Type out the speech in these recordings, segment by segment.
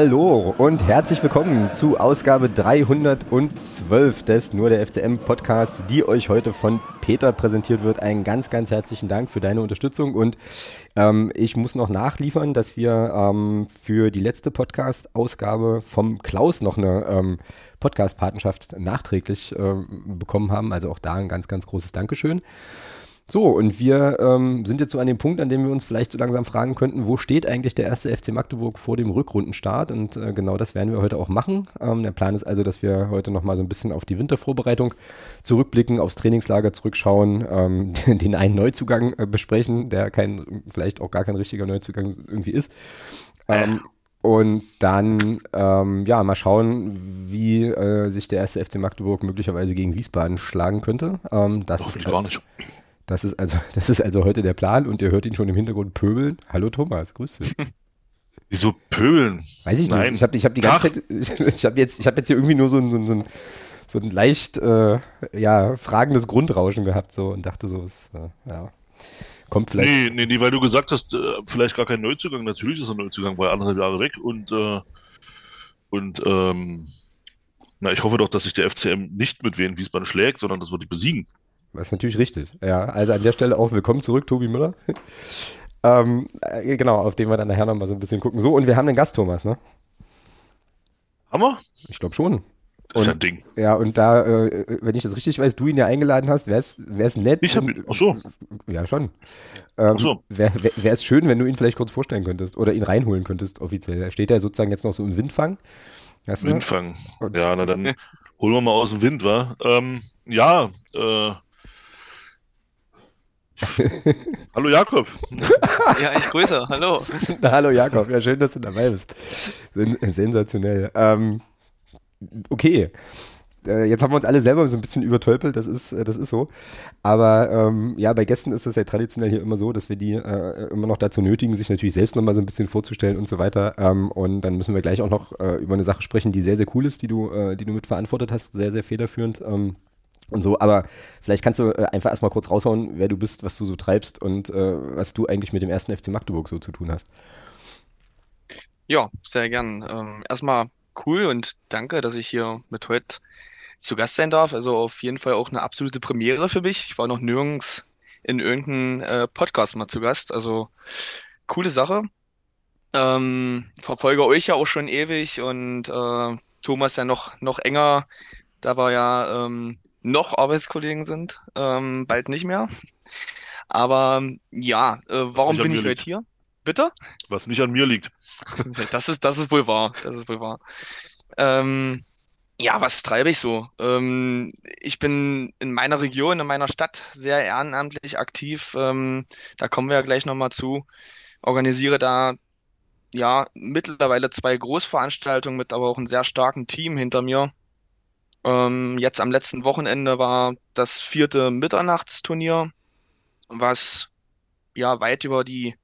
Hallo und herzlich willkommen zu Ausgabe 312 des Nur der FCM Podcasts, die euch heute von Peter präsentiert wird. Einen ganz, ganz herzlichen Dank für deine Unterstützung und ähm, ich muss noch nachliefern, dass wir ähm, für die letzte Podcast-Ausgabe vom Klaus noch eine ähm, Podcast-Patenschaft nachträglich äh, bekommen haben. Also auch da ein ganz, ganz großes Dankeschön. So, und wir ähm, sind jetzt so an dem Punkt, an dem wir uns vielleicht so langsam fragen könnten, wo steht eigentlich der erste FC Magdeburg vor dem Rückrundenstart? Und äh, genau das werden wir heute auch machen. Ähm, der Plan ist also, dass wir heute nochmal so ein bisschen auf die Wintervorbereitung zurückblicken, aufs Trainingslager zurückschauen, ähm, den einen Neuzugang äh, besprechen, der kein, vielleicht auch gar kein richtiger Neuzugang irgendwie ist. Ähm, und dann, ähm, ja, mal schauen, wie äh, sich der erste FC Magdeburg möglicherweise gegen Wiesbaden schlagen könnte. Ähm, das Doch, ist gar nicht. Das ist, also, das ist also heute der Plan und ihr hört ihn schon im Hintergrund pöbeln. Hallo Thomas, grüß dich. Wieso pöbeln? Weiß ich Nein. nicht. Ich habe ich hab die ganze Ach. Zeit, ich, ich habe jetzt, hab jetzt hier irgendwie nur so ein, so ein, so ein leicht äh, ja, fragendes Grundrauschen gehabt so und dachte so, es, äh, ja, kommt vielleicht. Nee, nee, nee, weil du gesagt hast, äh, vielleicht gar kein Neuzugang. Natürlich ist ein Neuzugang, war anderthalb Jahre weg und, äh, und ähm, na, ich hoffe doch, dass sich der FCM nicht mit Wien Wiesbaden schlägt, sondern dass wir die besiegen. Das ist natürlich richtig. Ja, also an der Stelle auch willkommen zurück, Tobi Müller. ähm, äh, genau, auf den wir dann nachher nochmal so ein bisschen gucken. So, und wir haben den Gast, Thomas, ne? Haben wir? Ich glaube schon. Das ist ein Ding. Ja, und da, äh, wenn ich das richtig weiß, du ihn ja eingeladen hast, wäre es nett. Ich habe ihn. Ach so. Ja, schon. Ähm, ach so. Wäre wär, es schön, wenn du ihn vielleicht kurz vorstellen könntest oder ihn reinholen könntest, offiziell. Er steht ja sozusagen jetzt noch so im Windfang. Windfang. Ja, na dann holen wir mal aus dem Wind, wa? Ähm, ja, äh, hallo Jakob. ja, ich grüße. Hallo. Na, hallo Jakob. Ja, schön, dass du dabei bist. Sensationell. Ähm, okay. Äh, jetzt haben wir uns alle selber so ein bisschen übertölpelt, das ist, äh, das ist so. Aber ähm, ja, bei Gästen ist es ja traditionell hier immer so, dass wir die äh, immer noch dazu nötigen, sich natürlich selbst nochmal so ein bisschen vorzustellen und so weiter. Ähm, und dann müssen wir gleich auch noch äh, über eine Sache sprechen, die sehr, sehr cool ist, die du, äh, die du mitverantwortet hast, sehr, sehr federführend. Ähm, und so, aber vielleicht kannst du äh, einfach erstmal kurz raushauen, wer du bist, was du so treibst und äh, was du eigentlich mit dem ersten FC Magdeburg so zu tun hast. Ja, sehr gern. Ähm, erstmal cool und danke, dass ich hier mit heute zu Gast sein darf. Also auf jeden Fall auch eine absolute Premiere für mich. Ich war noch nirgends in irgendeinem äh, Podcast mal zu Gast. Also coole Sache. Ähm, verfolge euch ja auch schon ewig und äh, Thomas ja noch, noch enger. Da war ja ähm, noch Arbeitskollegen sind, ähm, bald nicht mehr. Aber ja, äh, warum bin ich heute hier? Bitte? Was nicht an mir liegt. das ist, das ist wohl wahr. Das ist wohl wahr. Ähm, ja, was treibe ich so? Ähm, ich bin in meiner Region, in meiner Stadt sehr ehrenamtlich aktiv. Ähm, da kommen wir ja gleich nochmal zu. Organisiere da ja mittlerweile zwei Großveranstaltungen mit aber auch einem sehr starken Team hinter mir. Ähm, jetzt am letzten Wochenende war das vierte Mitternachtsturnier, was ja weit über die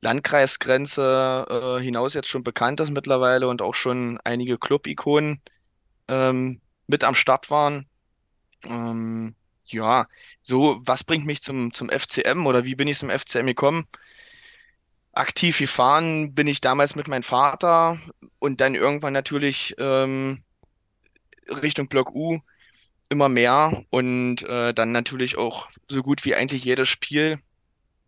Landkreisgrenze äh, hinaus jetzt schon bekannt ist mittlerweile und auch schon einige Club-Ikonen ähm, mit am Start waren. Ähm, ja, so, was bringt mich zum, zum FCM oder wie bin ich zum FCM gekommen? Aktiv gefahren bin ich damals mit meinem Vater und dann irgendwann natürlich ähm, Richtung Block U immer mehr und äh, dann natürlich auch so gut wie eigentlich jedes Spiel.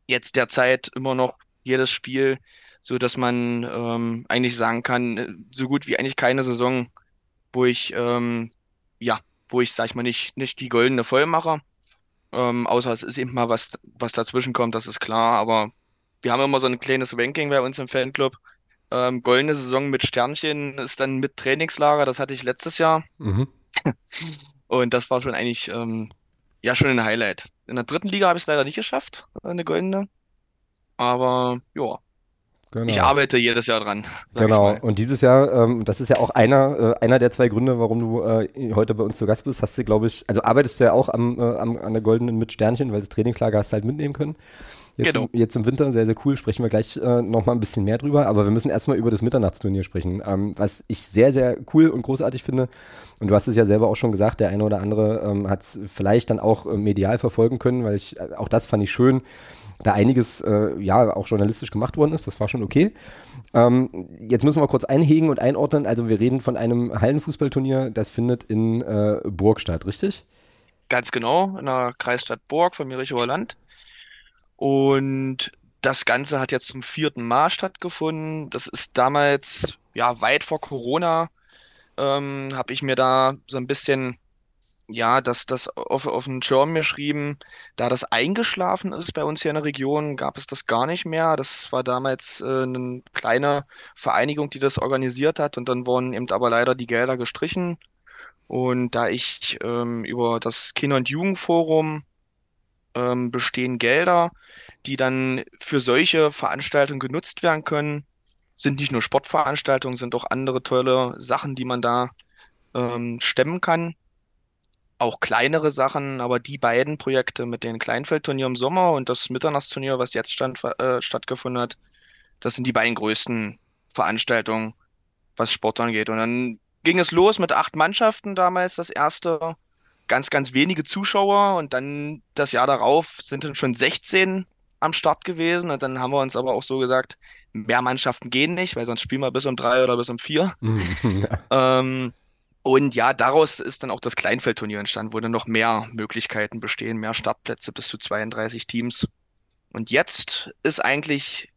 Jetzt derzeit immer noch jedes Spiel, so dass man ähm, eigentlich sagen kann, so gut wie eigentlich keine Saison, wo ich ähm, ja, wo ich sag ich mal nicht nicht die goldene voll mache. Ähm, außer es ist eben mal was was dazwischen kommt, das ist klar. Aber wir haben immer so ein kleines Ranking bei uns im Fanclub. Ähm, goldene Saison mit Sternchen ist dann mit Trainingslager, das hatte ich letztes Jahr. Mhm. Und das war schon eigentlich, ähm, ja, schon ein Highlight. In der dritten Liga habe ich es leider nicht geschafft, eine goldene. Aber ja, Genau. Ich arbeite jedes Jahr dran. Genau. Und dieses Jahr, ähm, das ist ja auch einer, äh, einer der zwei Gründe, warum du äh, heute bei uns zu Gast bist, hast du, glaube ich, also arbeitest du ja auch am, äh, am, an der Goldenen mit Sternchen, weil das Trainingslager hast du halt mitnehmen können. Jetzt, Genau. im, jetzt im Winter, sehr, sehr cool, sprechen wir gleich äh, nochmal ein bisschen mehr drüber, aber wir müssen erstmal über das Mitternachtsturnier sprechen, ähm, was ich sehr, sehr cool und großartig finde. Und du hast es ja selber auch schon gesagt, der eine oder andere ähm, hat es vielleicht dann auch äh, medial verfolgen können, weil ich, äh, auch das fand ich schön, da einiges, äh, ja, auch journalistisch gemacht worden ist, das war schon okay. Ähm, jetzt müssen wir kurz einhegen und einordnen, also wir reden von einem Hallenfußballturnier, das findet in äh, Burg statt, richtig? Ganz genau, in der Kreisstadt Burg vom Jerichower Land. Und das Ganze hat jetzt zum vierten Mal stattgefunden. Das ist damals, ja, weit vor Corona, ähm, habe ich mir da so ein bisschen, ja, das, das auf, auf den Schirm geschrieben. Da das eingeschlafen ist bei uns hier in der Region, gab es das gar nicht mehr. Das war damals äh, eine kleine Vereinigung, die das organisiert hat. Und dann wurden eben aber leider die Gelder gestrichen. Und da ich ähm, über das Kinder- und Jugendforum ähm, bestehen Gelder, die dann für solche Veranstaltungen genutzt werden können. Sind nicht nur Sportveranstaltungen, sind auch andere tolle Sachen, die man da ähm, stemmen kann. Auch kleinere Sachen, aber die beiden Projekte mit dem Kleinfeldturnier im Sommer und das Mitternachtsturnier, was jetzt stand, äh, stattgefunden hat, das sind die beiden größten Veranstaltungen, was Sport angeht. Und dann ging es los mit acht Mannschaften damals, das erste ganz, ganz wenige Zuschauer und dann das Jahr darauf sind dann schon 16 am Start gewesen und dann haben wir uns aber auch so gesagt, mehr Mannschaften gehen nicht, weil sonst spielen wir bis um drei oder bis um vier. Ähm, und ja, daraus ist dann auch das Kleinfeldturnier entstanden, wo dann noch mehr Möglichkeiten bestehen, mehr Startplätze bis zu 32 Teams. Und jetzt ist eigentlich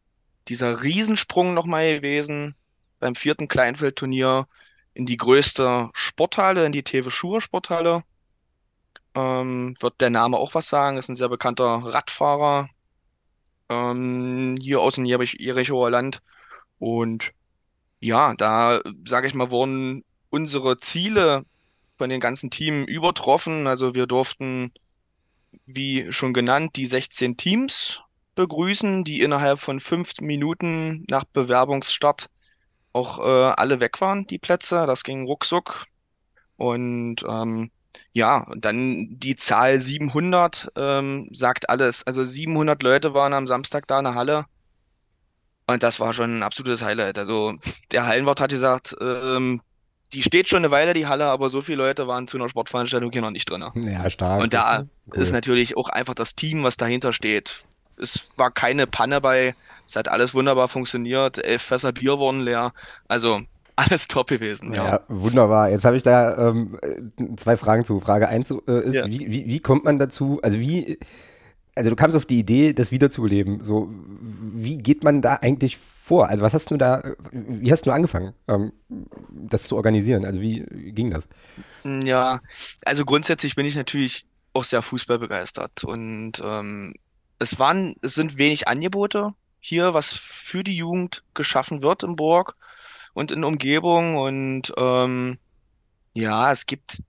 dieser Riesensprung nochmal gewesen beim vierten Kleinfeldturnier in die größte Sporthalle, in die Tewe Schur Sporthalle. Ähm, wird der Name auch was sagen, ist ein sehr bekannter Radfahrer ähm, hier aus dem Jerich Jerichower Land. Und ja, da sage ich mal, wurden unsere Ziele von den ganzen Teams übertroffen. Also wir durften, wie schon genannt, die 16 Teams begrüßen, die innerhalb von fünf Minuten nach Bewerbungsstart auch äh, alle weg waren, die Plätze. Das ging ruckzuck. Und ähm, ja, und dann die Zahl 700 ähm, sagt alles. Also 700 Leute waren am Samstag da in der Halle. Und das war schon ein absolutes Highlight. Also der Hallenwart hat gesagt, ähm, die steht schon eine Weile, die Halle, aber so viele Leute waren zu einer Sportveranstaltung hier noch nicht drin. Ja, stark. Und da Cool. ist natürlich auch einfach das Team, was dahinter steht. Es war keine Panne bei, es hat alles wunderbar funktioniert, elf Fässer Bier wurden leer. Also alles top gewesen, ja. Ja, wunderbar. Jetzt habe ich da ähm, zwei Fragen zu. Frage eins äh, ist, Ja. wie, wie, wie kommt man dazu, also wie, also du kamst auf die Idee, das wiederzuleben. So, wie geht man da eigentlich vor? Also was hast du da, wie hast du angefangen, ähm, das zu organisieren? Also wie ging das? Ja, also grundsätzlich bin ich natürlich auch sehr fußballbegeistert und ähm, es waren, es sind wenig Angebote hier, was für die Jugend geschaffen wird in Burg und in Umgebung und ähm, ja, es gibt,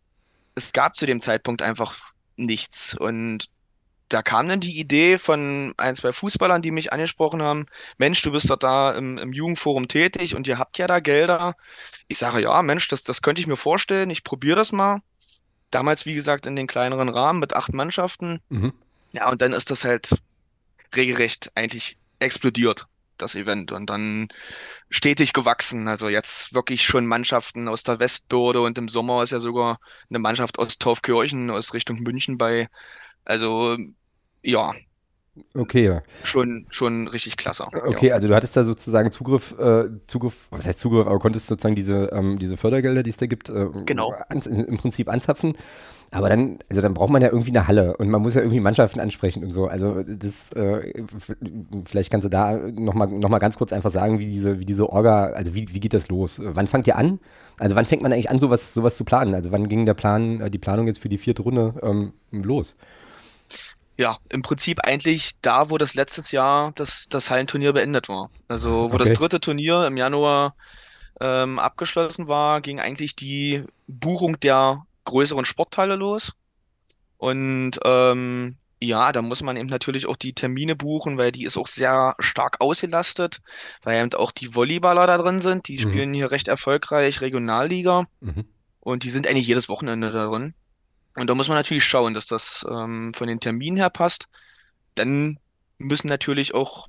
es gab zu dem Zeitpunkt einfach nichts und da kam dann die Idee von ein, zwei Fußballern, die mich angesprochen haben, Mensch, du bist doch da im, im Jugendforum tätig und ihr habt ja da Gelder. Ich sage, ja, Mensch, das, das könnte ich mir vorstellen, ich probiere das mal. Damals, wie gesagt, in den kleineren Rahmen mit acht Mannschaften. Mhm. Ja, und dann ist das halt regelrecht eigentlich explodiert, das Event. Und dann stetig gewachsen. Also jetzt wirklich schon Mannschaften aus der Westbörde und im Sommer ist ja sogar eine Mannschaft aus Taufkirchen, aus Richtung München bei. Also ja, Okay, schon, schon richtig klasse. okay, also du hattest da sozusagen Zugriff, äh, Zugriff, was heißt Zugriff, aber konntest sozusagen diese, ähm, diese Fördergelder, die es da gibt, äh, Genau. ans, im Prinzip anzapfen. Aber dann, also dann braucht man ja irgendwie eine Halle und man muss ja irgendwie Mannschaften ansprechen und so. Also das, äh, vielleicht kannst du da nochmal noch mal ganz kurz einfach sagen, wie diese, wie diese Orga, also wie, wie geht das los? Wann fangt ihr an? Also wann fängt man eigentlich an, sowas, sowas zu planen? Also wann ging der Plan, äh, die Planung jetzt für die vierte Runde ähm, los? Ja, im Prinzip eigentlich da, wo das letztes Jahr das, das Hallenturnier beendet war. Also wo Okay. das dritte Turnier im Januar ähm, abgeschlossen war, ging eigentlich die Buchung der größeren Sporthalle los. Und ähm, ja, da muss man eben natürlich auch die Termine buchen, weil die ist auch sehr stark ausgelastet, weil eben auch die Volleyballer da drin sind. Die Mhm. spielen hier recht erfolgreich Regionalliga Mhm. und die sind eigentlich jedes Wochenende da drin. Und da muss man natürlich schauen, dass das ähm, von den Terminen her passt. Dann müssen natürlich auch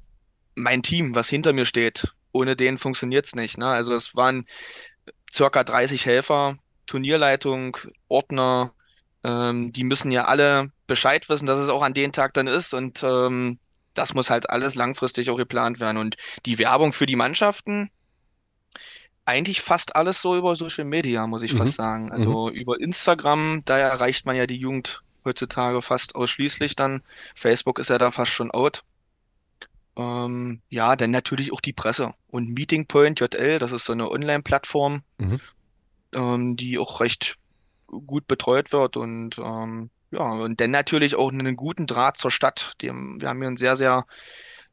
mein Team, was hinter mir steht, ohne den funktioniert's nicht. Ne? Also es waren circa 30 Helfer, Turnierleitung, Ordner, ähm, die müssen ja alle Bescheid wissen, dass es auch an den Tag dann ist und ähm, das muss halt alles langfristig auch geplant werden. Und die Werbung für die Mannschaften, eigentlich fast alles so über Social Media, muss ich Mhm. fast sagen. Also über Instagram, da erreicht man ja die Jugend heutzutage fast ausschließlich dann. Facebook ist ja da fast schon out. Ähm, ja, dann natürlich auch die Presse. Und Meeting Point JL, das ist so eine Online-Plattform, Mhm. ähm, die auch recht gut betreut wird und ähm, ja, und dann natürlich auch einen guten Draht zur Stadt. Dem, wir haben hier einen sehr, sehr,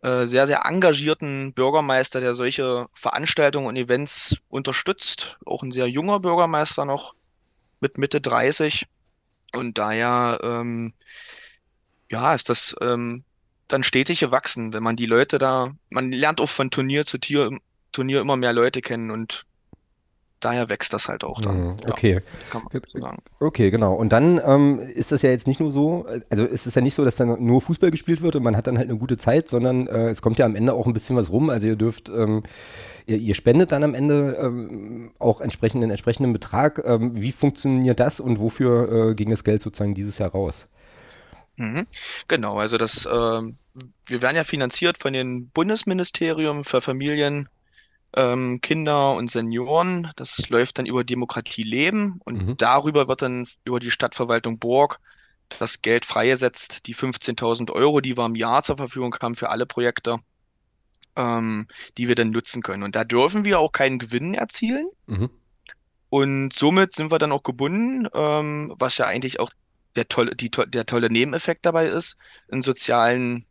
äh, sehr, sehr engagierten Bürgermeister, der solche Veranstaltungen und Events unterstützt. Auch ein sehr junger Bürgermeister noch mit Mitte 30. Und daher, ähm, ja, ist das ähm, dann stetig gewachsen, wenn man die Leute da, man lernt auch von Turnier zu Tier, Turnier immer mehr Leute kennen und daher wächst das halt auch dann. Mhm. Ja, Okay. kann man so sagen. Okay, genau. Und dann ähm, ist das ja jetzt nicht nur so, also ist es ja nicht so, dass dann nur Fußball gespielt wird und man hat dann halt eine gute Zeit, sondern äh, es kommt ja am Ende auch ein bisschen was rum. Also ihr dürft, ähm, ihr, ihr spendet dann am Ende ähm, auch entsprechenden entsprechenden Betrag. Ähm, wie funktioniert das und wofür äh, ging das Geld sozusagen dieses Jahr raus? Mhm. Genau, also das, ähm, wir werden ja finanziert von dem Bundesministerium für Familien, ähm, Kinder und Senioren. Das läuft dann über Demokratie Leben und Mhm. darüber wird dann über die Stadtverwaltung Burg das Geld freigesetzt, die 15.000 Euro, die wir im Jahr zur Verfügung haben für alle Projekte, ähm, die wir dann nutzen können. Und da dürfen wir auch keinen Gewinn erzielen. Mhm. Und somit sind wir dann auch gebunden, ähm, was ja eigentlich auch der tolle, die, der tolle Nebeneffekt dabei ist, einen sozialen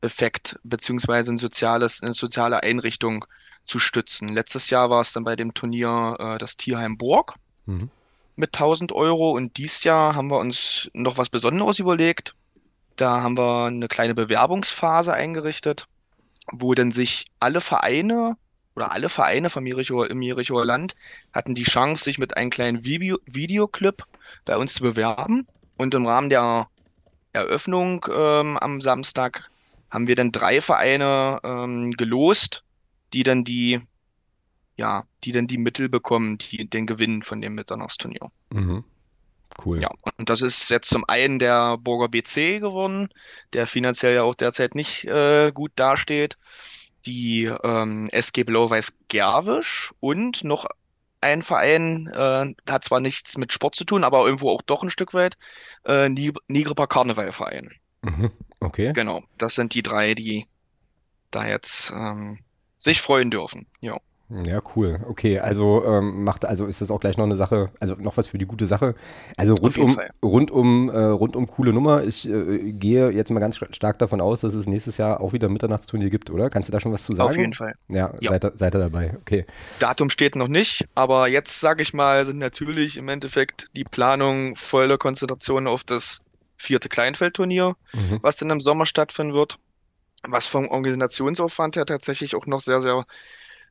Effekt beziehungsweise ein soziales, eine soziale Einrichtung zu stützen. Letztes Jahr war es dann bei dem Turnier äh, das Tierheim Burg Mhm. mit 1000 Euro und dieses Jahr haben wir uns noch was Besonderes überlegt. Da haben wir eine kleine Bewerbungsphase eingerichtet, wo dann sich alle Vereine oder alle Vereine vom Jerichoer, im Jerichoer Land hatten die Chance, sich mit einem kleinen Video, Videoclip bei uns zu bewerben. Und im Rahmen der Eröffnung ähm, am Samstag haben wir dann drei Vereine ähm, gelost, die dann die, ja, die dann die Mittel bekommen, die den Gewinn von dem Mitternachtsturnier. Mhm. Cool. Ja, und das ist jetzt zum einen der Burger BC geworden, der finanziell ja auch derzeit nicht äh, gut dasteht, die ähm, SG Blau-Weiß Gerwisch und noch ein Verein, äh, hat zwar nichts mit Sport zu tun, aber irgendwo auch doch ein Stück weit, äh, Nigriper Karnevalverein. Mhm. Okay. Genau, das sind die drei, die da jetzt ähm, sich freuen dürfen. Ja. Ja, cool. Okay, also ähm, macht also ist das auch gleich noch eine Sache, also noch was für die gute Sache. Also Auf jeden rundum Fall. rundum äh, rundum coole Nummer. Ich äh, gehe jetzt mal ganz stark davon aus, dass es nächstes Jahr auch wieder ein Mitternachtsturnier gibt, oder? Kannst du da schon was zu sagen? Auf jeden Fall. Ja, Ja. Seid, ihr, seid ihr dabei. Okay. Datum steht noch nicht, aber jetzt sage ich mal, sind natürlich im Endeffekt die Planung volle Konzentration auf das vierte Kleinfeldturnier, Mhm. was dann im Sommer stattfinden wird, was vom Organisationsaufwand her tatsächlich auch noch sehr, sehr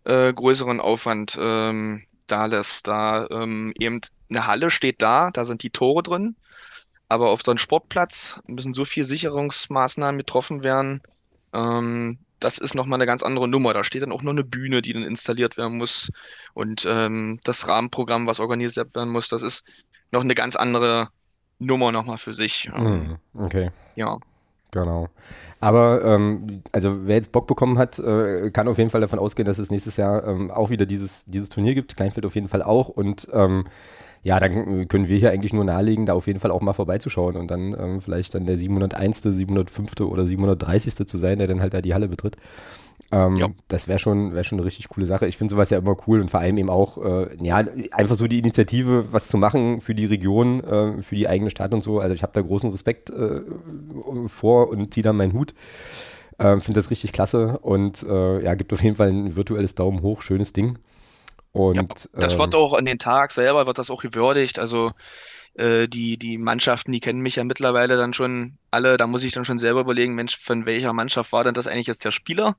äh, größeren Aufwand ähm, da lässt. Da ähm, eben eine Halle steht da, da sind die Tore drin, aber auf so einem Sportplatz müssen so viele Sicherungsmaßnahmen getroffen werden. Ähm, das ist nochmal eine ganz andere Nummer. Da steht dann auch noch eine Bühne, die dann installiert werden muss. Und ähm, das Rahmenprogramm, was organisiert werden muss, das ist noch eine ganz andere Nummer nochmal für sich. Mhm. Okay. ja. Genau. Aber ähm, also wer jetzt Bock bekommen hat, äh, kann auf jeden Fall davon ausgehen, dass es nächstes Jahr ähm, auch wieder dieses, dieses Turnier gibt. Kleinfeld auf jeden Fall auch. Und ähm, ja, dann können wir hier eigentlich nur nahelegen, da auf jeden Fall auch mal vorbeizuschauen und dann ähm, vielleicht dann der 701., 705. oder 730. zu sein, der dann halt da die Halle betritt. Ähm, Ja. Das wäre schon, wär schon eine richtig coole Sache. Ich finde sowas ja immer cool und vor allem eben auch, äh, ja, einfach so die Initiative, was zu machen für die Region, äh, für die eigene Stadt und so. Also ich habe da großen Respekt äh, vor und ziehe da meinen Hut. Ähm, finde das richtig klasse und äh, ja, gibt auf jeden Fall ein virtuelles Daumen hoch, schönes Ding. Und Ja, das ähm, wird auch an den Tag selber, wird das auch gewürdigt. Also äh, die, die Mannschaften, die kennen mich ja mittlerweile dann schon alle. Da muss ich dann schon selber überlegen, Mensch, von welcher Mannschaft war denn das eigentlich jetzt der Spieler?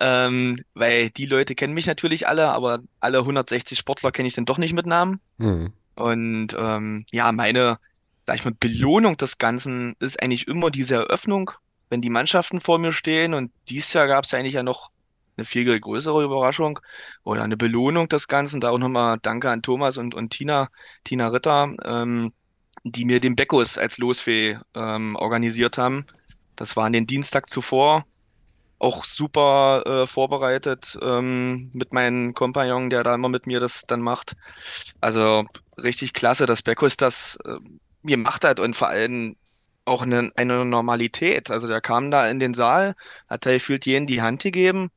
Ähm, weil die Leute kennen mich natürlich alle, aber alle 160 Sportler kenne ich dann doch nicht mit Namen. hm, Und ähm, ja, meine, sag ich mal, Belohnung des Ganzen ist eigentlich immer diese Eröffnung, wenn die Mannschaften vor mir stehen und dieses Jahr gab es ja eigentlich ja noch eine viel größere Überraschung oder eine Belohnung des Ganzen. Da auch nochmal Danke an Thomas und, und Tina, Tina Ritter, ähm, die mir den Beckus als Losfee ähm, organisiert haben. Das war an den Dienstag zuvor. Auch super äh, vorbereitet ähm, mit meinem Kompagnon, der da immer mit mir das dann macht. Also richtig klasse, dass Beckus das äh, gemacht hat und vor allem auch eine, eine Normalität. Also der kam da in den Saal, hat da gefühlt jeden die Hand gegeben,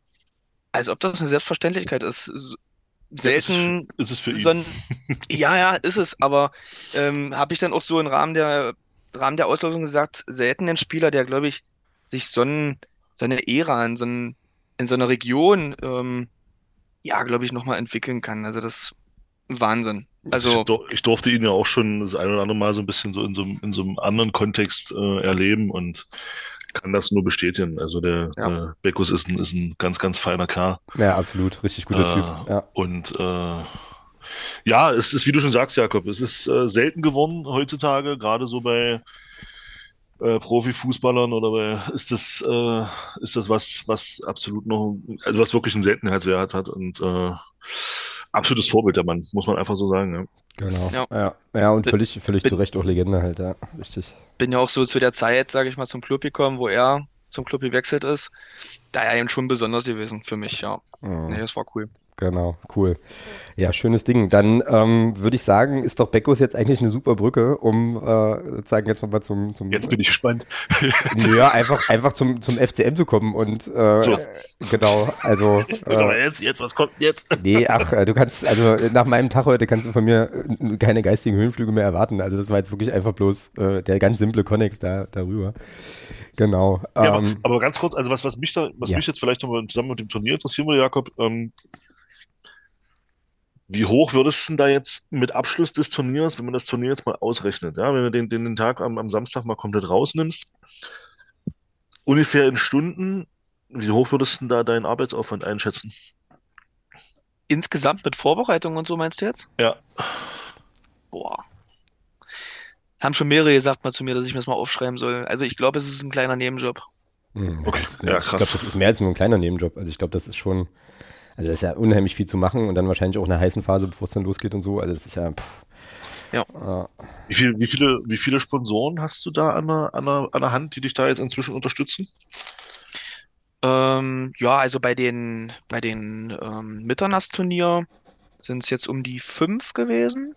als ob das eine Selbstverständlichkeit ist. Selten. Ist es, ist es für ihn? ja, ja, ist es. Aber ähm, habe ich dann auch so im Rahmen der Rahmen der Auslosung gesagt, selten ein Spieler, der, glaube ich, sich so, ein, so eine Ära in so, ein, in so einer Region, ähm, ja, glaube ich, nochmal entwickeln kann. Also das Wahnsinn. Also ich, ich, durfte ihn ja auch schon das ein oder andere Mal so ein bisschen so in so, in so einem anderen Kontext äh, erleben und kann das nur bestätigen. Also der ja. äh, Beckus ist ein, ist ein ganz, ganz feiner Kerl. Ja, absolut. Richtig guter äh, Typ. Ja. Und äh, ja, es ist, wie du schon sagst, Jakob, es ist äh, selten geworden heutzutage, gerade so bei äh, Profifußballern oder bei, ist das, äh, ist das was, was absolut noch, also was wirklich einen Seltenheitswert hat und äh, absolutes Vorbild der Mann, muss man einfach so sagen. Ja. Genau. Ja, ja, ja und völlig, völlig zu Recht auch Legende halt, ja, richtig. Bin ja auch so zu der Zeit, sage ich mal, zum Club gekommen, wo er zum Club gewechselt ist. Da er eben schon besonders gewesen für mich, ja. Mhm. Nee, das war cool. Genau, cool. Ja, schönes Ding. Dann ähm, würde ich sagen, ist doch Beckos jetzt eigentlich eine super Brücke, um äh, sozusagen jetzt nochmal zum, zum. Jetzt bin ich gespannt. ja, einfach, einfach zum, zum FCM zu kommen und äh, so. genau, also. Äh, jetzt, jetzt, was kommt jetzt? nee, ach, äh, du kannst, also nach meinem Tag heute kannst du von mir keine geistigen Höhenflüge mehr erwarten. Also das war jetzt wirklich einfach bloß äh, der ganz simple Connex da darüber. Genau. Ja, ähm, aber, aber, ganz kurz, also was, was mich da, was ja. mich jetzt vielleicht nochmal zusammen mit dem Turnier interessieren würde, Jakob, ähm, wie hoch würdest du denn da jetzt mit Abschluss des Turniers, wenn man das Turnier jetzt mal ausrechnet, ja, wenn du den, den, den Tag am, am Samstag mal komplett rausnimmst, ungefähr in Stunden, wie hoch würdest du denn da deinen Arbeitsaufwand einschätzen? Insgesamt mit Vorbereitung und so meinst du jetzt? Ja. Boah. Haben schon mehrere gesagt mal zu mir, dass ich mir das mal aufschreiben soll. Also ich glaube, es ist ein kleiner Nebenjob. Hm, okay. ja, ich glaube, das ist mehr als nur ein kleiner Nebenjob. Also ich glaube, das ist schon, also da ist ja unheimlich viel zu machen und dann wahrscheinlich auch eine heißen Phase, bevor es dann losgeht und so. Also es ist ja. Pff, ja. Wie, viel, wie, viele, wie viele Sponsoren hast du da an der, an, der, an der Hand, die dich da jetzt inzwischen unterstützen? Ähm, ja, also bei den, bei den ähm, Mitternachtsturnier sind es jetzt um die fünf gewesen.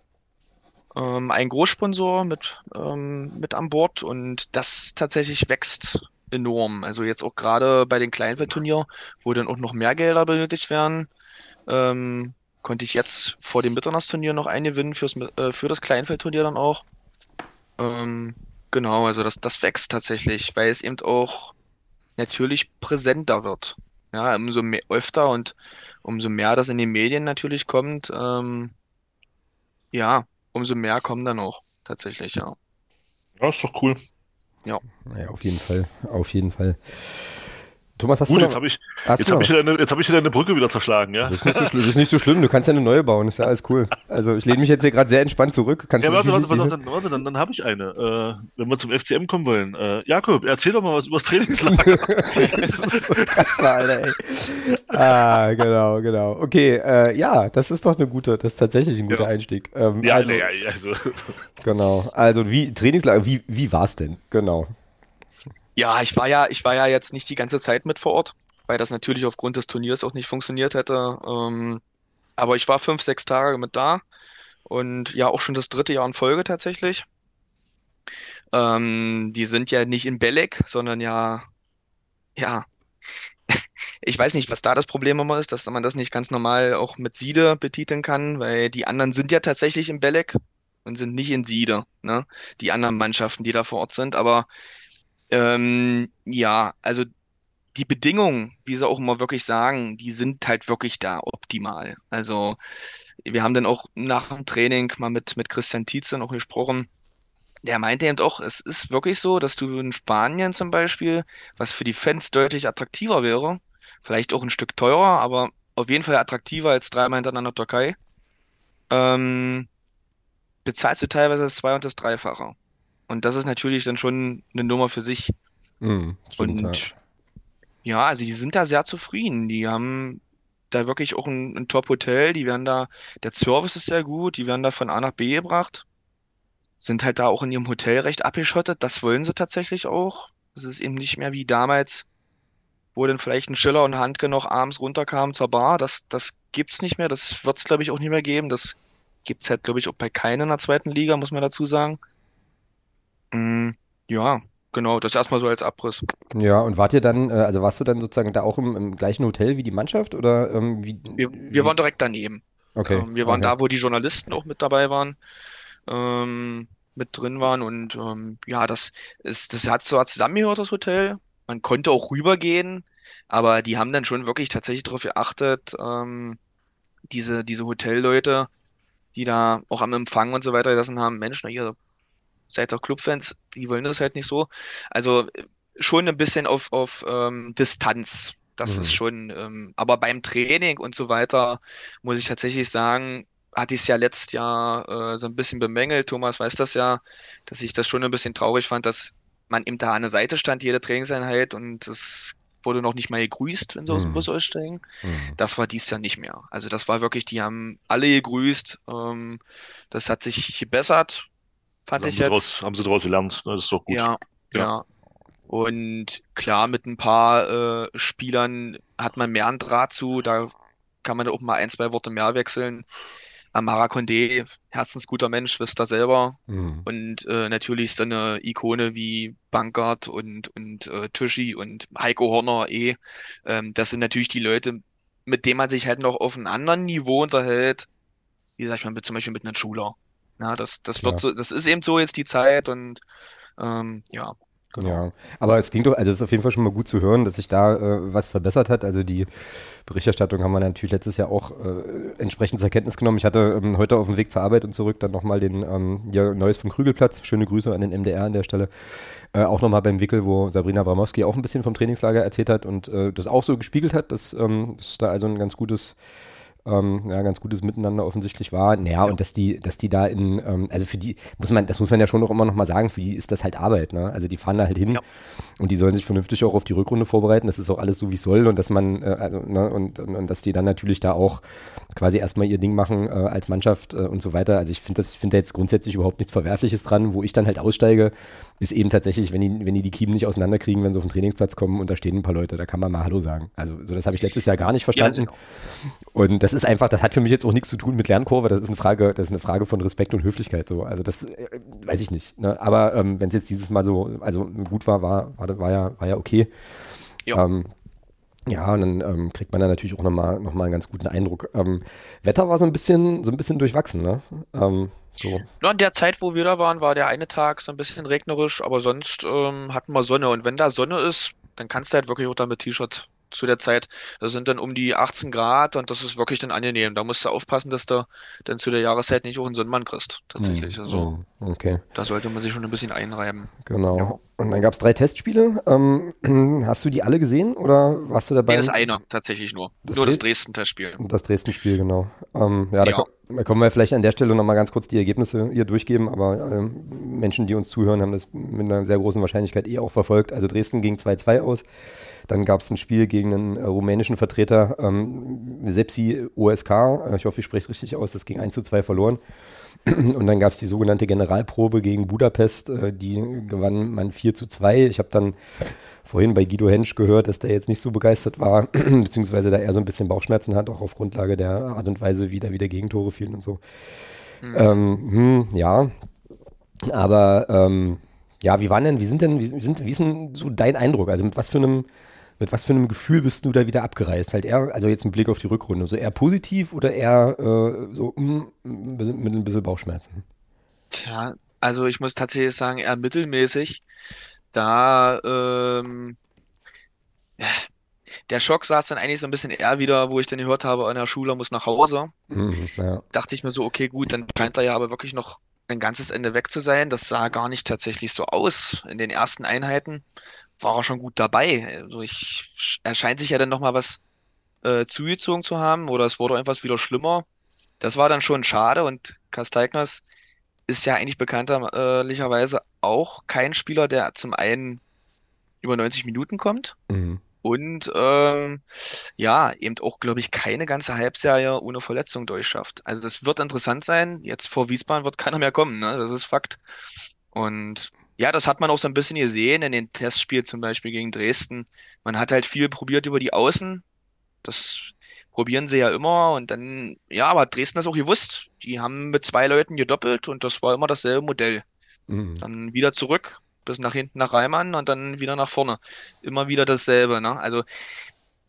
Ähm, ein Großsponsor mit, ähm, mit an Bord und das tatsächlich wächst enorm. Also jetzt auch gerade bei den Kleinfeldturnier, wo dann auch noch mehr Gelder benötigt werden, ähm, konnte ich jetzt vor dem Mitternachtsturnier noch eingewinnen fürs, äh, für das Kleinfeldturnier dann auch. Ähm, genau, also das, das wächst tatsächlich, weil es eben auch natürlich präsenter wird. Ja, umso mehr, öfter und umso mehr das in den Medien natürlich kommt, ähm, ja, umso mehr kommen dann auch tatsächlich, ja. Ja, ist doch cool. Ja. Naja, auf jeden Fall. Auf jeden Fall. Thomas, hast Gut, du noch, jetzt habe ich, jetzt hab ich, deine, hab ich deine Brücke wieder zerschlagen, ja? Das ist, nicht so, das ist nicht so schlimm, du kannst ja eine neue bauen, ist ja alles cool. Also ich lehne mich jetzt hier gerade sehr entspannt zurück. Kannst ja, warte, warte, warte, warte, warte, dann, dann habe ich eine. Äh, wenn wir zum FCM kommen wollen. Äh, Jakob, erzähl doch mal was über das Trainingslager. das ist so krass, Alter, ey. Ah, genau, genau. Okay, äh, ja, das ist doch eine gute, das ist tatsächlich ein guter genau. Einstieg. Ähm, ja, also, ja, also. Genau, also wie, Trainingslager, wie, wie war es denn? Genau. Ja, ich war ja, ich war ja jetzt nicht die ganze Zeit mit vor Ort, weil das natürlich aufgrund des Turniers auch nicht funktioniert hätte. Ähm, aber ich war fünf, sechs Tage mit da und ja auch schon das dritte Jahr in Folge tatsächlich. Ähm, die sind ja nicht in Belek, sondern ja, ja, ich weiß nicht, was da das Problem immer ist, dass man das nicht ganz normal auch mit Siede betiteln kann, weil die anderen sind ja tatsächlich in Belek und sind nicht in Siede, ne? Die anderen Mannschaften, die da vor Ort sind, aber ähm, ja, also die Bedingungen, wie sie auch immer wirklich sagen, die sind halt wirklich da optimal. Also wir haben dann auch nach dem Training mal mit, mit Christian Tietz dann auch gesprochen. Der meinte eben auch, es ist wirklich so, dass du in Spanien zum Beispiel, was für die Fans deutlich attraktiver wäre, vielleicht auch ein Stück teurer, aber auf jeden Fall attraktiver als dreimal hintereinander Türkei, ähm, bezahlst du teilweise das Zwei- und das Dreifache. Und das ist natürlich dann schon eine Nummer für sich. Mhm, stimmt, ja. Und ja, also die sind da sehr zufrieden. Die haben da wirklich auch ein, ein Top-Hotel. Die werden da, der Service ist sehr gut. Die werden da von A nach B gebracht. Sind halt da auch in ihrem Hotel recht abgeschottet. Das wollen sie tatsächlich auch. Es ist eben nicht mehr wie damals, wo dann vielleicht ein Schiller und Handke noch abends runterkamen zur Bar. Das, das gibt's nicht mehr. Das wird's, glaube ich, auch nicht mehr geben. Das gibt's halt, glaube ich, auch bei keiner in der zweiten Liga, muss man dazu sagen. Mm, ja, genau, das erstmal so als Abriss. Ja, und wart ihr dann, äh, also warst du dann sozusagen da auch im, im gleichen Hotel wie die Mannschaft oder ähm, wie? Wir, wir waren direkt daneben. Okay. Ähm, wir waren okay. da, wo die Journalisten auch mit dabei waren, ähm, mit drin waren und ähm, ja, das ist, das hat so zusammengehört, das Hotel. Man konnte auch rübergehen, aber die haben dann schon wirklich tatsächlich darauf geachtet, ähm, diese, diese Hotelleute, die da auch am Empfang und so weiter gesessen haben, Mensch, na ihr seid doch Clubfans, die wollen das halt nicht so. Also schon ein bisschen auf, auf ähm, Distanz. Das Mhm. ist schon, ähm, aber beim Training und so weiter muss ich tatsächlich sagen, hatte ich es ja letztes Jahr äh, so ein bisschen bemängelt. Thomas weiß das ja, dass ich das schon ein bisschen traurig fand, dass man eben da an der Seite stand, jede Trainingseinheit und es wurde noch nicht mal gegrüßt, wenn sie aus dem Mhm. Bus aussteigen. Mhm. Das war dies Jahr nicht mehr. Also das war wirklich, die haben alle gegrüßt. Ähm, das hat sich gebessert, fand haben ich sie jetzt. draus, haben sie daraus gelernt. Ne? Das ist doch gut. Ja, Ja. ja. Und klar, mit ein paar äh, Spielern hat man mehr einen Draht zu. Da kann man auch mal ein, zwei Worte mehr wechseln. Amara Condé, herzensguter Mensch, wisst ihr selber. Mhm. Und äh, natürlich ist dann eine Ikone wie Bankert und, und äh, Tuschi und Heiko Horner eh. Ähm, das sind natürlich die Leute, mit denen man sich halt noch auf einem anderen Niveau unterhält. Wie sag ich mal, mit, zum Beispiel mit einem Schuler. Ja, das, das wird Ja. so, das ist eben so jetzt die Zeit und ähm, ja, genau. Ja, aber es klingt doch, also es ist auf jeden Fall schon mal gut zu hören, dass sich da äh, was verbessert hat. Also die Berichterstattung haben wir natürlich letztes Jahr auch äh, entsprechend zur Kenntnis genommen. Ich hatte ähm, heute auf dem Weg zur Arbeit und zurück dann nochmal den ähm, ja, Neues vom Krügelplatz. Schöne Grüße an den MDR an der Stelle. Äh, auch nochmal beim Wickel, wo Sabrina Bramowski auch ein bisschen vom Trainingslager erzählt hat und äh, das auch so gespiegelt hat, dass, ähm, dass da also ein ganz gutes ähm, ja, ganz gutes Miteinander offensichtlich war. Naja, und dass die, dass die da in, ähm, also für die, muss man, das muss man ja schon noch immer noch mal sagen, für die ist das halt Arbeit, ne? Also die fahren da halt hin Ja. und die sollen sich vernünftig auch auf die Rückrunde vorbereiten. Das ist auch alles so, wie es soll und dass man, äh, also, ne, und, und, und dass die dann natürlich da auch quasi erstmal ihr Ding machen äh, als Mannschaft äh, und so weiter. Also ich finde das, ich finde da jetzt grundsätzlich überhaupt nichts Verwerfliches dran. Wo ich dann halt aussteige, ist eben tatsächlich, wenn die, wenn die die Kiemen nicht auseinanderkriegen, wenn sie auf den Trainingsplatz kommen und da stehen ein paar Leute, da kann man mal Hallo sagen. Also so das habe ich letztes Jahr gar nicht verstanden. Und das ist einfach, das hat für mich jetzt auch nichts zu tun mit Lernkurve. Das ist eine Frage, das ist eine Frage von Respekt und Höflichkeit. So, also das äh, weiß ich nicht. Ne? Aber ähm, wenn es jetzt dieses Mal so, also gut war, war, war, war ja, war ja okay. Ja. Ähm, ja, und dann ähm, kriegt man da natürlich auch nochmal noch mal einen ganz guten Eindruck. Ähm, Wetter war so ein bisschen, so ein bisschen durchwachsen, ne? Ähm, so. Ja, in der Zeit, wo wir da waren, war der eine Tag so ein bisschen regnerisch, aber sonst ähm, hatten wir Sonne. Und wenn da Sonne ist, dann kannst du halt wirklich auch da mit T-Shirt zu der Zeit. Das sind dann um die 18 Grad und das ist wirklich dann angenehm. Da musst du aufpassen, dass du dann zu der Jahreszeit nicht auch einen Sonnenmann kriegst. Tatsächlich. Also Mm, Okay, da sollte man sich schon ein bisschen einreiben. genau. Ja. Und dann gab es drei Testspiele. Ähm, hast du die alle gesehen oder warst du dabei? Nee, das eine tatsächlich nur. Das Nur das Dre- Dresden-Testspiel. Das Dresden-Spiel, genau. Ähm, ja, da, Ja. ko- da können wir vielleicht an der Stelle nochmal ganz kurz die Ergebnisse hier durchgeben, aber ähm, Menschen, die uns zuhören, haben das mit einer sehr großen Wahrscheinlichkeit eh auch verfolgt. Also Dresden ging 2-2 aus. Dann gab es ein Spiel gegen einen äh, rumänischen Vertreter, ähm, Sepsi OSK. Äh, Ich hoffe, ich spreche es richtig aus. Das ging 1 zu 2 verloren. Und dann gab es die sogenannte Generalprobe gegen Budapest. Äh, die gewann man 4 zu 2. Ich habe dann vorhin bei Guido Hensch gehört, dass der jetzt nicht so begeistert war, beziehungsweise da eher so ein bisschen Bauchschmerzen hat, auch auf Grundlage der Art und Weise, wie da wieder Gegentore fielen und so. Ähm, hm, ja, aber ähm, ja, wie waren denn, wie sind denn, wie, sind, wie ist denn so dein Eindruck? Also mit was für einem, mit was für einem Gefühl bist du da wieder abgereist? Halt eher, also jetzt mit Blick auf die Rückrunde, so eher positiv oder eher äh, so mm, mit ein bisschen Bauchschmerzen? Tja, also ich muss tatsächlich sagen, eher mittelmäßig. Da, ähm, ja, der Schock saß dann eigentlich so ein bisschen eher wieder, wo ich dann gehört habe, an der Schule muss nach Hause. Mhm, ja. Dachte ich mir so, okay, gut, dann scheint er ja aber wirklich noch ein ganzes Ende weg zu sein. Das sah gar nicht tatsächlich so aus. In den ersten Einheiten war er schon gut dabei. Also ich, er scheint sich ja dann nochmal was äh, zugezogen zu haben oder es wurde etwas wieder schlimmer. Das war dann schon schade und Kasteiknos ist ja eigentlich bekannterlicherweise auch kein Spieler, der zum einen über 90 Minuten kommt. Mhm. Und ähm, ja, eben auch, glaube ich, keine ganze Halbserie ohne Verletzung durchschafft. Also das wird interessant sein. Jetzt vor Wiesbaden wird keiner mehr kommen, ne? Das ist Fakt. Und ja, das hat man auch so ein bisschen gesehen in den Testspielen zum Beispiel gegen Dresden. Man hat halt viel probiert über die Außen. Das probieren sie ja immer und dann, ja, aber Dresden ist auch gewusst. Die haben mit zwei Leuten gedoppelt und das war immer dasselbe Modell. Mhm. Dann wieder zurück, bis nach hinten nach Reimann und dann wieder nach vorne. Immer wieder dasselbe, ne? Also,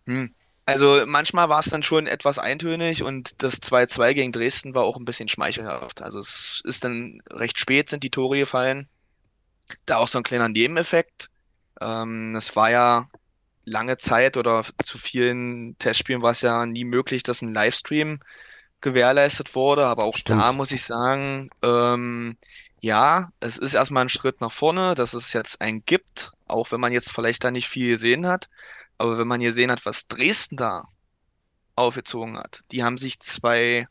hm. Also manchmal war es dann schon etwas eintönig und das 2-2 gegen Dresden war auch ein bisschen schmeichelhaft. Also es ist dann recht spät sind die Tore gefallen. Da auch so ein kleiner Nebeneffekt. Ähm, es war ja lange Zeit oder zu vielen Testspielen war es ja nie möglich, dass ein Livestream gewährleistet wurde. Aber auch Stimmt. da muss ich sagen, ähm, ja, es ist erstmal ein Schritt nach vorne, dass es jetzt einen gibt, auch wenn man jetzt vielleicht da nicht viel gesehen hat. Aber wenn man gesehen hat, was Dresden da aufgezogen hat, die haben sich zwei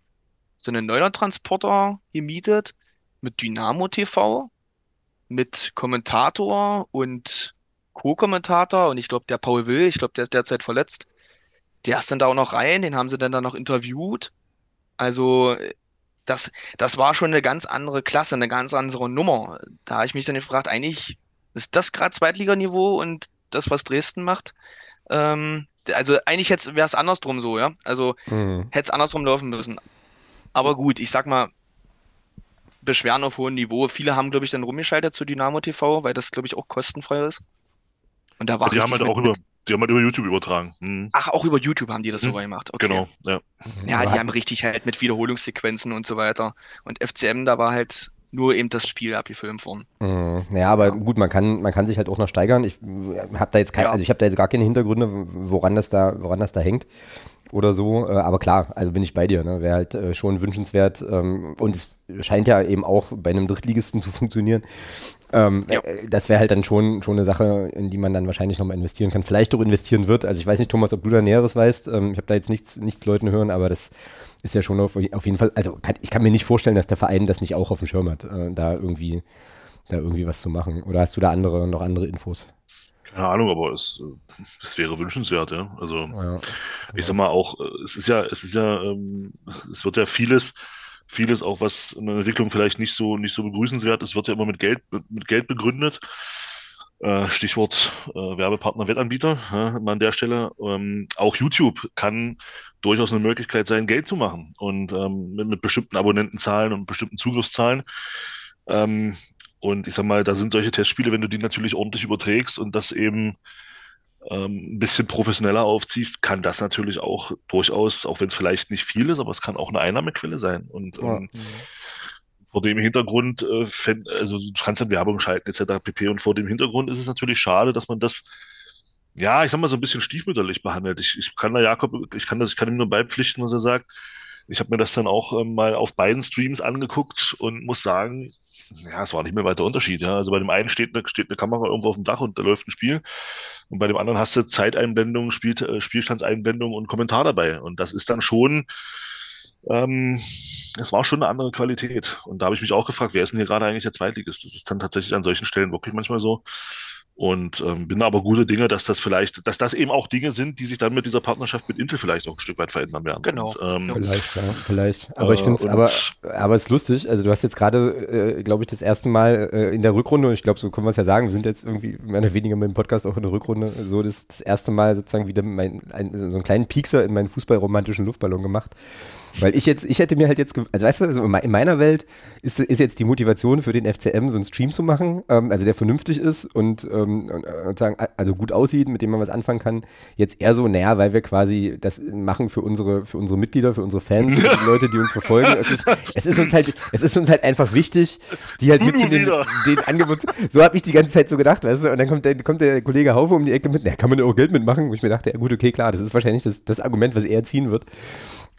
so einen Neuner-Transporter gemietet mit Dynamo TV, mit Kommentator und Co-Kommentator und ich glaube, der Paul Will, ich glaube, der ist derzeit verletzt. Der ist dann da auch noch rein, den haben sie dann da noch interviewt. Also das, das war schon eine ganz andere Klasse, eine ganz andere Nummer. Da habe ich mich dann gefragt, eigentlich ist das gerade Zweitliganiveau und das, was Dresden macht. Ähm, also eigentlich wäre es andersrum so, ja. Also mhm. hätte es andersrum laufen müssen. Aber gut, ich sag mal, Beschweren auf hohem Niveau. Viele haben, glaube ich, dann rumgeschaltet zu Dynamo TV, weil das, glaube ich, auch kostenfrei ist. Und da war ja, die haben halt auch über, die haben halt über YouTube übertragen. Hm. Ach, auch über YouTube haben die das hm. sogar gemacht. Okay. Genau, ja. Ja, die haben richtig halt mit Wiederholungssequenzen und so weiter. Und FCM, da war halt nur eben das Spiel abgefilmt worden. Mhm. Ja, aber gut, man kann, man kann sich halt auch noch steigern. Ich habe da jetzt kein, ja. also ich habe da jetzt gar keine Hintergründe, woran das da, woran das da hängt oder so. Äh, aber klar, also bin ich bei dir. Ne? Wäre halt äh, schon wünschenswert. Ähm, und es scheint ja eben auch bei einem Drittligisten zu funktionieren. Ähm, ja. Äh, das wäre halt dann schon, schon eine Sache, in die man dann wahrscheinlich nochmal investieren kann. Vielleicht auch investieren wird. Also ich weiß nicht, Thomas, ob du da Näheres weißt. Ähm, ich habe da jetzt nichts, nichts Leuten hören, aber das ist ja schon auf, auf jeden Fall, also kann, ich kann mir nicht vorstellen, dass der Verein das nicht auch auf dem Schirm hat, da irgendwie da irgendwie was zu machen. Oder hast du da andere, noch andere Infos? Keine Ahnung, aber es, es wäre wünschenswert, ja. Also ja, ich sag mal auch, es ist ja, es ist ja, ähm, es wird ja vieles, vieles auch, was in der Entwicklung vielleicht nicht so, nicht so begrüßenswert ist, wird ja immer mit Geld, mit Geld begründet. Äh, Stichwort äh, Werbepartner, Wettanbieter ja, an der Stelle. Ähm, auch YouTube kann durchaus eine Möglichkeit sein, Geld zu machen und ähm, mit, mit bestimmten Abonnentenzahlen und bestimmten Zugriffszahlen. Ähm, und ich sag mal, da sind solche Testspiele, wenn du die natürlich ordentlich überträgst und das eben ähm, ein bisschen professioneller aufziehst, kann das natürlich auch durchaus, auch wenn es vielleicht nicht viel ist, aber es kann auch eine Einnahmequelle sein. Und ja. ähm, vor dem Hintergrund, äh, also du kannst dann Werbung schalten etc. pp. Und vor dem Hintergrund ist es natürlich schade, dass man das ja, ich sag mal, so ein bisschen stiefmütterlich behandelt. Ich, ich kann da Jakob, ich kann das, ich kann ihm nur beipflichten, was er sagt. Ich habe mir das dann auch ähm, mal auf beiden Streams angeguckt und muss sagen, ja, es war nicht mehr weiter Unterschied. Ja. Also bei dem einen steht eine, steht eine Kamera irgendwo auf dem Dach und da läuft ein Spiel. Und bei dem anderen hast du Zeiteinblendung, Spiel, äh, Spielstandseinblendung und Kommentar dabei. Und das ist dann schon, ähm, es war schon eine andere Qualität. Und da habe ich mich auch gefragt, wer ist denn hier gerade eigentlich der Zweitligist? Das ist dann tatsächlich an solchen Stellen wirklich manchmal so. Und ähm, bin aber gute Dinge, dass das vielleicht, dass das eben auch Dinge sind, die sich dann mit dieser Partnerschaft mit Intel vielleicht auch ein Stück weit verändern werden. Genau. Und, ähm, vielleicht, ja, vielleicht. Aber äh, ich finde es, aber, aber es ist lustig. Also du hast jetzt gerade, äh, glaube ich, das erste Mal äh, in der Rückrunde, und ich glaube, so können wir es ja sagen, wir sind jetzt irgendwie mehr oder weniger mit dem Podcast auch in der Rückrunde, so das, das erste Mal sozusagen wieder mein, ein, so einen kleinen Piekser in meinen fußballromantischen Luftballon gemacht. Weil ich jetzt, ich hätte mir halt jetzt, also weißt du, also in meiner Welt ist, ist jetzt die Motivation für den FCM, so einen Stream zu machen, ähm, also der vernünftig ist und, ähm, und, und sagen, also gut aussieht, mit dem man was anfangen kann, jetzt eher so, naja, weil wir quasi das machen für unsere, für unsere Mitglieder, für unsere Fans, für die Leute, die uns verfolgen. Es ist, es ist uns halt, es ist uns halt einfach wichtig, die halt mit zu den, den Angeboten, so habe ich die ganze Zeit so gedacht, weißt du, und dann kommt der, kommt der Kollege Haufe um die Ecke mit, na, kann man ja auch Geld mitmachen, wo ich mir dachte, ja gut, okay, klar, das ist wahrscheinlich das, das Argument, was er ziehen wird.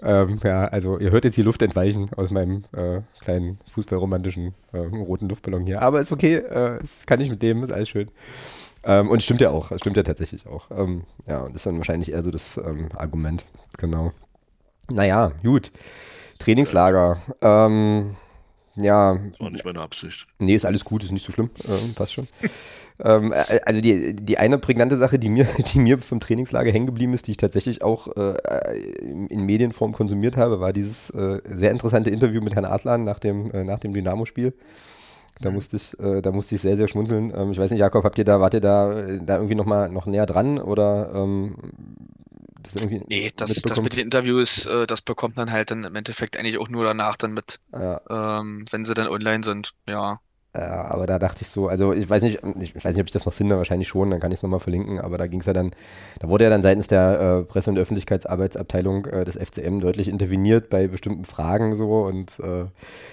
Ähm, ja, also ihr hört jetzt hier Luft entweichen aus meinem äh, kleinen fußballromantischen äh, roten Luftballon hier. Aber ist okay, äh, kann ich mit dem, ist alles schön. Ähm, und stimmt ja auch, stimmt ja tatsächlich auch. Ähm, ja, und das ist dann wahrscheinlich eher so das ähm, Argument, genau. Naja, gut. Trainingslager. Ähm, Ja. Das war nicht meine Absicht. Nee, ist alles gut, ist nicht so schlimm. Ähm, passt schon. ähm, äh, also die, die eine prägnante Sache, die mir, die mir vom Trainingslager hängen geblieben ist, die ich tatsächlich auch äh, in Medienform konsumiert habe, war dieses äh, sehr interessante Interview mit Herrn Aslan nach dem, äh, nach dem Dynamo-Spiel. Da musste ich, äh, da musste ich sehr, sehr schmunzeln. Ähm, ich weiß nicht, Jakob, habt ihr da, wart ihr da, da irgendwie noch mal noch näher dran oder ähm, das irgendwie Nee, das, das mit den Interviews, äh, das bekommt man halt dann im Endeffekt eigentlich auch nur danach dann mit, ja. ähm, wenn sie dann online sind, ja. Ja, aber da dachte ich so, also ich weiß nicht, ich weiß nicht, ob ich das noch finde, wahrscheinlich schon, dann kann ich es nochmal verlinken, aber da ging es ja dann, da wurde ja dann seitens der äh, Presse- und Öffentlichkeitsarbeitsabteilung äh, des FCM deutlich interveniert bei bestimmten Fragen so und äh,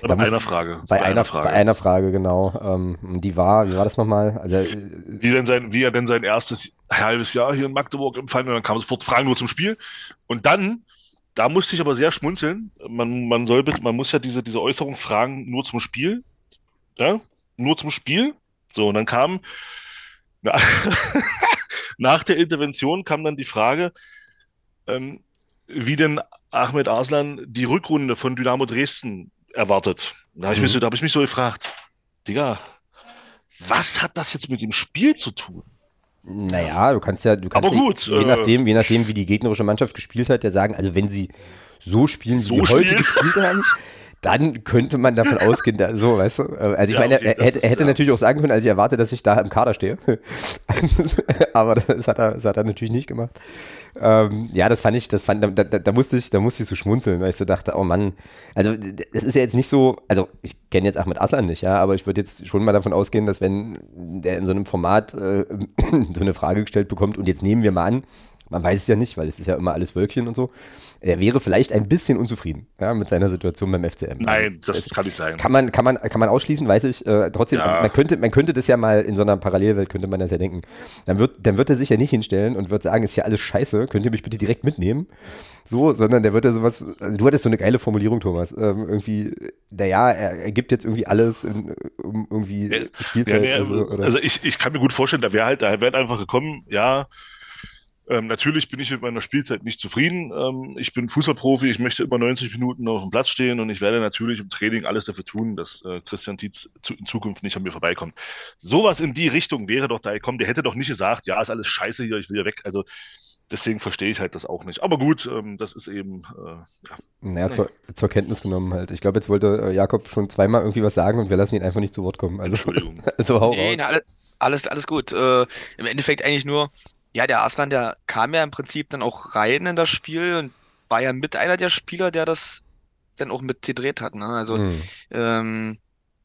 bei einer Frage. Bei, bei einer, Frage. Bei einer Frage, genau. Ähm, die war, wie war das nochmal? Also, äh, wie, denn sein, wie er denn sein erstes halbes Jahr hier in Magdeburg empfangen und dann kam sofort Fragen nur zum Spiel und dann da musste ich aber sehr schmunzeln. Man, man soll, man muss ja diese, diese Äußerung fragen nur zum Spiel. Ja, nur zum Spiel. So, und dann kam na, nach der Intervention kam dann die Frage, ähm, wie denn Ahmed Arslan die Rückrunde von Dynamo Dresden erwartet. Da habe ich, mich mhm. so, hab ich mich so gefragt, Digga, was hat das jetzt mit dem Spiel zu tun? Naja, du kannst ja, du kannst Aber gut, ja, je, nachdem, je nachdem, wie die gegnerische Mannschaft gespielt hat, ja sagen, also wenn sie so spielen, wie so sie spielen? heute gespielt haben, dann könnte man davon ausgehen, da, so, weißt du? Also ich ja, meine, okay, er, hätte, er hätte ja. natürlich auch sagen können, als ich erwarte, dass ich da im Kader stehe. Aber das hat, er, das hat er natürlich nicht gemacht. Ähm, ja, das fand ich, das fand, da, da, da, musste ich, da musste ich so schmunzeln, weil ich so dachte, oh Mann, also es ist ja jetzt nicht so, also ich kenne jetzt Ahmed Aslan nicht, ja, aber ich würde jetzt schon mal davon ausgehen, dass wenn der in so einem Format äh, so eine Frage gestellt bekommt und jetzt nehmen wir mal an, man weiß es ja nicht, weil es ist ja immer alles Wölkchen und so. Er wäre vielleicht ein bisschen unzufrieden ja, mit seiner Situation beim FCM. Nein, also, das kann nicht sein. Kann man, kann man, kann man ausschließen, weiß ich. Äh, trotzdem, ja. also man, könnte, man könnte das ja mal in so einer Parallelwelt, könnte man das ja denken. Dann wird, dann wird er sich ja nicht hinstellen und wird sagen, ist ja alles scheiße, könnt ihr mich bitte direkt mitnehmen? So, sondern der wird ja sowas, also du hattest so eine geile Formulierung, Thomas. Ähm, irgendwie, naja, er, er gibt jetzt irgendwie alles in, um irgendwie ja, Spielzeit. Ja, also, also ich, ich kann mir gut vorstellen, da wäre halt, da wäre einfach gekommen, ja, ähm, natürlich bin ich mit meiner Spielzeit nicht zufrieden. Ähm, ich bin Fußballprofi, ich möchte immer 90 Minuten auf dem Platz stehen und ich werde natürlich im Training alles dafür tun, dass äh, Christian Tietz zu, in Zukunft nicht an mir vorbeikommt. Sowas in die Richtung wäre doch da gekommen. Der hätte doch nicht gesagt, ja, ist alles scheiße hier, ich will hier weg. Also deswegen verstehe ich halt das auch nicht. Aber gut, ähm, das ist eben. Äh, ja. Naja, zur, zur, Kenntnis genommen halt. Ich glaube, jetzt wollte äh, Jakob schon zweimal irgendwie was sagen und wir lassen ihn einfach nicht zu Wort kommen. Also, Entschuldigung. also hau nee, raus. Na, alles, alles gut. Äh, Im Endeffekt eigentlich nur ja, der Arslan, der kam ja im Prinzip dann auch rein in das Spiel und war ja mit einer der Spieler, der das dann auch mit gedreht hat. Ne? Also mhm. ähm,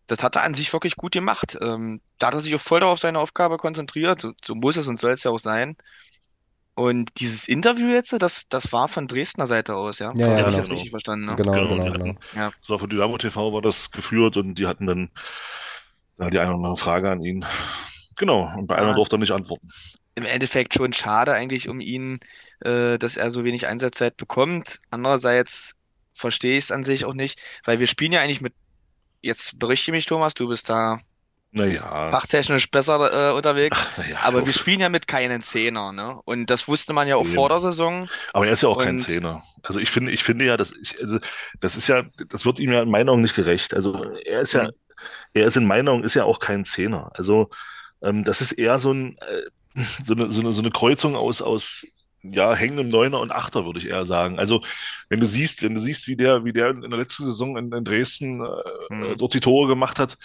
das hat er an sich wirklich gut gemacht. Ähm, da hat er sich auch voll auf seine Aufgabe konzentriert. So, so muss es und soll es ja auch sein. Und dieses Interview jetzt, das, das war von Dresdner Seite aus, ja? Ja, ja habe genau. ich jetzt richtig verstanden. Ne? Genau, genau, genau. genau. Ja. Das war von Dynamo TV war das geführt und die hatten dann ja, die eine oder andere Frage an ihn. Genau, und bei einer durfte er nicht antworten im Endeffekt schon schade eigentlich um ihn, äh, dass er so wenig Einsatzzeit bekommt. Andererseits verstehe ich es an sich auch nicht, weil wir spielen ja eigentlich mit, jetzt berichte mich Thomas, du bist da naja. fachtechnisch besser äh, unterwegs, Ach, ja, aber wir spielen ja mit keinen Zehner, ne? Und das wusste man ja auch Eben. vor der Saison. Aber er ist ja auch Und, kein Zehner. Also ich finde, ich finde ja, das, ich, also das ist ja, das wird ihm ja in meinen Augen nicht gerecht. Also er ist ja, mhm. er ist in meinen Augen ist ja auch kein Zehner. Also ähm, das ist eher so ein, äh, so eine, so eine, so eine Kreuzung aus, aus ja, hängendem Neuner und Achter, würde ich eher sagen. Also, wenn du siehst, wenn du siehst, wie der, wie der in der letzten Saison in, in Dresden äh, mhm. dort die Tore gemacht hat,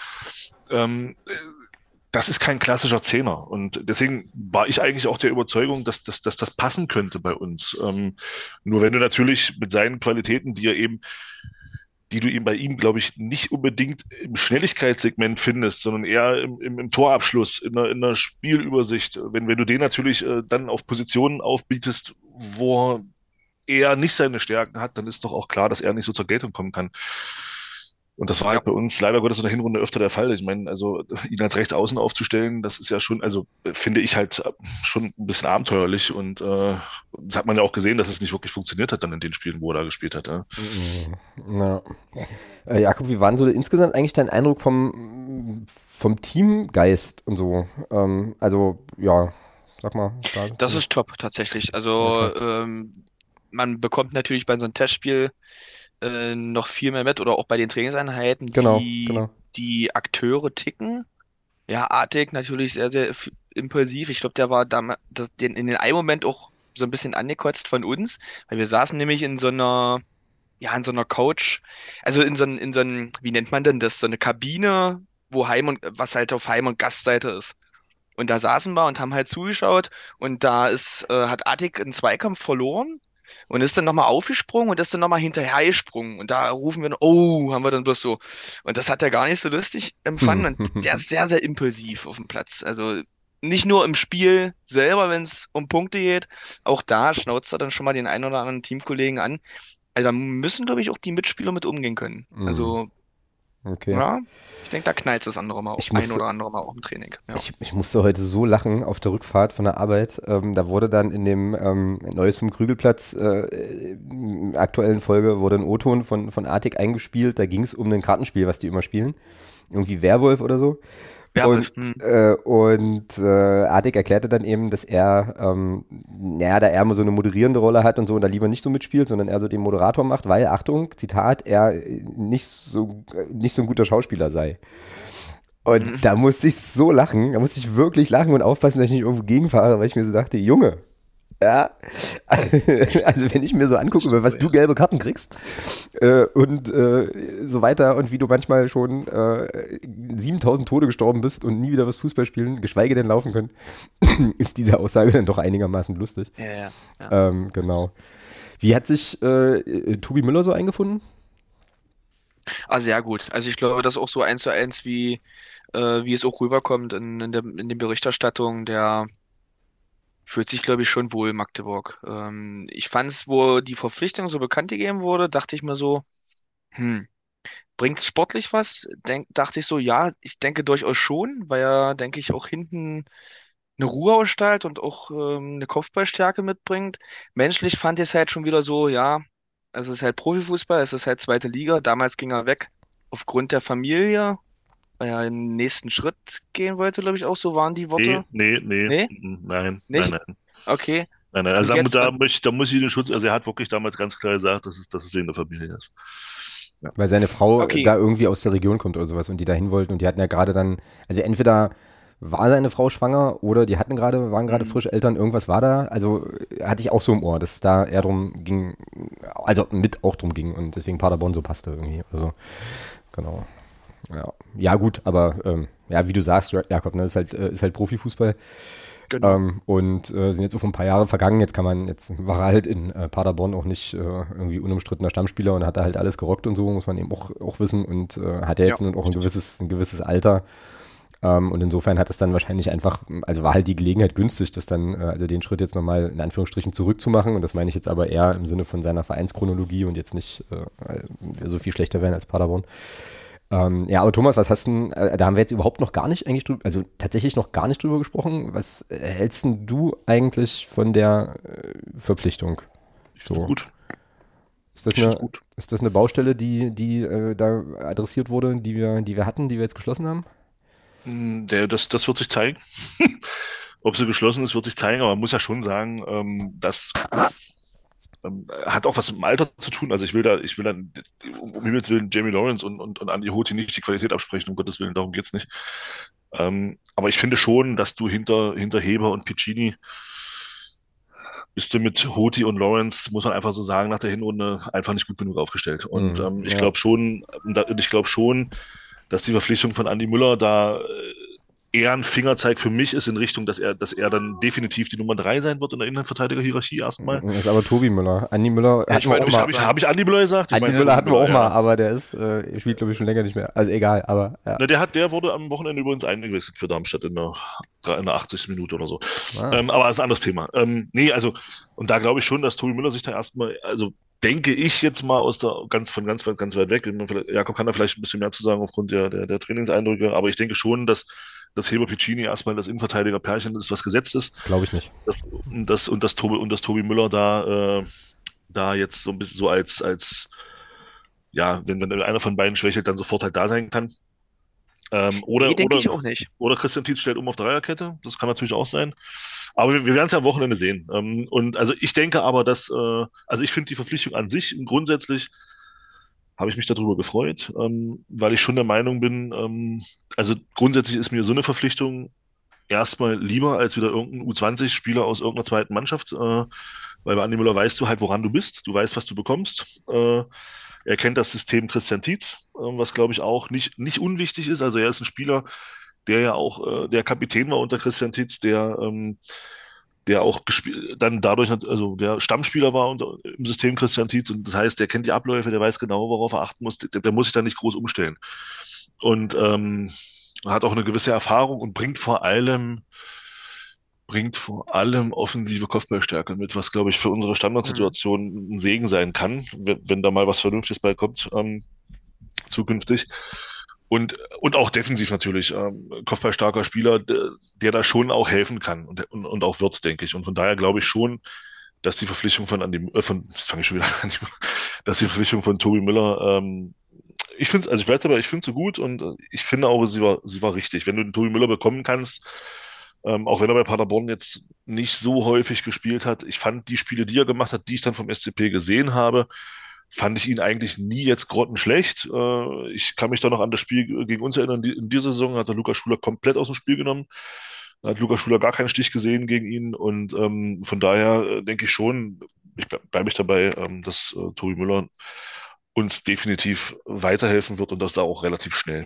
ähm, das ist kein klassischer Zehner. Und deswegen war ich eigentlich auch der Überzeugung, dass, dass, dass das passen könnte bei uns. Ähm, nur wenn du natürlich mit seinen Qualitäten, die er eben die du ihm bei ihm, glaube ich, nicht unbedingt im Schnelligkeitssegment findest, sondern eher im, im, im Torabschluss, in einer, in einer, Spielübersicht. Wenn, wenn du den natürlich äh, dann auf Positionen aufbietest, wo er nicht seine Stärken hat, dann ist doch auch klar, dass er nicht so zur Geltung kommen kann. Und das war halt bei uns leider Gottes in der Hinrunde öfter der Fall. Ich meine, also ihn als Rechtsaußen aufzustellen, das ist ja schon, also finde ich halt schon ein bisschen abenteuerlich und äh, das hat man ja auch gesehen, dass es nicht wirklich funktioniert hat dann in den Spielen, wo er da gespielt hat. Ja. ja. Äh, Jakob, wie war denn so insgesamt eigentlich dein Eindruck vom, vom Teamgeist und so? Ähm, also, ja, sag mal. Da, das ist top, tatsächlich. Also, ähm, man bekommt natürlich bei so einem Testspiel äh, noch viel mehr mit oder auch bei den Trainingseinheiten, Genau, wie genau. die Akteure ticken. Ja, Artig natürlich sehr, sehr impulsiv. Ich glaube, der war damals das, den, in den einen Moment auch so ein bisschen angekotzt von uns, weil wir saßen nämlich in so einer, ja, in so einer Couch, also in so, ein- in so einem, wie nennt man denn das, so eine Kabine, wo Heim und, was halt auf Heim- und Gastseite ist. Und da saßen wir und haben halt zugeschaut und da ist, äh, hat Attic einen Zweikampf verloren und ist dann nochmal aufgesprungen und ist dann nochmal hinterhergesprungen. Und da rufen wir, oh, haben wir dann bloß so. Und das hat er gar nicht so lustig empfanden. Und der ist sehr, sehr impulsiv auf dem Platz. Also nicht nur im Spiel selber, wenn es um Punkte geht, auch da schnauzt er dann schon mal den einen oder anderen Teamkollegen an. Also da müssen, glaube ich, auch die Mitspieler mit umgehen können. Mhm. Also, Okay. ja, ich denke, da knallt das andere Mal, Ich ein oder andere Mal auch im Training. Ja. Ich, ich musste heute so lachen auf der Rückfahrt von der Arbeit. Ähm, da wurde dann in dem ähm, Neues vom Krügelplatz äh, äh, aktuellen Folge wurde ein O-Ton von, von Artik eingespielt. Da ging es um ein Kartenspiel, was die immer spielen. Irgendwie Werwolf oder so. Werwolf, Und, hm. äh, und äh, Artik erklärte dann eben, dass er, ähm, naja, da er immer so eine moderierende Rolle hat und so und da lieber nicht so mitspielt, sondern er so den Moderator macht, weil, Achtung, Zitat, er nicht so, nicht so ein guter Schauspieler sei. Und Mhm. da musste ich so lachen, da musste ich wirklich lachen und aufpassen, dass ich nicht irgendwo gegenfahre, weil ich mir so dachte, Junge, ja, also wenn ich mir so angucke, über was du gelbe Karten kriegst äh, und äh, so weiter und wie du manchmal schon äh, 7000 Tode gestorben bist und nie wieder was Fußball spielen, geschweige denn laufen können, ist diese Aussage dann doch einigermaßen lustig. Ja, ja, ja. Ähm, genau. Wie hat sich äh, äh, Tobi Müller so eingefunden? Ah, sehr gut. Also ich glaube, das ist auch so eins zu eins, wie, äh, wie es auch rüberkommt in, in der, in den Berichterstattungen. Der fühlt sich, glaube ich, schon wohl, Magdeburg. Ähm, ich fand es, wo die Verpflichtung so bekannt gegeben wurde, dachte ich mir so, hm, bringt es sportlich was? Denk, dachte ich so, ja, ich denke durchaus schon, weil er, denke ich, auch hinten eine Ruhe ausstrahlt und auch ähm, eine Kopfballstärke mitbringt. Menschlich fand ich es halt schon wieder so, ja, es ist halt Profifußball, es ist halt zweite Liga. Damals ging er weg aufgrund der Familie, weil er den nächsten Schritt gehen wollte, glaube ich, auch so waren die Nee, Worte. nee, nee, Nee? mm, nein, Nicht? nein, nein. Okay, Nein, nein, also da, da, möchte, da muss ich den Schutz, also er hat wirklich damals ganz klar gesagt, dass es, dass es wegen der Familie ist. Weil seine Frau Okay. da irgendwie aus der Region kommt oder sowas und die dahin wollten und die hatten ja gerade dann, also entweder war seine Frau schwanger oder die hatten gerade, waren gerade Mhm. frisch Eltern, irgendwas war da. Also äh, hatte ich auch so im Ohr, dass es da eher drum ging, also mit auch drum ging und deswegen Paderborn so passte irgendwie. Also, genau. Ja, ja gut, aber ähm, ja, wie du sagst, Jakob, ne, ist halt, äh, ist halt Profifußball. genau. Ähm, und äh, sind jetzt auch ein paar Jahre vergangen. Jetzt kann man, jetzt war er halt in äh, Paderborn auch nicht äh, irgendwie unumstrittener Stammspieler und hat da halt alles gerockt und so, muss man eben auch, auch wissen. Und äh, hat ja jetzt Ja. nun auch ein gewisses, ein gewisses Alter. Ähm, und insofern hat es dann wahrscheinlich einfach, also war halt die Gelegenheit günstig, das dann, äh, also den Schritt jetzt nochmal in Anführungsstrichen zurückzumachen. Und das meine ich jetzt aber eher im Sinne von seiner Vereinschronologie und jetzt nicht so viel schlechter werden als Paderborn. Ähm, ja, aber Thomas, was hast du, äh, da haben wir jetzt überhaupt noch gar nicht eigentlich drüber, also tatsächlich noch gar nicht drüber gesprochen. Was äh, hältst denn du eigentlich von der äh, Verpflichtung? Ich So. gut. Ist das eine, gut. ist das eine Baustelle, die, die äh, da adressiert wurde, die wir, die wir hatten, die wir jetzt geschlossen haben? Mm, Der, das, das wird sich zeigen. Ob sie geschlossen ist, wird sich zeigen, aber man muss ja schon sagen, ähm, das ähm, hat auch was mit dem Alter zu tun. Also ich will da, ich will dann, um Himmels Willen, Jamie Lawrence und, und, und Andy Hoti nicht die Qualität absprechen, um Gottes Willen, darum geht's nicht. Ähm, aber ich finde schon, dass du hinter, hinter Heber und Piccini bist du mit Hoti und Lawrence, muss man einfach so sagen, nach der Hinrunde einfach nicht gut genug aufgestellt. Und Mhm, ähm, ich ja. glaube schon, und ich glaube schon, dass die Verpflichtung von Andy Müller da äh, eher ein Fingerzeig für mich ist in Richtung, dass er, dass er dann definitiv die Nummer drei sein wird in der Innenverteidiger-Hierarchie erstmal. Das ist aber Tobi Müller. Andi Müller Ja, hatten ich mal. Habe ich, hab ich Andi Müller gesagt? Ich Andi meine, Müller hatten wir auch ja. mal, aber der ist, äh, spielt glaube ich schon länger nicht mehr. Also egal, aber ja. Na, der hat, der wurde am Wochenende übrigens eingewechselt für Darmstadt in der, in der 80. Minute oder so. Ah. Ähm, aber das ist ein anderes Thema. Ähm, nee, also, und da glaube ich schon, dass Tobi Müller sich da erstmal, also denke ich jetzt mal aus der, ganz, von ganz weit, ganz weit weg, Jakob kann da vielleicht ein bisschen mehr zu sagen aufgrund der, der, der Trainingseindrücke, aber ich denke schon, dass, dass Heber Piccini erstmal das Innenverteidiger-Pärchen ist, was gesetzt ist. Glaube ich nicht. Das, und, das, und, das Tobi, und das Tobi Müller da, äh, da jetzt so ein bisschen so als, als, ja, wenn, wenn einer von beiden schwächelt, dann sofort halt da sein kann. Ähm, oder, Nee, denke oder, ich auch nicht. oder Christian Tietz stellt um auf Dreierkette. Das kann natürlich auch sein. Aber wir, wir werden es ja am Wochenende sehen. Ähm, und also ich denke aber, dass, äh, also ich finde die Verpflichtung an sich grundsätzlich habe ich mich darüber gefreut, ähm, weil ich schon der Meinung bin, ähm, also grundsätzlich ist mir so eine Verpflichtung erstmal lieber als wieder irgendein U20-Spieler aus irgendeiner zweiten Mannschaft, äh, weil bei Andi Müller weißt du halt, woran du bist, du weißt, was du bekommst. Äh, er kennt das System Christian Tietz, äh, was glaube ich auch nicht, nicht unwichtig ist. Also er ist ein Spieler, der ja auch äh, der Kapitän war unter Christian Tietz, der ähm, der auch dann dadurch, also der Stammspieler war unter, im System Christian Tietz und das heißt, der kennt die Abläufe, der weiß genau, worauf er achten muss, der, der muss sich da nicht groß umstellen. Und ähm, hat auch eine gewisse Erfahrung und bringt vor allem bringt vor allem offensive Kopfballstärke mit, was, glaube ich, für unsere Standardsituation ein Segen sein kann, wenn, da mal was Vernünftiges beikommt ähm, zukünftig. Und, und auch defensiv natürlich. Ähm, Kopfballstarker Spieler, der, der, da schon auch helfen kann und, und, und, auch wird, denke ich. Und von daher glaube ich schon, dass die Verpflichtung von Andi, äh, von, fange ich schon wieder an, dass die Verpflichtung von Tobi Müller, ähm, ich finde also ich bleibe dabei, ich finde sie gut und äh, ich finde auch, sie war, sie war richtig. Wenn du den Tobi Müller bekommen kannst, ähm, auch wenn er bei Paderborn jetzt nicht so häufig gespielt hat, ich fand die Spiele, die er gemacht hat, die ich dann vom SCP gesehen habe, fand ich ihn eigentlich nie jetzt grottenschlecht. Äh, ich kann mich da noch an das Spiel gegen uns erinnern. In dieser Saison hat der Lukas Schuler komplett aus dem Spiel genommen. Da hat Lukas Schuler gar keinen Stich gesehen gegen ihn. Und ähm, von daher äh, denke ich schon, ich bleibe bleib ich dabei, ähm, dass äh, Tobi Müller uns definitiv weiterhelfen wird und das da auch relativ schnell.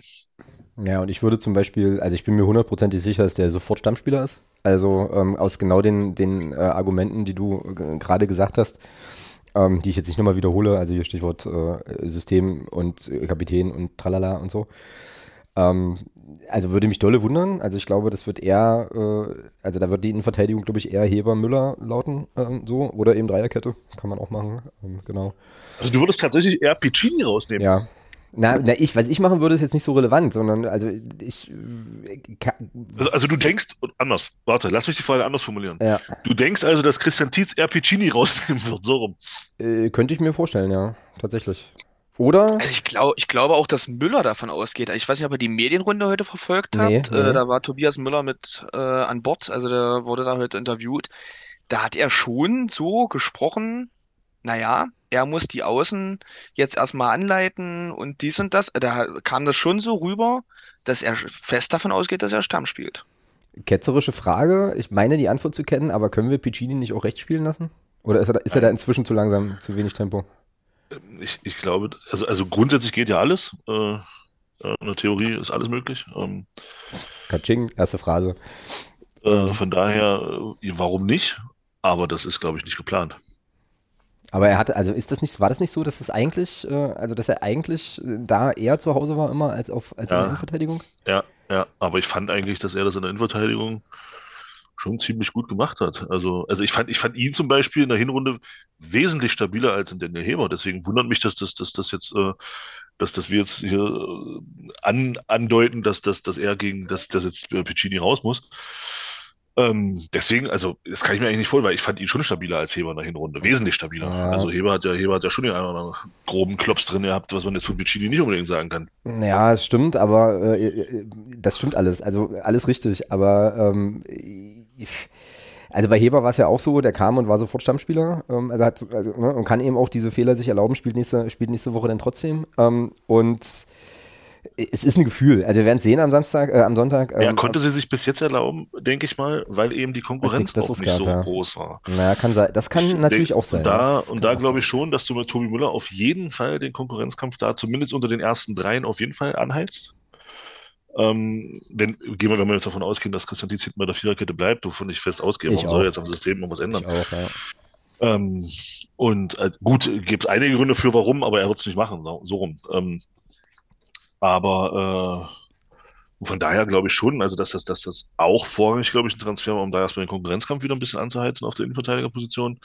Ja, und ich würde zum Beispiel, also ich bin mir hundertprozentig sicher, dass der sofort Stammspieler ist. Also ähm, aus genau den, den äh, Argumenten, die du gerade gesagt hast, ähm, die ich jetzt nicht nochmal wiederhole, also hier Stichwort äh, System und äh, Kapitän und tralala und so. Ähm, also würde mich dolle wundern. Also ich glaube, das wird eher, äh, also da wird die Innenverteidigung, glaube ich, eher Heber Müller lauten, ähm, so. Oder eben Dreierkette, kann man auch machen, ähm, genau. Also du würdest tatsächlich eher Piccini rausnehmen. Ja, na, na, ich, was ich machen würde, ist jetzt nicht so relevant, sondern also ich. Also, also, du denkst, anders, warte, lass mich die Frage anders formulieren. Ja. Du denkst also, dass Christian Tietz eher Piccini rausnehmen wird, so rum. Äh, könnte ich mir vorstellen, ja, tatsächlich. Oder? Also ich, glaub, ich glaube auch, dass Müller davon ausgeht. Ich weiß nicht, ob er die Medienrunde heute verfolgt hat. Nee, nee. Äh, da war Tobias Müller mit äh, an Bord, also der wurde da heute interviewt. Da hat er schon so gesprochen, naja, er muss die Außen jetzt erstmal anleiten und dies und das. Da kam das schon so rüber, dass er fest davon ausgeht, dass er Stamm spielt. Ketzerische Frage. Ich meine, die Antwort zu kennen, aber können wir Piccini nicht auch rechts spielen lassen? Oder ist er, ist er da inzwischen zu langsam, zu wenig Tempo? Ich, ich glaube, also, also grundsätzlich geht ja alles. Äh, äh in der Theorie ist alles möglich. Ähm, Katsching, erste Phrase. Äh, von daher, äh, warum nicht? Aber das ist, glaube ich, nicht geplant. Aber er hatte, also ist das nicht, war das nicht so, dass es eigentlich, äh, also dass er eigentlich äh, da eher zu Hause war immer als auf als ja, in der Innenverteidigung? Ja, ja, aber ich fand eigentlich, dass er das in der Innenverteidigung schon ziemlich gut gemacht hat. Also, also ich fand, ich fand ihn zum Beispiel in der Hinrunde wesentlich stabiler als in Daniel Heber. Deswegen wundert mich, dass das, dass das jetzt, äh, dass, dass wir jetzt hier an, andeuten, dass, dass, dass er gegen, dass, dass jetzt Piccini raus muss. Ähm, deswegen, also, das kann ich mir eigentlich nicht vorstellen, weil ich fand ihn schon stabiler als Heber in der Hinrunde. Wesentlich stabiler. Ja. Also Heber hat ja, Heber hat ja schon den einen oder anderen groben Klops drin gehabt, was man jetzt von Piccini nicht unbedingt sagen kann. Ja, das stimmt, aber äh, das stimmt alles. Also alles richtig. Aber ähm, also bei Heber war es ja auch so, der kam und war sofort Stammspieler. Ähm, also hat, also, ne, und kann eben auch diese Fehler sich erlauben, spielt nächste, spielt nächste Woche dann trotzdem. Ähm, und es ist ein Gefühl. Also wir werden es sehen am Samstag, äh, am Sonntag. Ähm, ja, konnte sie sich bis jetzt erlauben, denke ich mal, weil eben die Konkurrenz auch nicht gab, so ja. groß war. Naja, kann sein. Das kann ich natürlich denk, auch sein. Und da, und da glaube ich schon, dass du mit Tobi Müller auf jeden Fall den Konkurrenzkampf da zumindest unter den ersten dreien auf jeden Fall anheizt. Ähm, wenn, gehen wir, wenn wir jetzt davon ausgehen, dass Christian Dietz hinten bei der Viererkette bleibt, wovon ich fest ausgehe, man soll jetzt am System noch was ändern. Auch, ja. Ähm, und äh, gut, gibt es einige Gründe für warum, aber er wird es nicht machen, so, so rum. Ähm, aber äh, von daher glaube ich schon, also dass das, dass das auch vorrangig, glaube ich, ein Transfer war, um da erstmal den Konkurrenzkampf wieder ein bisschen anzuheizen auf der Innenverteidigerposition.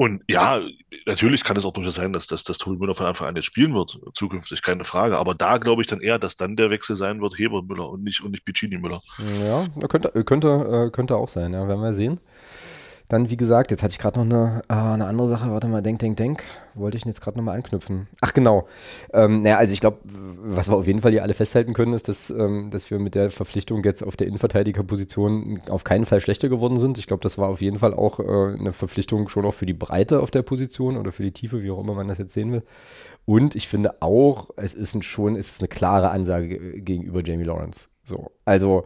Und ja, natürlich kann es auch durchaus sein, dass, dass, dass Tobi Müller von Anfang an jetzt spielen wird, zukünftig, keine Frage. Aber da glaube ich dann eher, dass dann der Wechsel sein wird, Heber Müller und nicht, und nicht Piccini Müller. Ja, könnte, könnte, äh, könnte auch sein, ja, werden wir sehen. Dann, wie gesagt, jetzt hatte ich gerade noch eine, ah, eine andere Sache. Warte mal, denk, denk, denk. Wollte ich jetzt gerade nochmal anknüpfen. Ach, genau. Ähm, naja, also ich glaube, was wir auf jeden Fall hier alle festhalten können, ist, dass, ähm, dass wir mit der Verpflichtung jetzt auf der Innenverteidigerposition auf keinen Fall schlechter geworden sind. Ich glaube, das war auf jeden Fall auch äh, eine Verpflichtung schon auch für die Breite auf der Position oder für die Tiefe, wie auch immer man das jetzt sehen will. Und ich finde auch, es ist ein, schon, es ist eine klare Ansage gegenüber Jamie Lawrence. So, also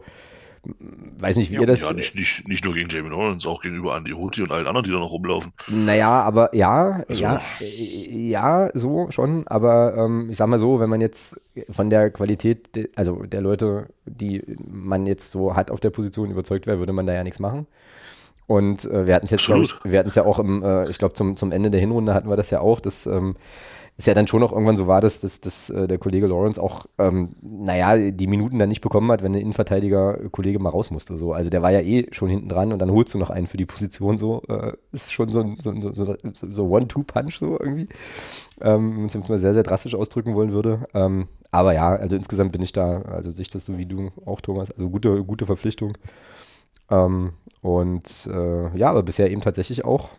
weiß nicht, wie ja, ihr das. Ja, nicht, nicht, nicht nur gegen Jamie Lawrence, auch gegenüber Andy Hoti und allen anderen, die da noch rumlaufen. Naja, aber ja, Also- ja, ja, so schon. Aber ähm, ich sag mal so, wenn man jetzt von der Qualität, also der Leute, die man jetzt so hat auf der Position überzeugt wäre, würde man da ja nichts machen. Und äh, wir hatten es jetzt, glaube ich, wir hatten es ja auch im, äh, ich glaube, zum, zum Ende der Hinrunde hatten wir das ja auch, dass ähm, es ja dann schon noch irgendwann so war, dass, dass, dass äh, der Kollege Lawrence auch, ähm, naja, die Minuten dann nicht bekommen hat, wenn der Innenverteidiger-Kollege mal raus musste. So. Also der war ja eh schon hinten dran und dann holst du noch einen für die Position so. Äh, ist schon so ein so, so, so, One-Two-Punch so irgendwie. Ähm, wenn man es jetzt mal sehr, sehr drastisch ausdrücken wollen würde. Ähm, aber ja, also insgesamt bin ich da, also ich das so wie du auch, Thomas. Also gute, gute Verpflichtung. Ähm, und äh, ja, aber bisher eben tatsächlich auch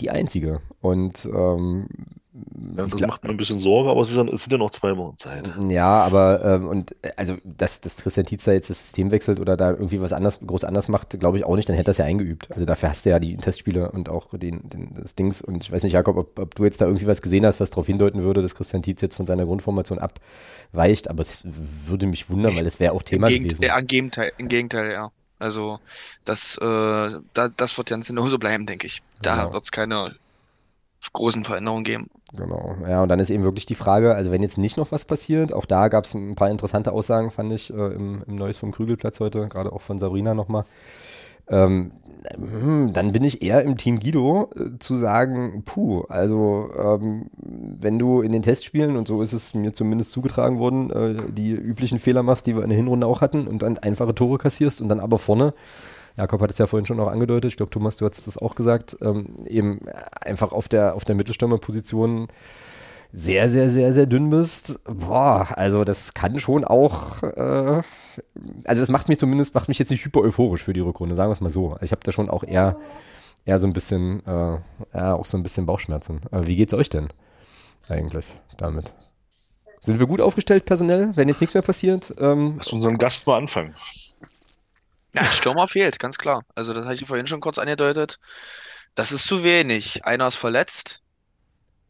die einzige. Und ähm, Ja, das glaub- macht mir ein bisschen Sorge, aber es, ist dann, es sind ja noch zwei Wochen Zeit. ja, aber ähm, und äh, also, dass, dass Christian Tietz da jetzt das System wechselt oder da irgendwie was anders, groß anders macht, glaube ich auch nicht, dann hätte er das ja eingeübt. Also dafür hast du ja die Testspiele und auch den, den, das Dings. Und ich weiß nicht, Jakob, ob, ob du jetzt da irgendwie was gesehen hast, was darauf hindeuten würde, dass Christian Tietz jetzt von seiner Grundformation abweicht, aber es würde mich wundern, weil es wäre auch Thema Im gewesen. Ja, im Gegenteil, im Gegenteil, ja. Also das, äh, da, das wird ganz genauso bleiben, denke ich. Da Genau. wird es keine großen Veränderungen geben. Genau, ja, und dann ist eben wirklich die Frage, also wenn jetzt nicht noch was passiert, auch da gab es ein paar interessante Aussagen, fand ich, äh, im, im Neues vom Krügelplatz heute, gerade auch von Sabrina nochmal. Ähm, hm, dann bin ich eher im Team Guido äh, zu sagen, puh, also ähm, wenn du in den Testspielen, und so ist es mir zumindest zugetragen worden, äh, die üblichen Fehler machst, die wir in der Hinrunde auch hatten, und dann einfache Tore kassierst und dann aber vorne Jakob hat es ja vorhin schon auch angedeutet, ich glaube, Thomas, du hast das auch gesagt, ähm, eben einfach auf der, auf der Mittelstürmerposition sehr, sehr, sehr, sehr dünn bist. Boah, also das kann schon auch, äh, also das macht mich zumindest, macht mich jetzt nicht hyper euphorisch für die Rückrunde, sagen wir es mal so. Also Ich habe da schon auch eher, eher so ein bisschen, äh, auch so ein bisschen Bauchschmerzen. Äh, wie geht's euch denn eigentlich damit? Sind wir gut aufgestellt personell, wenn jetzt nichts mehr passiert? Ähm, Lass unseren Gast mal anfangen. Ja, Stürmer fehlt, ganz klar. Also das hatte ich vorhin schon kurz angedeutet. Das ist zu wenig. Einer ist verletzt,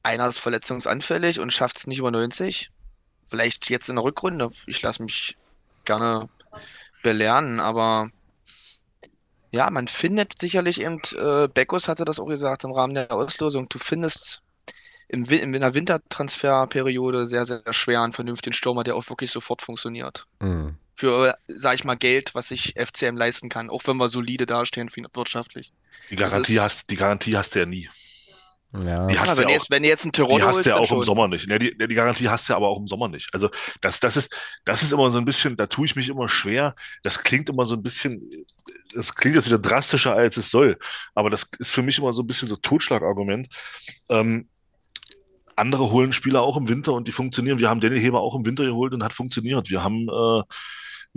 einer ist verletzungsanfällig und schafft es nicht über 90. Vielleicht jetzt in der Rückrunde. Ich lasse mich gerne belehren, aber ja, man findet sicherlich eben, äh, Beckus hatte das auch gesagt im Rahmen der Auslosung, du findest im, in der Wintertransferperiode sehr, sehr schwer einen vernünftigen Stürmer, der auch wirklich sofort funktioniert mh. Für, sag ich mal, Geld, was sich FCM leisten kann, auch wenn wir solide dastehen wirtschaftlich. Die Garantie, ist- hast, die Garantie hast du ja nie. ja. Die hast Ja, du wenn, ja du auch, jetzt, wenn du jetzt einen die Tirolo hast du ja auch im schon. Sommer nicht. Ne, die, die Garantie hast du ja aber auch im Sommer nicht. Also das, das ist, das ist immer so ein bisschen, da tue ich mich immer schwer. Das klingt immer so ein bisschen, das klingt jetzt wieder drastischer, als es soll. Aber das ist für mich immer so ein bisschen so Totschlagargument. Ähm, andere holen Spieler auch im Winter und die funktionieren. Wir haben Daniel Heber auch im Winter geholt und hat funktioniert. Wir haben, äh,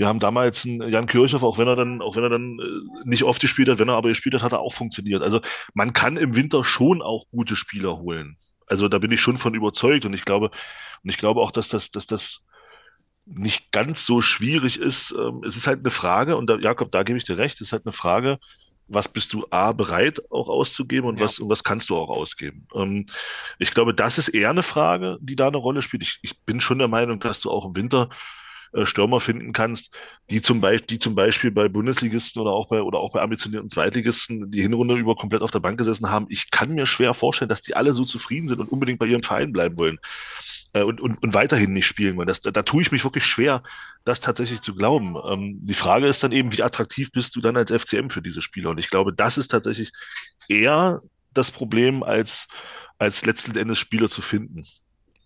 wir haben damals einen Jan Kirchhoff, auch wenn er dann, auch wenn er dann äh, nicht oft gespielt hat, wenn er aber gespielt hat, hat er auch funktioniert. Also man kann im Winter schon auch gute Spieler holen. Also da bin ich schon von überzeugt und ich glaube, und ich glaube auch, dass das, dass das nicht ganz so schwierig ist. Ähm, es ist halt eine Frage, und da, Jakob, da gebe ich dir recht, es ist halt eine Frage, was bist du A bereit auch auszugeben und Ja. was, und was kannst du auch ausgeben? Ähm, ich glaube, das ist eher eine Frage, die da eine Rolle spielt. Ich, ich bin schon der Meinung, dass du auch im Winter äh, Stürmer finden kannst, die zum Beispiel, die zum Beispiel bei Bundesligisten oder auch bei, oder auch bei ambitionierten Zweitligisten die Hinrunde über komplett auf der Bank gesessen haben. Ich kann mir schwer vorstellen, dass die alle so zufrieden sind und unbedingt bei ihrem Verein bleiben wollen äh, und, und, und weiterhin nicht spielen wollen. Das, da, da tue ich mich wirklich schwer, das tatsächlich zu glauben. Ähm, die Frage ist dann eben, wie attraktiv bist du dann als FCM für diese Spieler? Und ich glaube, das ist tatsächlich eher das Problem, als, als letzten Endes Spieler zu finden.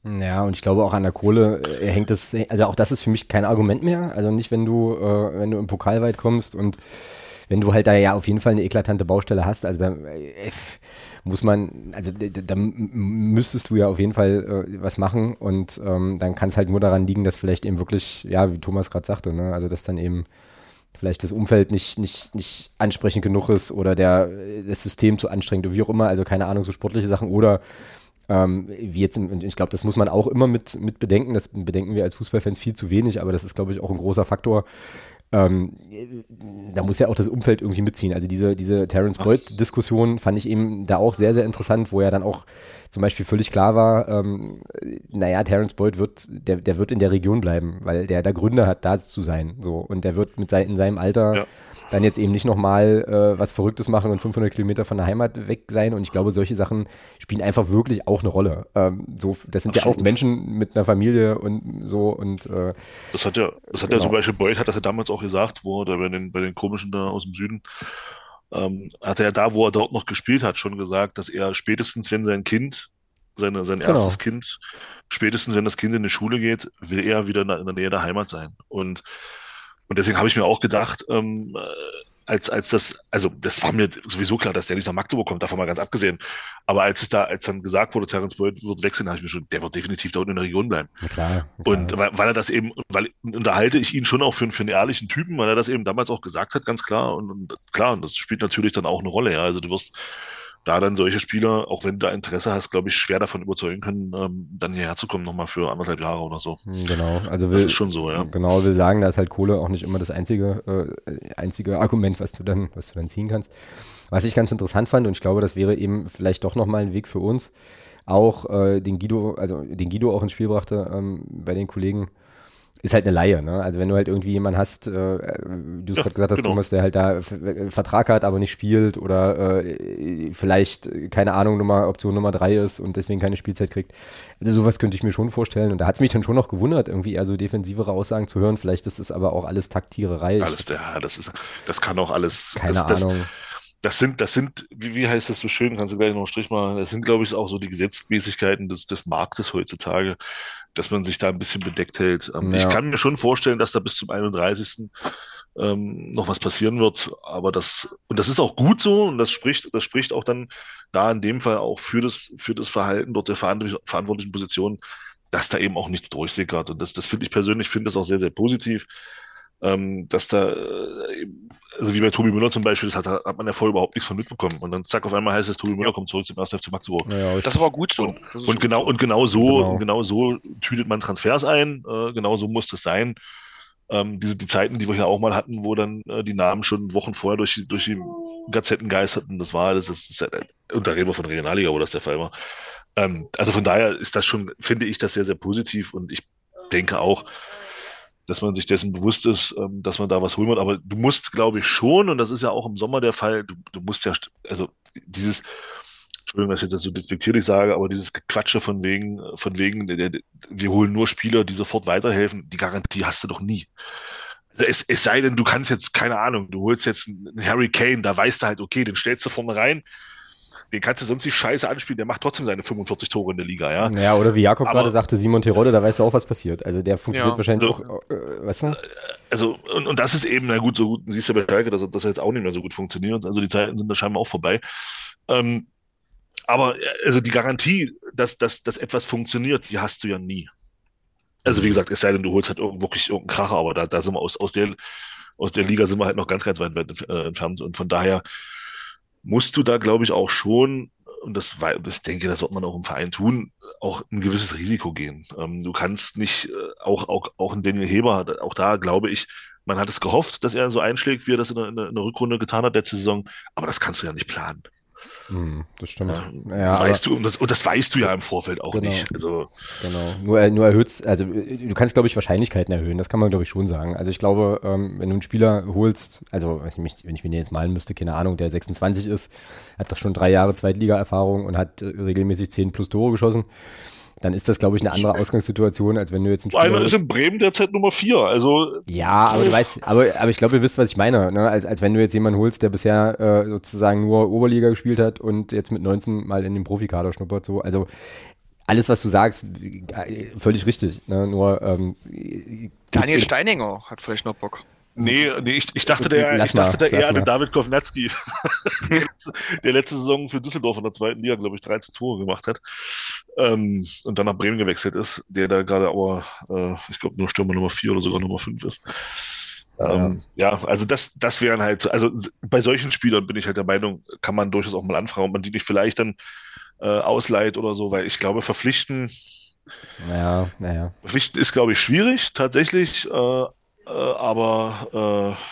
Ja, und ich glaube auch an der Kohle äh, hängt es, also auch das ist für mich kein Argument mehr. Also nicht, wenn du, äh, wenn du im Pokal weit kommst und wenn du halt da ja auf jeden Fall eine eklatante Baustelle hast, also da äh, muss man, also da, müsstest du ja auf jeden Fall äh, was machen und ähm, dann kann es halt nur daran liegen, dass vielleicht eben wirklich, ja, wie Thomas gerade sagte, ne, also dass dann eben vielleicht das Umfeld nicht, nicht, nicht ansprechend genug ist oder der, das System zu anstrengend oder wie auch immer, also keine Ahnung, so sportliche Sachen oder ähm, wie jetzt, ich glaube, das muss man auch immer mit, mit bedenken, das bedenken wir als Fußballfans viel zu wenig, aber das ist, glaube ich, auch ein großer Faktor, ähm, da muss ja auch das Umfeld irgendwie mitziehen. Also diese, diese Terence Boyd-Diskussion fand ich eben da auch sehr, sehr interessant, wo ja dann auch zum Beispiel völlig klar war, ähm, naja, Terence Boyd wird, der, der wird in der Region bleiben, weil der da Gründe hat, da zu sein. So. Und der wird mit sein, in seinem Alter ja dann jetzt eben nicht nochmal äh, was Verrücktes machen und 500 Kilometer von der Heimat weg sein. Und ich glaube, solche Sachen spielen einfach wirklich auch eine Rolle. Ähm, so, das sind Absolut. ja auch Menschen mit einer Familie und so. Und, äh, das hat ja, das hat genau. ja zum Beispiel Beuth hat das ja damals auch gesagt, wo er bei den, bei den komischen da aus dem Süden, ähm, hat er ja da, wo er dort noch gespielt hat, schon gesagt, dass er spätestens, wenn sein Kind, seine, sein genau. erstes Kind, spätestens wenn das Kind in die Schule geht, will er wieder in der, in der Nähe der Heimat sein. Und und deswegen habe ich mir auch gedacht, ähm, äh, als, als das, also das war mir sowieso klar, dass der nicht nach Magdeburg kommt, davon mal ganz abgesehen. Aber als es da, als dann gesagt wurde, Terence Boyd wird wechseln, habe ich mir schon, der wird definitiv da unten in der Region bleiben. Ja, klar, klar. Und weil, weil, er das eben, weil unterhalte ich ihn schon auch für, für einen ehrlichen Typen, weil er das eben damals auch gesagt hat, ganz klar. Und, und klar, und das spielt natürlich dann auch eine Rolle, ja. Also du wirst da dann solche Spieler, auch wenn du da Interesse hast, glaube ich, schwer davon überzeugen können, ähm, dann hierher zu kommen, nochmal für anderthalb Jahre oder so. Hm, genau, also will, das ist schon so, ja. Genau, will sagen, da ist halt Kohle auch nicht immer das einzige, äh, einzige Argument, was du dann, was du dann ziehen kannst. Was ich ganz interessant fand, und ich glaube, das wäre eben vielleicht doch nochmal ein Weg für uns, auch äh, den Guido, also den Guido auch ins Spiel brachte ähm, bei den Kollegen, ist halt eine Laie, ne? Also wenn du halt irgendwie jemanden hast, äh, du es ja, gerade gesagt hast, genau. Thomas, der halt da äh, Vertrag hat, aber nicht spielt oder äh, vielleicht, keine Ahnung, Nummer, Option Nummer drei ist und deswegen keine Spielzeit kriegt. Also sowas könnte ich mir schon vorstellen. Und da hat es mich dann schon noch gewundert, irgendwie eher so defensivere Aussagen zu hören. Vielleicht ist es aber auch alles Taktiererei. Alles, ja, das ist, das kann auch alles. Keine das, Ahnung. Das, das sind, das sind, wie, wie heißt das so schön, kannst du gleich noch einen Strich machen, das sind, glaube ich, auch so die Gesetzmäßigkeiten des, des Marktes heutzutage, dass man sich da ein bisschen bedeckt hält. Ähm, ja. Ich kann mir schon vorstellen, dass da bis zum 31. Ähm, noch was passieren wird, aber das, und das ist auch gut so, und das spricht, das spricht auch dann da in dem Fall auch für das, für das Verhalten dort der verantwortlichen Position, dass da eben auch nichts durchsickert. Und das, das finde ich persönlich, finde das auch sehr, sehr positiv ähm, dass da, äh, also wie bei Tobi Müller zum Beispiel, das hat, hat man ja vorher überhaupt nichts von mitbekommen. Und dann zack, auf einmal heißt es, Tobi Müller kommt zurück zum 1. FC Magdeburg. Ja, das war gut so. Und, und genau, und genau so, genau. genau so tütet man Transfers ein, äh, genau so muss das sein. Ähm, diese die Zeiten, die wir hier auch mal hatten, wo dann äh, die Namen schon Wochen vorher durch, die, durch die Gazetten geisterten, das war, das ist, das ist und da reden wir von Regionalliga, wo das der Fall war. Ähm, also von daher ist das schon, finde ich das sehr, sehr positiv und ich denke auch, dass man sich dessen bewusst ist, ähm, dass man da was holen wird. Aber du musst, glaube ich, schon, und das ist ja auch im Sommer der Fall, du, du musst ja, also dieses, Entschuldigung, dass ich jetzt so despektierlich sage, aber dieses Quatsche von wegen, von wegen, der, der, wir holen nur Spieler, die sofort weiterhelfen, die Garantie hast du doch nie. Also es, es sei denn, du kannst jetzt, keine Ahnung, du holst jetzt einen Harry Kane, da weißt du halt, okay, den stellst du vorne rein, den kannst du sonst nicht scheiße anspielen, der macht trotzdem seine 45 Tore in der Liga, ja. Ja, oder wie Jakob gerade sagte, Simon Terodde, da weißt du auch, was passiert. Also der funktioniert ja, wahrscheinlich also, auch, äh, weißt du? Also, und, und das ist eben, na gut, so gut, siehst du bei Schalke, dass das jetzt auch nicht mehr so gut funktioniert. Also die Zeiten sind da scheinbar auch vorbei. Ähm, aber also die Garantie, dass, dass, dass etwas funktioniert, die hast du ja nie. Also wie gesagt, es sei denn, du holst halt wirklich irgendeinen Kracher, aber da, da sind wir aus, aus, der, aus der Liga sind wir halt noch ganz, ganz weit, weit äh, entfernt. Und von daher musst du da, glaube ich, auch schon, und das, das denke, das wird man auch im Verein tun, auch ein gewisses Risiko gehen. Ähm, du kannst nicht, äh, auch, auch, auch ein Daniel Heber, auch da glaube ich, man hat es gehofft, dass er so einschlägt, wie er das in der, in der Rückrunde getan hat letzte Saison, aber das kannst du ja nicht planen. Hm, das stimmt. Ja, ja weißt du, und das, und das weißt du ja im Vorfeld auch genau, nicht. Also, genau. Nur, nur erhöht also du kannst, glaube ich, Wahrscheinlichkeiten erhöhen, das kann man, glaube ich, schon sagen. Also ich glaube, ähm, wenn du einen Spieler holst, also wenn ich, mich, wenn ich mir den jetzt malen müsste, keine Ahnung, der 26 ist, hat doch schon drei Jahre Zweitliga-Erfahrung und hat äh, regelmäßig 10 plus Tore geschossen dann ist das, glaube ich, eine andere Ausgangssituation, als wenn du jetzt ein Spieler Einer ist in Bremen derzeit Nummer vier, also. Ja, aber du weißt, aber, aber ich glaube, ihr wisst, was ich meine, ne? als, als wenn du jetzt jemanden holst, der bisher äh, sozusagen nur Oberliga gespielt hat und jetzt mit 19 mal in den Profikader schnuppert, so, also alles, was du sagst, äh, völlig richtig, ne? nur ähm, Daniel Steininger hat vielleicht noch Bock. Nee, nee ich, ich dachte, der, ich dachte der eher an David Kovnatski, der letzte Saison für Düsseldorf in der zweiten Liga, glaube ich, 13 Tore gemacht hat ähm, und dann nach Bremen gewechselt ist, der da gerade aber, äh, ich glaube, nur Stürmer Nummer 4 oder sogar Nummer 5 ist. Ähm, ja, also das, das wären halt, so- also bei solchen Spielern bin ich halt der Meinung, kann man durchaus auch mal anfragen, ob man die nicht vielleicht dann äh, ausleiht oder so, weil ich glaube, verpflichten, Naja, naja. verpflichten ist, glaube ich, schwierig tatsächlich, äh, äh, aber äh,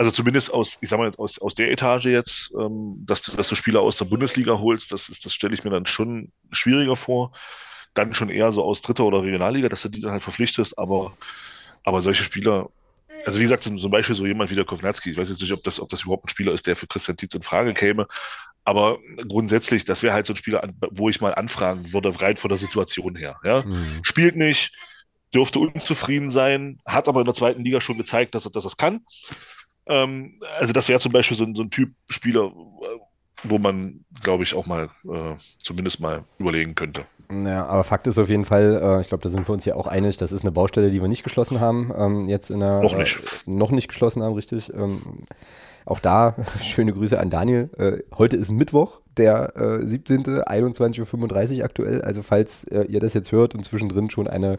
also zumindest aus, ich sag mal, aus, aus der Etage jetzt, ähm, dass du, dass du Spieler aus der Bundesliga holst, das ist, das stelle ich mir dann schon schwieriger vor. Dann schon eher so aus dritter oder Regionalliga, dass du die dann halt verpflichtest, aber, aber solche Spieler, also wie gesagt, zum, zum Beispiel so jemand wie der Kovnatski, ich weiß jetzt nicht, ob das, ob das überhaupt ein Spieler ist, der für Christian Tietz in Frage käme, aber grundsätzlich, das wäre halt so ein Spieler, wo ich mal anfragen würde, rein von der Situation her. Ja? Hm. Spielt nicht, dürfte unzufrieden sein, hat aber in der zweiten Liga schon gezeigt, dass er, dass er es kann. Ähm, also das wäre zum Beispiel so ein, so ein Typ Spieler, äh, wo man, glaube ich, auch mal äh, zumindest mal überlegen könnte. Ja, aber Fakt ist auf jeden Fall, äh, ich glaube, da sind wir uns ja auch einig, das ist eine Baustelle, die wir nicht geschlossen haben. Ähm, jetzt in der, Noch nicht. Äh, noch nicht geschlossen haben, richtig. Ähm, auch da schöne Grüße an Daniel. Äh, heute ist Mittwoch, der äh, 17. 21.35 Uhr aktuell. Also falls äh, ihr das jetzt hört und zwischendrin schon eine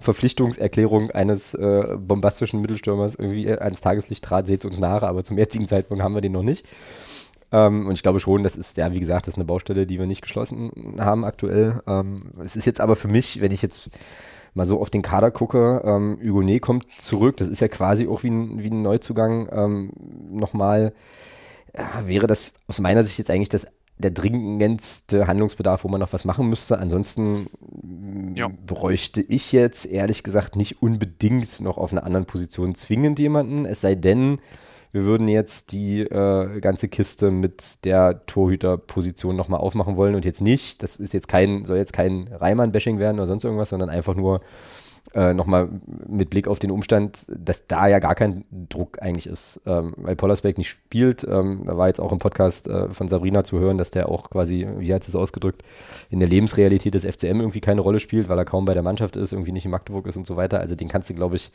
Verpflichtungserklärung eines äh, bombastischen Mittelstürmers irgendwie ans Tageslicht trat, seht uns nach, aber zum jetzigen Zeitpunkt haben wir den noch nicht. Ähm, und ich glaube schon, das ist, ja, wie gesagt, das ist eine Baustelle, die wir nicht geschlossen haben aktuell. Ähm, es ist jetzt aber für mich, wenn ich jetzt mal so auf den Kader gucke, ähm, Hugonet kommt zurück, das ist ja quasi auch wie ein, wie ein Neuzugang. Ähm, Nochmal ja, wäre das aus meiner Sicht jetzt eigentlich das, der dringendste Handlungsbedarf, wo man noch was machen müsste. Ansonsten Ja. bräuchte ich jetzt ehrlich gesagt nicht unbedingt noch auf einer anderen Position zwingend jemanden, es sei denn, wir würden jetzt die äh, ganze Kiste mit der Torhüterposition nochmal aufmachen wollen und jetzt nicht, das ist jetzt kein, soll jetzt kein Reimann-Bashing werden oder sonst irgendwas, sondern einfach nur äh, nochmal mit Blick auf den Umstand, dass da ja gar kein Druck eigentlich ist, ähm, weil Pollersbeck nicht spielt. Ähm, da war jetzt auch im Podcast äh, von Sabrina zu hören, dass der auch quasi, wie hat es ausgedrückt, in der Lebensrealität des FCM irgendwie keine Rolle spielt, weil er kaum bei der Mannschaft ist, irgendwie nicht in Magdeburg ist und so weiter. Also den kannst du, glaube ich,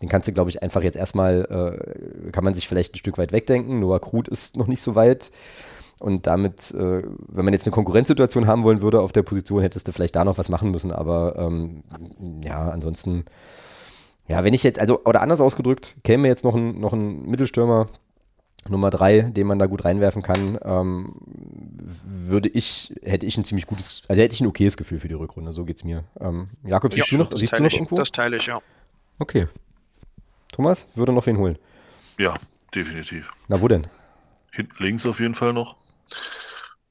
den kannst du, glaube ich, einfach jetzt erstmal, äh, kann man sich vielleicht ein Stück weit wegdenken. Noah Krut ist noch nicht so weit. Und damit, äh, wenn man jetzt eine Konkurrenzsituation haben wollen würde auf der Position, hättest du vielleicht da noch was machen müssen. Aber ähm, ja, ansonsten, ja, wenn ich jetzt, also, oder anders ausgedrückt, käme jetzt noch ein, noch ein Mittelstürmer, Nummer drei, den man da gut reinwerfen kann, ähm, würde ich, hätte ich ein ziemlich gutes, also hätte ich ein okayes Gefühl für die Rückrunde, so geht's mir. Ähm, Jakob, siehst du noch, siehst du noch ich, irgendwo? Das teile ich, ja. Okay. Thomas, würde noch wen holen. Ja, definitiv. Na, wo denn? Hinten links auf jeden Fall noch.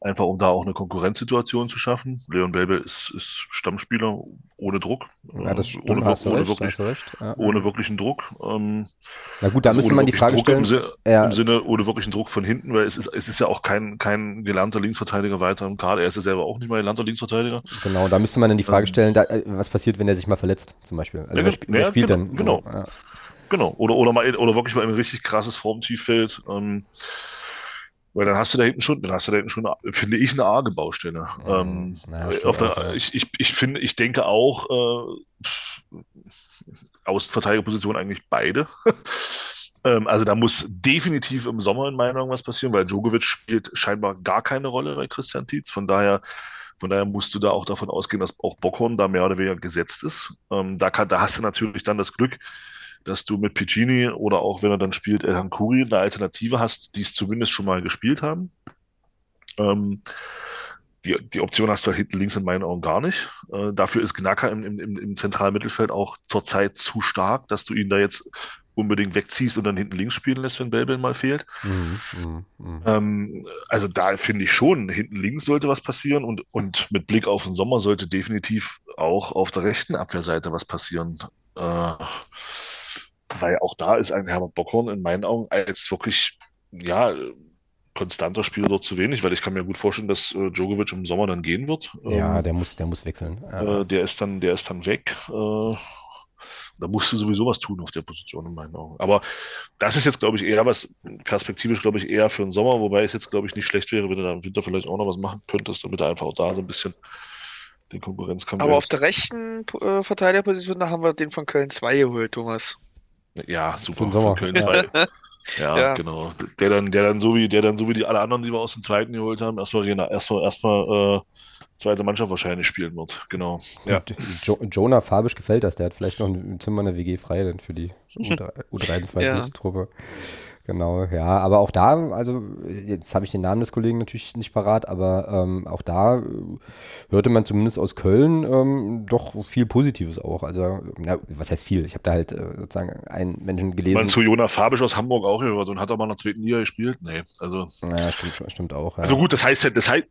Einfach um da auch eine Konkurrenzsituation zu schaffen. Leon Belbel ist, ist Stammspieler ohne Druck. Ja, das äh, stimmt, ohne, hast ohne, recht, wirklich, hast recht. Ja. ohne wirklichen Druck. Ähm, Na gut, da also müsste man die Frage Druck stellen. Im, Sinne, Ja. im Sinne ohne wirklichen Druck von hinten, weil es ist, es ist ja auch kein, kein gelernter Linksverteidiger weiter im Kader. Er ist ja selber auch nicht mal gelernter Linksverteidiger. Genau, da müsste man dann die Frage Ähm. stellen, da, äh, was passiert, wenn er sich mal verletzt, zum Beispiel. Also Ja, wer, sp wer spielt genau, dann? genau. Genau. Oder, oder, mal, oder wirklich mal ein richtig krasses Formtief fällt. Ähm, weil dann hast du da hinten schon, dann hast du da hinten schon, finde ich, eine arge Baustelle. Ähm, naja, stimmt auf der, ja. ich, ich, ich finde, ich denke auch, äh, Außenverteidigerposition eigentlich beide. ähm, also da muss definitiv im Sommer in meiner Meinung was passieren, weil Djokovic spielt scheinbar gar keine Rolle bei Christian Tietz. Von daher, von daher musst du da auch davon ausgehen, dass auch Bockhorn da mehr oder weniger gesetzt ist. Ähm, da, kann, da hast du natürlich dann das Glück, dass du mit Piccini oder auch wenn er dann spielt, Elhan Kuri eine Alternative hast, die es zumindest schon mal gespielt haben. Ähm, die, die Option hast du hinten links in meinen Augen gar nicht. Äh, dafür ist Gnacker im, im, im zentralen Mittelfeld auch zurzeit zu stark, dass du ihn da jetzt unbedingt wegziehst und dann hinten links spielen lässt, wenn Belbel mal fehlt. Mhm, mhm, mhm. Ähm, also da finde ich schon, hinten links sollte was passieren und, und mit Blick auf den Sommer sollte definitiv auch auf der rechten Abwehrseite was passieren. Äh, weil auch da ist ein Herbert Bockhorn in meinen Augen als wirklich, ja, konstanter Spieler dort zu wenig, weil ich kann mir gut vorstellen, dass äh, Djokovic im Sommer dann gehen wird. Ja, Ähm, der muss, der muss wechseln. Äh, der ist dann, der ist dann weg. Äh, da musst du sowieso was tun auf der Position in meinen Augen. Aber das ist jetzt, glaube ich, eher was, perspektivisch, glaube ich, eher für den Sommer, wobei es jetzt, glaube ich, nicht schlecht wäre, wenn du da im Winter vielleicht auch noch was machen könntest, damit du einfach auch da so ein bisschen den Konkurrenzkampf Aber auf der rechten äh, Verteidigerposition, da haben wir den von Köln 2 geholt, Thomas. Ja, super. Von Köln Ja. 2. Ja, Ja. genau. Der dann, der dann so wie, der dann so wie die alle anderen, die wir aus dem zweiten geholt haben, erstmal, erstmal, erstmal äh, zweite Mannschaft wahrscheinlich spielen wird. Genau. Ja. Jo Jonah Fabisch gefällt das. Der hat vielleicht noch ein Zimmer in der WG frei dann für die U23-Truppe. Ja. Genau, ja, aber auch da, also jetzt habe ich den Namen des Kollegen natürlich nicht parat, aber ähm, auch da äh, hörte man zumindest aus Köln ähm, doch viel Positives auch. Also, na, was heißt viel? Ich habe da halt äh, sozusagen einen Menschen gelesen. Man zu Jonas Fabisch aus Hamburg auch gehört und hat aber in der zweiten Liga gespielt. Nee, also. Naja, stimmt, stimmt auch. Ja. Also gut, das heißt ja, das heißt,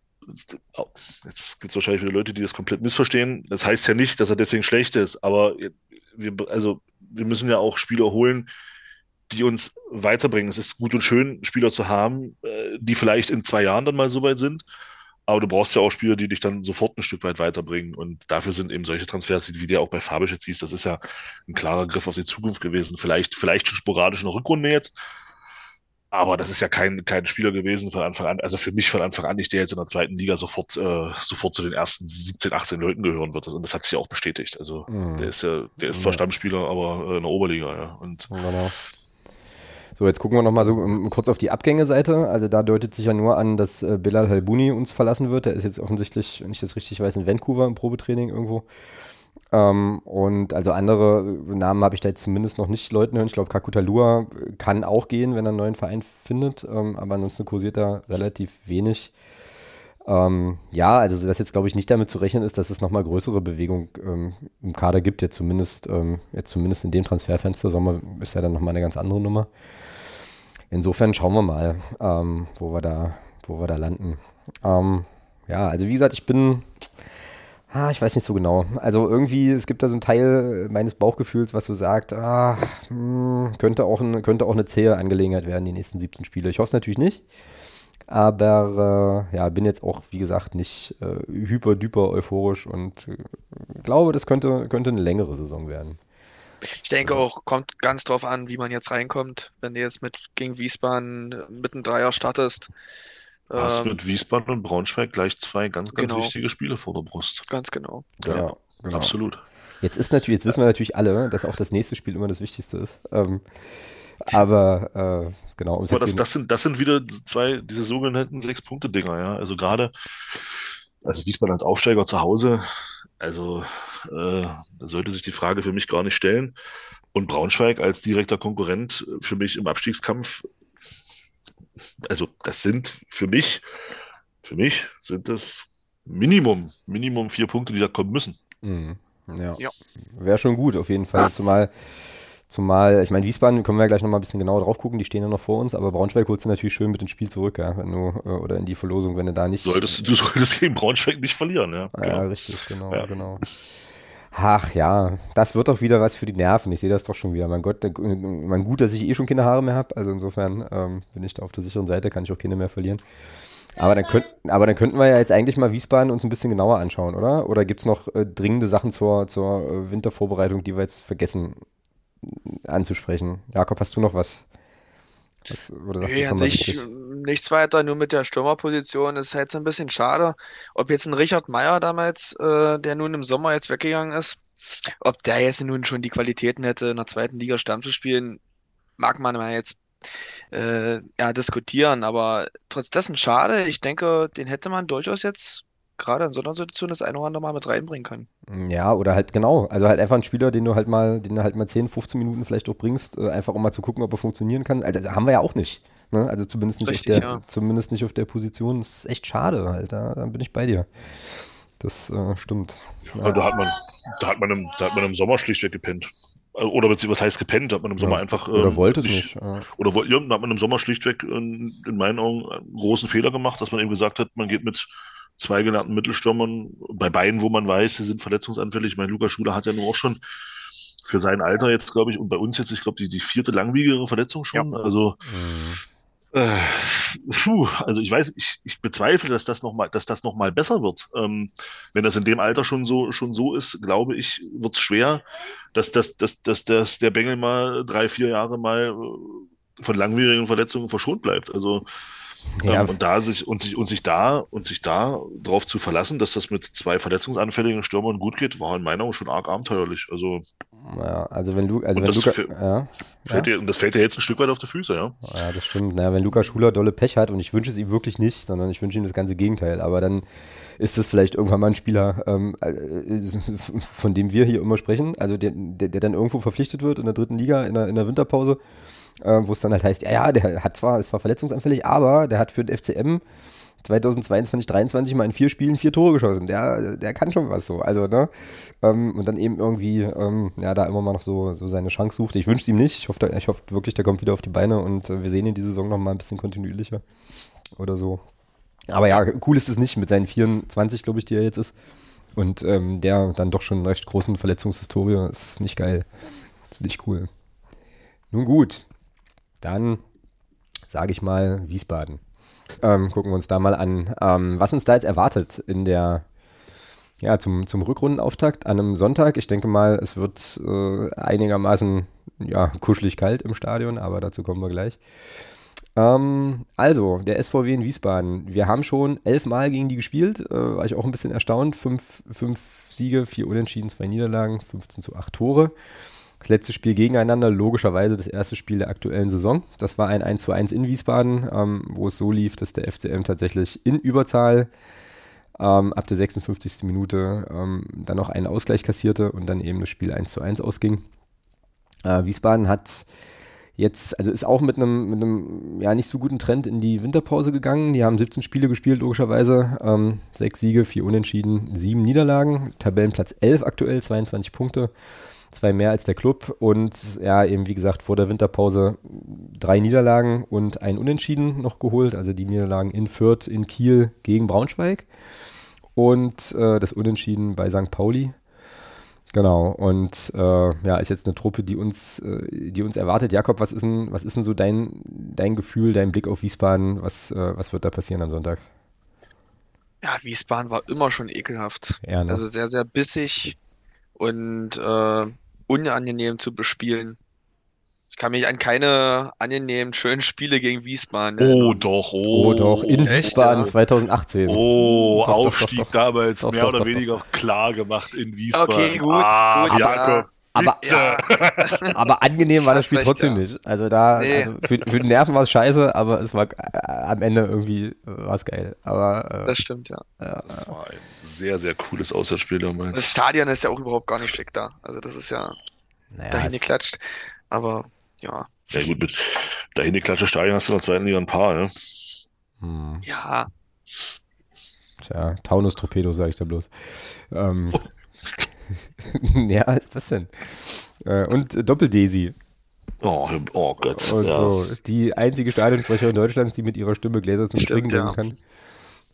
jetzt gibt es wahrscheinlich wieder Leute, die das komplett missverstehen. Das heißt ja nicht, dass er deswegen schlecht ist, aber wir, also wir müssen ja auch Spieler holen, die uns weiterbringen. Es ist gut und schön, Spieler zu haben, äh, die vielleicht in zwei Jahren dann mal so weit sind. Aber du brauchst ja auch Spieler, die dich dann sofort ein Stück weit weiterbringen. Und dafür sind eben solche Transfers, wie, wie der auch bei Fabisch jetzt siehst, das ist ja ein klarer Griff auf die Zukunft gewesen. Vielleicht, vielleicht schon sporadisch in der Rückrunde jetzt. Aber das ist ja kein, kein Spieler gewesen von Anfang an. Also für mich von Anfang an nicht, der jetzt in der zweiten Liga sofort, äh, sofort zu den ersten 17, 18 Leuten gehören wird. Und das hat sich ja auch bestätigt. Also mhm. der ist ja, der ist zwar ja. Stammspieler, aber in der Oberliga, ja. Und genau. So, jetzt gucken wir nochmal so ähm, kurz auf die Abgängeseite. Also da deutet sich ja nur an, dass äh, Bilal Halbuni uns verlassen wird. Der ist jetzt offensichtlich, wenn ich das richtig weiß, in Vancouver im Probetraining irgendwo. Ähm, und also andere Namen habe ich da jetzt zumindest noch nicht Leuten hören. Ich glaube, Kakutalua kann auch gehen, wenn er einen neuen Verein findet. Ähm, aber ansonsten kursiert da relativ wenig. Ähm, ja, also dass jetzt glaube ich nicht damit zu rechnen ist, dass es nochmal größere Bewegung ähm, im Kader gibt, jetzt zumindest, ähm, jetzt zumindest in dem Transferfenster. Sommer ist ja dann nochmal eine ganz andere Nummer. Insofern schauen wir mal, ähm, wo wir da, wo wir da landen. Ähm, ja, also wie gesagt, ich bin, ah, ich weiß nicht so genau. Also irgendwie, es gibt da so einen Teil meines Bauchgefühls, was so sagt, ah, mh, hm, könnte, auch ein, könnte auch eine zähe Angelegenheit werden, die nächsten 17 Spiele. Ich hoffe es natürlich nicht. Aber äh, ja, bin jetzt auch, wie gesagt, nicht äh, hyper, duper euphorisch und äh, glaube, das könnte, könnte eine längere Saison werden. Ich denke auch, kommt ganz drauf an, wie man jetzt reinkommt. Wenn du jetzt mit gegen Wiesbaden mit einem Dreier startest. Hast ähm, mit Wiesbaden und Braunschweig gleich zwei ganz, ganz genau. wichtige Spiele vor der Brust. Ganz genau. Ja, ja genau. absolut. Jetzt ist natürlich, jetzt wissen wir natürlich alle, dass auch das nächste Spiel immer das Wichtigste ist. Ähm, aber äh, genau. Um Aber das, das, sind, das sind wieder zwei, diese sogenannten Sechs-Punkte-Dinger, ja. Also gerade, also Wiesbaden als Aufsteiger zu Hause, also äh, da sollte sich die Frage für mich gar nicht stellen. Und Braunschweig als direkter Konkurrent für mich im Abstiegskampf, also das sind für mich, für mich sind das Minimum, Minimum vier Punkte, die da kommen müssen. Mhm. Ja. ja. Wäre schon gut, auf jeden Fall. Zumal Zumal, ich meine, Wiesbaden können wir ja gleich nochmal ein bisschen genauer drauf gucken, die stehen ja noch vor uns, aber Braunschweig holst du natürlich schön mit ins Spiel zurück, ja, wenn du, äh, oder in die Verlosung, wenn du da nicht. Solltest, du solltest gegen Braunschweig nicht verlieren, ja. Ja, genau. richtig, genau, ja. genau. Ach ja, das wird doch wieder was für die Nerven. Ich sehe das doch schon wieder. Mein Gott, mein gut, dass ich eh schon keine Haare mehr habe. Also insofern ähm, bin ich da auf der sicheren Seite, kann ich auch keine mehr verlieren. Aber dann, könnt, aber dann könnten wir ja jetzt eigentlich mal Wiesbaden uns ein bisschen genauer anschauen, oder? Oder gibt es noch äh, dringende Sachen zur, zur äh, Wintervorbereitung, die wir jetzt vergessen anzusprechen. Jakob, hast du noch was? was oder das ja, nicht, nichts weiter, nur mit der Stürmerposition ist halt so ein bisschen schade. Ob jetzt ein Richard Meyer damals, äh, der nun im Sommer jetzt weggegangen ist, ob der jetzt nun schon die Qualitäten hätte, in der zweiten Liga Stamm zu spielen, mag man mal jetzt äh, ja, diskutieren, aber trotz dessen schade. Ich denke, den hätte man durchaus jetzt gerade in so einer Situation das eine oder andere Mal mit reinbringen kann. Ja, oder halt genau. Also halt einfach ein Spieler, den du halt mal, den du halt mal 10, 15 Minuten vielleicht auch bringst, äh, einfach um mal zu gucken, ob er funktionieren kann. Also haben wir ja auch nicht. Ne? Also zumindest nicht, Richtig, auf der, ja. zumindest nicht auf der Position. Das ist echt schade halt. Da, da bin ich bei dir. Das äh, stimmt. Ja. Da, hat man, da, hat man im, da hat man im Sommer schlichtweg gepennt. Äh, oder was heißt gepennt? Da Hat man im Sommer ja. einfach. Oder ähm, wollte es nicht. Ja. Oder ja, hat man im Sommer schlichtweg in, in meinen Augen einen großen Fehler gemacht, dass man eben gesagt hat, man geht mit zwei genannten Mittelstürmern, bei beiden, wo man weiß, sie sind verletzungsanfällig. Mein Lukas Schuler hat ja nur auch schon für sein Alter jetzt, glaube ich, und bei uns jetzt, ich glaube, die, die vierte langwierigere Verletzung schon. Ja. Also, mhm. äh, puh, also ich weiß, ich, ich bezweifle, dass das nochmal, dass das noch mal besser wird. Ähm, wenn das in dem Alter schon so, schon so ist, glaube ich, wird es schwer, dass, dass, dass, dass, dass der Bengel mal drei, vier Jahre mal äh, von langwierigen Verletzungen verschont bleibt. Also ja. Ähm, und da sich und sich und sich da und sich da drauf zu verlassen, dass das mit zwei verletzungsanfälligen Stürmern gut geht, war in meiner Meinung schon arg abenteuerlich. Also Ja, also wenn, Lu also Und wenn das Luca. fällt- Ja, Fällt dir, und das fällt dir jetzt ein Stück weit auf die Füße, ja. ja, das stimmt. Naja, wenn Luca Schuler dolle Pech hat, und ich wünsche es ihm wirklich nicht, sondern ich wünsche ihm das ganze Gegenteil, aber dann ist das vielleicht irgendwann mal ein Spieler, ähm, äh, von dem wir hier immer sprechen, also der, der, der dann irgendwo verpflichtet wird in der dritten Liga, in der, in der Winterpause, äh, wo es dann halt heißt, ja, ja, der hat zwar, ist zwar verletzungsanfällig, aber der hat für den FCM 2022, 23 mal in vier Spielen vier Tore geschossen. Der, der kann schon was so. Also, ne? Ähm, und dann eben irgendwie, ähm, ja, da immer mal noch so, so seine Chance sucht. Ich wünsche ihm nicht. Ich hoffe, ich hoffe wirklich, der kommt wieder auf die Beine und äh, wir sehen ihn diese Saison noch mal ein bisschen kontinuierlicher oder so. Aber ja, cool ist es nicht mit seinen 24, glaube ich, die er jetzt ist. Und ähm, der dann doch schon recht großen Verletzungshistorie. Ist nicht geil. Ist nicht cool. Nun gut, dann sage ich mal Wiesbaden. Ähm, gucken wir uns da mal an, ähm, was uns da jetzt erwartet in der, ja, zum, zum Rückrundenauftakt an einem Sonntag. Ich denke mal, es wird äh, einigermaßen, ja, kuschelig kalt im Stadion, aber dazu kommen wir gleich. Ähm, also, der SVW in Wiesbaden. Wir haben schon elfmal gegen die gespielt, äh, war ich auch ein bisschen erstaunt. Fünf, fünf Siege, vier Unentschieden, zwei Niederlagen, 15 zu 8 Tore. Das letzte Spiel gegeneinander, logischerweise das erste Spiel der aktuellen Saison. Das war ein 1 zu 1 in Wiesbaden, ähm, wo es so lief, dass der FCM tatsächlich in Überzahl ähm, ab der 56. Minute ähm, dann noch einen Ausgleich kassierte und dann eben das Spiel 1 zu 1 ausging. Äh, Wiesbaden hat jetzt, also ist auch mit einem, mit einem ja nicht so guten Trend in die Winterpause gegangen. Die haben 17 Spiele gespielt, logischerweise. Ähm, sechs Siege, vier Unentschieden, sieben Niederlagen. Tabellenplatz 11 aktuell, 22 Punkte. Zwei mehr als der Club und ja, eben wie gesagt, vor der Winterpause drei Niederlagen und ein Unentschieden noch geholt. Also die Niederlagen in Fürth, in Kiel gegen Braunschweig und äh, das Unentschieden bei St. Pauli. Genau, und äh, ja, ist jetzt eine Truppe, die uns, äh, die uns erwartet. Jakob, was ist denn, was ist denn so dein, dein Gefühl, dein Blick auf Wiesbaden? Was, äh, was wird da passieren am Sonntag? Ja, Wiesbaden war immer schon ekelhaft. Ja, ne? Also sehr, sehr bissig und äh, unangenehm zu bespielen. Ich kann mich an keine angenehmen, schönen Spiele gegen Wiesbaden Oh, erinnern. doch, oh. oh, doch, in echt, Wiesbaden ja? 2018. Oh, Doch, Aufstieg doch, doch. damals Doch, mehr doch, oder doch, weniger klar gemacht in Wiesbaden. Okay, gut, ah, gut, Jakob. Aber, bitte. aber angenehm war das Spiel trotzdem ja. nicht. Also da, Nee. also für, für die Nerven war es scheiße, aber es war äh, am Ende irgendwie war es geil. Aber äh, Das stimmt, ja. Das war ein sehr, sehr cooles Auswärtsspiel damals. Das Stadion ist ja auch überhaupt gar nicht schick da. Also das ist ja naja, dahin geklatscht. Aber ja, Ja gut, mit dahin die Klatsche Stadion hast du in der zweiten Liga ein paar, ne? hm, ja, tja, Taunus-Torpedo, sage ich da bloß. Ähm, ja, was denn? Äh, und äh, Doppel-Daisy. Oh, oh Gott. Und ja. so. Die einzige Stadionsprecherin Deutschlands, die mit ihrer Stimme Gläser zum Springen Stimmt, bringen ja. kann.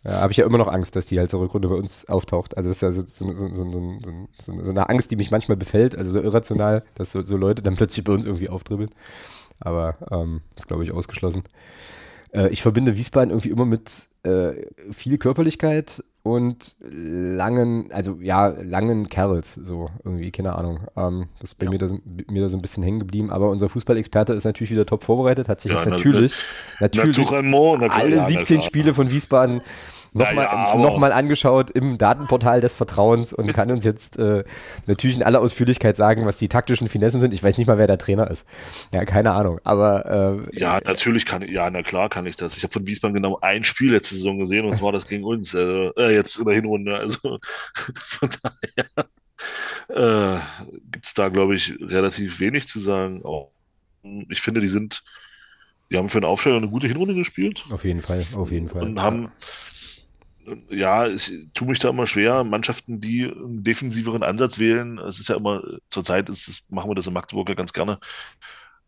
Ja, habe ich ja immer noch Angst, dass die halt zur Rückrunde bei uns auftaucht. Also das ist ja so, so, so, so, eine Angst, die mich manchmal befällt, also so irrational, dass so, Leute dann plötzlich bei uns irgendwie aufdribbeln. Aber ähm, ist, glaube ich, ausgeschlossen. Äh, ich verbinde Wiesbaden irgendwie immer mit äh, viel Körperlichkeit und langen, also ja, langen Kerls, so irgendwie, keine Ahnung. Ähm, das ist bei Ja. mir, da, so- mir da so ein bisschen hängen geblieben. Aber unser Fußballexperte ist natürlich wieder top vorbereitet, hat sich Ja, jetzt na- natürlich, natürlich Naturellement, na klar, alle ja, na 17 klar. Spiele von Wiesbaden nochmal ja, noch mal angeschaut im Datenportal des Vertrauens und kann uns jetzt äh, natürlich in aller Ausführlichkeit sagen, was die taktischen Finessen sind. Ich weiß nicht mal, wer der Trainer ist. Ja, keine Ahnung. Aber äh, Ja, natürlich kann ich, ja, na klar kann ich das. Ich habe von Wiesbaden genau ein Spiel letzte Saison gesehen und zwar das gegen uns, also, äh, jetzt in der Hinrunde. Also von daher äh, gibt es da, glaube ich, relativ wenig zu sagen. Auch, ich finde, die sind, die haben für den Aufsteiger eine gute Hinrunde gespielt auf jeden Fall, auf jeden Fall. und haben, ja, ich tue mich da immer schwer, Mannschaften, die einen defensiveren Ansatz wählen. Es ist ja immer, zurzeit ist es, machen wir das in Magdeburg ja ganz gerne,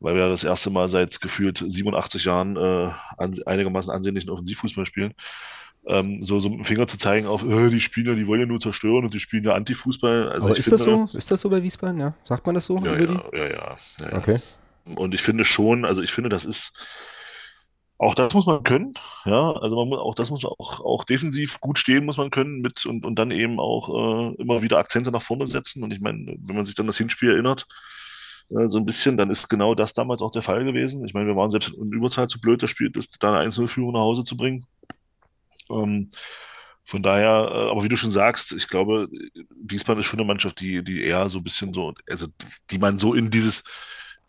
weil wir ja das erste Mal seit gefühlt 87 Jahren äh, an, einigermaßen ansehnlichen Offensivfußball spielen. Ähm, so, so mit dem Finger zu zeigen auf, äh, die spielen ja, die wollen ja nur zerstören und die spielen ja Antifußball. Also Aber ist das so? Ist das so bei Wiesbaden? Ja, sagt man das so Ja, über die? ja, ja, ja, ja, ja. Okay. Und ich finde schon, also ich finde, das ist, auch das muss man können, ja, also man muss, auch das muss man auch, auch defensiv gut stehen muss man können mit und, und dann eben auch äh, immer wieder Akzente nach vorne setzen. Und ich meine, wenn man sich dann das Hinspiel erinnert, äh, so ein bisschen, dann ist genau das damals auch der Fall gewesen. Ich meine, wir waren selbst in Überzahl zu blöd, das Spiel, das da eine 1-0-Führung nach Hause zu bringen. Ähm, Von daher, äh, aber wie du schon sagst, ich glaube, Wiesbaden ist schon eine Mannschaft, die, die eher so ein bisschen so, also die man so in dieses,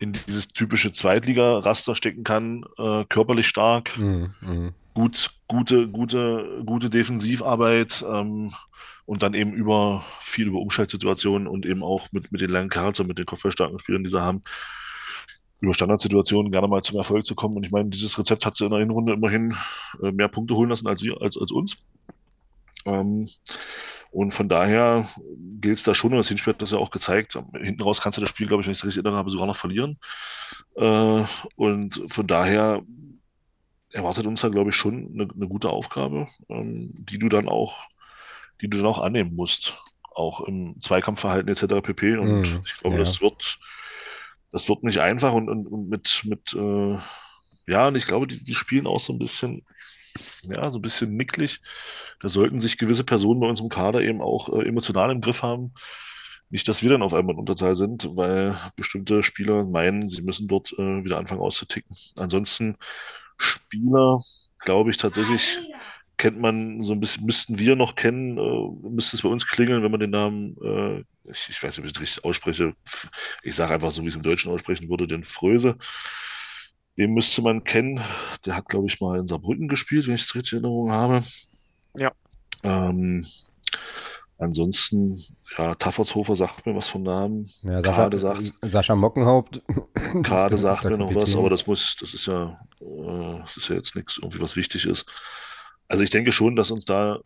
in dieses typische Zweitliga-Raster stecken kann, äh, körperlich stark, Mhm. Mhm. gut, gute, gute, gute Defensivarbeit ähm, und dann eben über viel über Umschaltsituationen und eben auch mit, mit den langen Karls und mit den kopfballstarken Spielern, die sie haben, über Standardsituationen gerne mal zum Erfolg zu kommen. Und ich meine, dieses Rezept hat sie in der Hinrunde immerhin äh, mehr Punkte holen lassen als, als, als uns. Ähm, und von daher gilt es da schon, und das Hinspiel hat das ja auch gezeigt, hinten raus kannst du das Spiel, glaube ich, wenn ich es richtig erinnere, habe, sogar noch verlieren. Äh, und von daher erwartet uns da, glaube ich, schon eine, eine gute Aufgabe, ähm, die du dann auch, die du dann auch annehmen musst. Auch im Zweikampfverhalten etc. pp. Und Mhm. ich glaube, Ja. das wird, das wird nicht einfach und, und, und mit, mit äh, ja, und ich glaube, die, die spielen auch so ein bisschen, ja, so ein bisschen nicklig. Da sollten sich gewisse Personen bei uns im Kader eben auch äh, emotional im Griff haben. Nicht, dass wir dann auf einmal in Unterzahl sind, weil bestimmte Spieler meinen, sie müssen dort äh, wieder anfangen auszuticken. Ansonsten Spieler, glaube ich, tatsächlich kennt man so ein bisschen, müssten wir noch kennen, äh, müsste es bei uns klingeln, wenn man den Namen, äh, ich, ich weiß nicht, ob ich es richtig ausspreche, ich sage einfach so, wie ich es im Deutschen aussprechen würde, den Fröse. Den müsste man kennen. Der hat, glaube ich, mal in Saarbrücken gespielt, wenn ich es richtig in Erinnerung habe. Ja. Ähm, ansonsten, ja, Taffertshofer sagt mir was von Namen. Ja, Sascha, Kade sagt, Sascha Mockenhaupt. Kade sagt mir noch was, aber das muss, das ist ja, äh, das ist ja jetzt nichts, irgendwie was wichtig ist. Also ich denke schon, dass uns da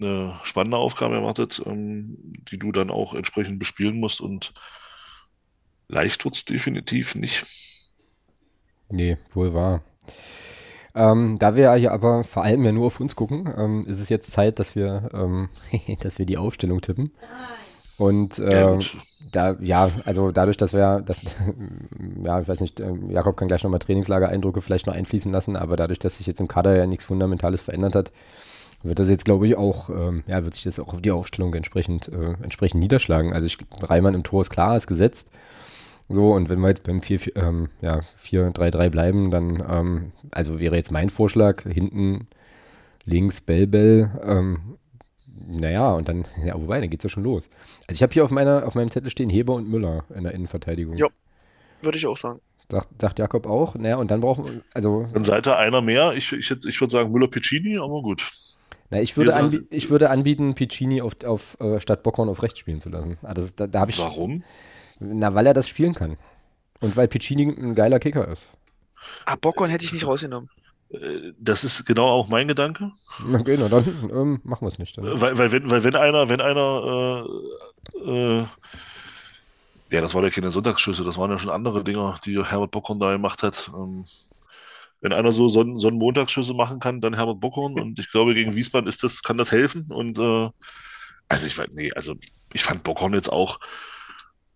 eine spannende Aufgabe erwartet, ähm, die du dann auch entsprechend bespielen musst und leicht wird's definitiv nicht. Nee, wohl wahr. Ähm, da wir ja hier aber vor allem ja nur auf uns gucken, ähm, ist es jetzt Zeit, dass wir, ähm, dass wir die Aufstellung tippen. Und Ja, gut. da, ja, also dadurch, dass wir, das, ja, ich weiß nicht, ähm, Jakob kann gleich nochmal Trainingslager-Eindrücke vielleicht noch einfließen lassen, aber dadurch, dass sich jetzt im Kader ja nichts Fundamentales verändert hat, wird das jetzt, glaube ich, auch, ähm, ja, wird sich das auch auf die Aufstellung entsprechend, äh, entsprechend niederschlagen. Also ich, Reimann im Tor ist klar, ist gesetzt. So, und wenn wir jetzt beim 4-4, ähm, ja, 4-3-3 bleiben, dann, ähm, also wäre jetzt mein Vorschlag, hinten links Bell Bell, ähm, naja, und dann, ja, wobei, dann geht's ja schon los. Also ich habe hier auf meiner, auf meinem Zettel stehen Heber und Müller in der Innenverteidigung. Ja. Würde ich auch sagen. Sagt, sagt Jakob auch. Naja, und dann brauchen wir, also, Dann seid ihr einer mehr. Ich, ich, ich würde sagen Müller-Piccini, aber gut. na, ich würde, anbi ich würde anbieten, Piccini auf, auf äh, statt Bockhorn auf rechts spielen zu lassen. Das, da da habe ich, Warum? Na, weil er das spielen kann. Und weil Piccini ein geiler Kicker ist. Ah, Bockhorn hätte ich nicht rausgenommen. Äh, Das ist genau auch mein Gedanke. Okay, na dann ähm, machen wir es nicht. Dann. Weil, weil, wenn, weil wenn einer, wenn einer, äh, äh, ja, das waren ja keine Sonntagsschüsse, das waren ja schon andere Dinger, die Herbert Bockhorn da gemacht hat. Ähm, wenn einer so Sonn Sonnenmontagsschüsse machen kann, dann Herbert Bockhorn. Und ich glaube, gegen Wiesbaden ist das, kann das helfen. Und äh, also ich weiß, nee, also ich fand Bockhorn jetzt auch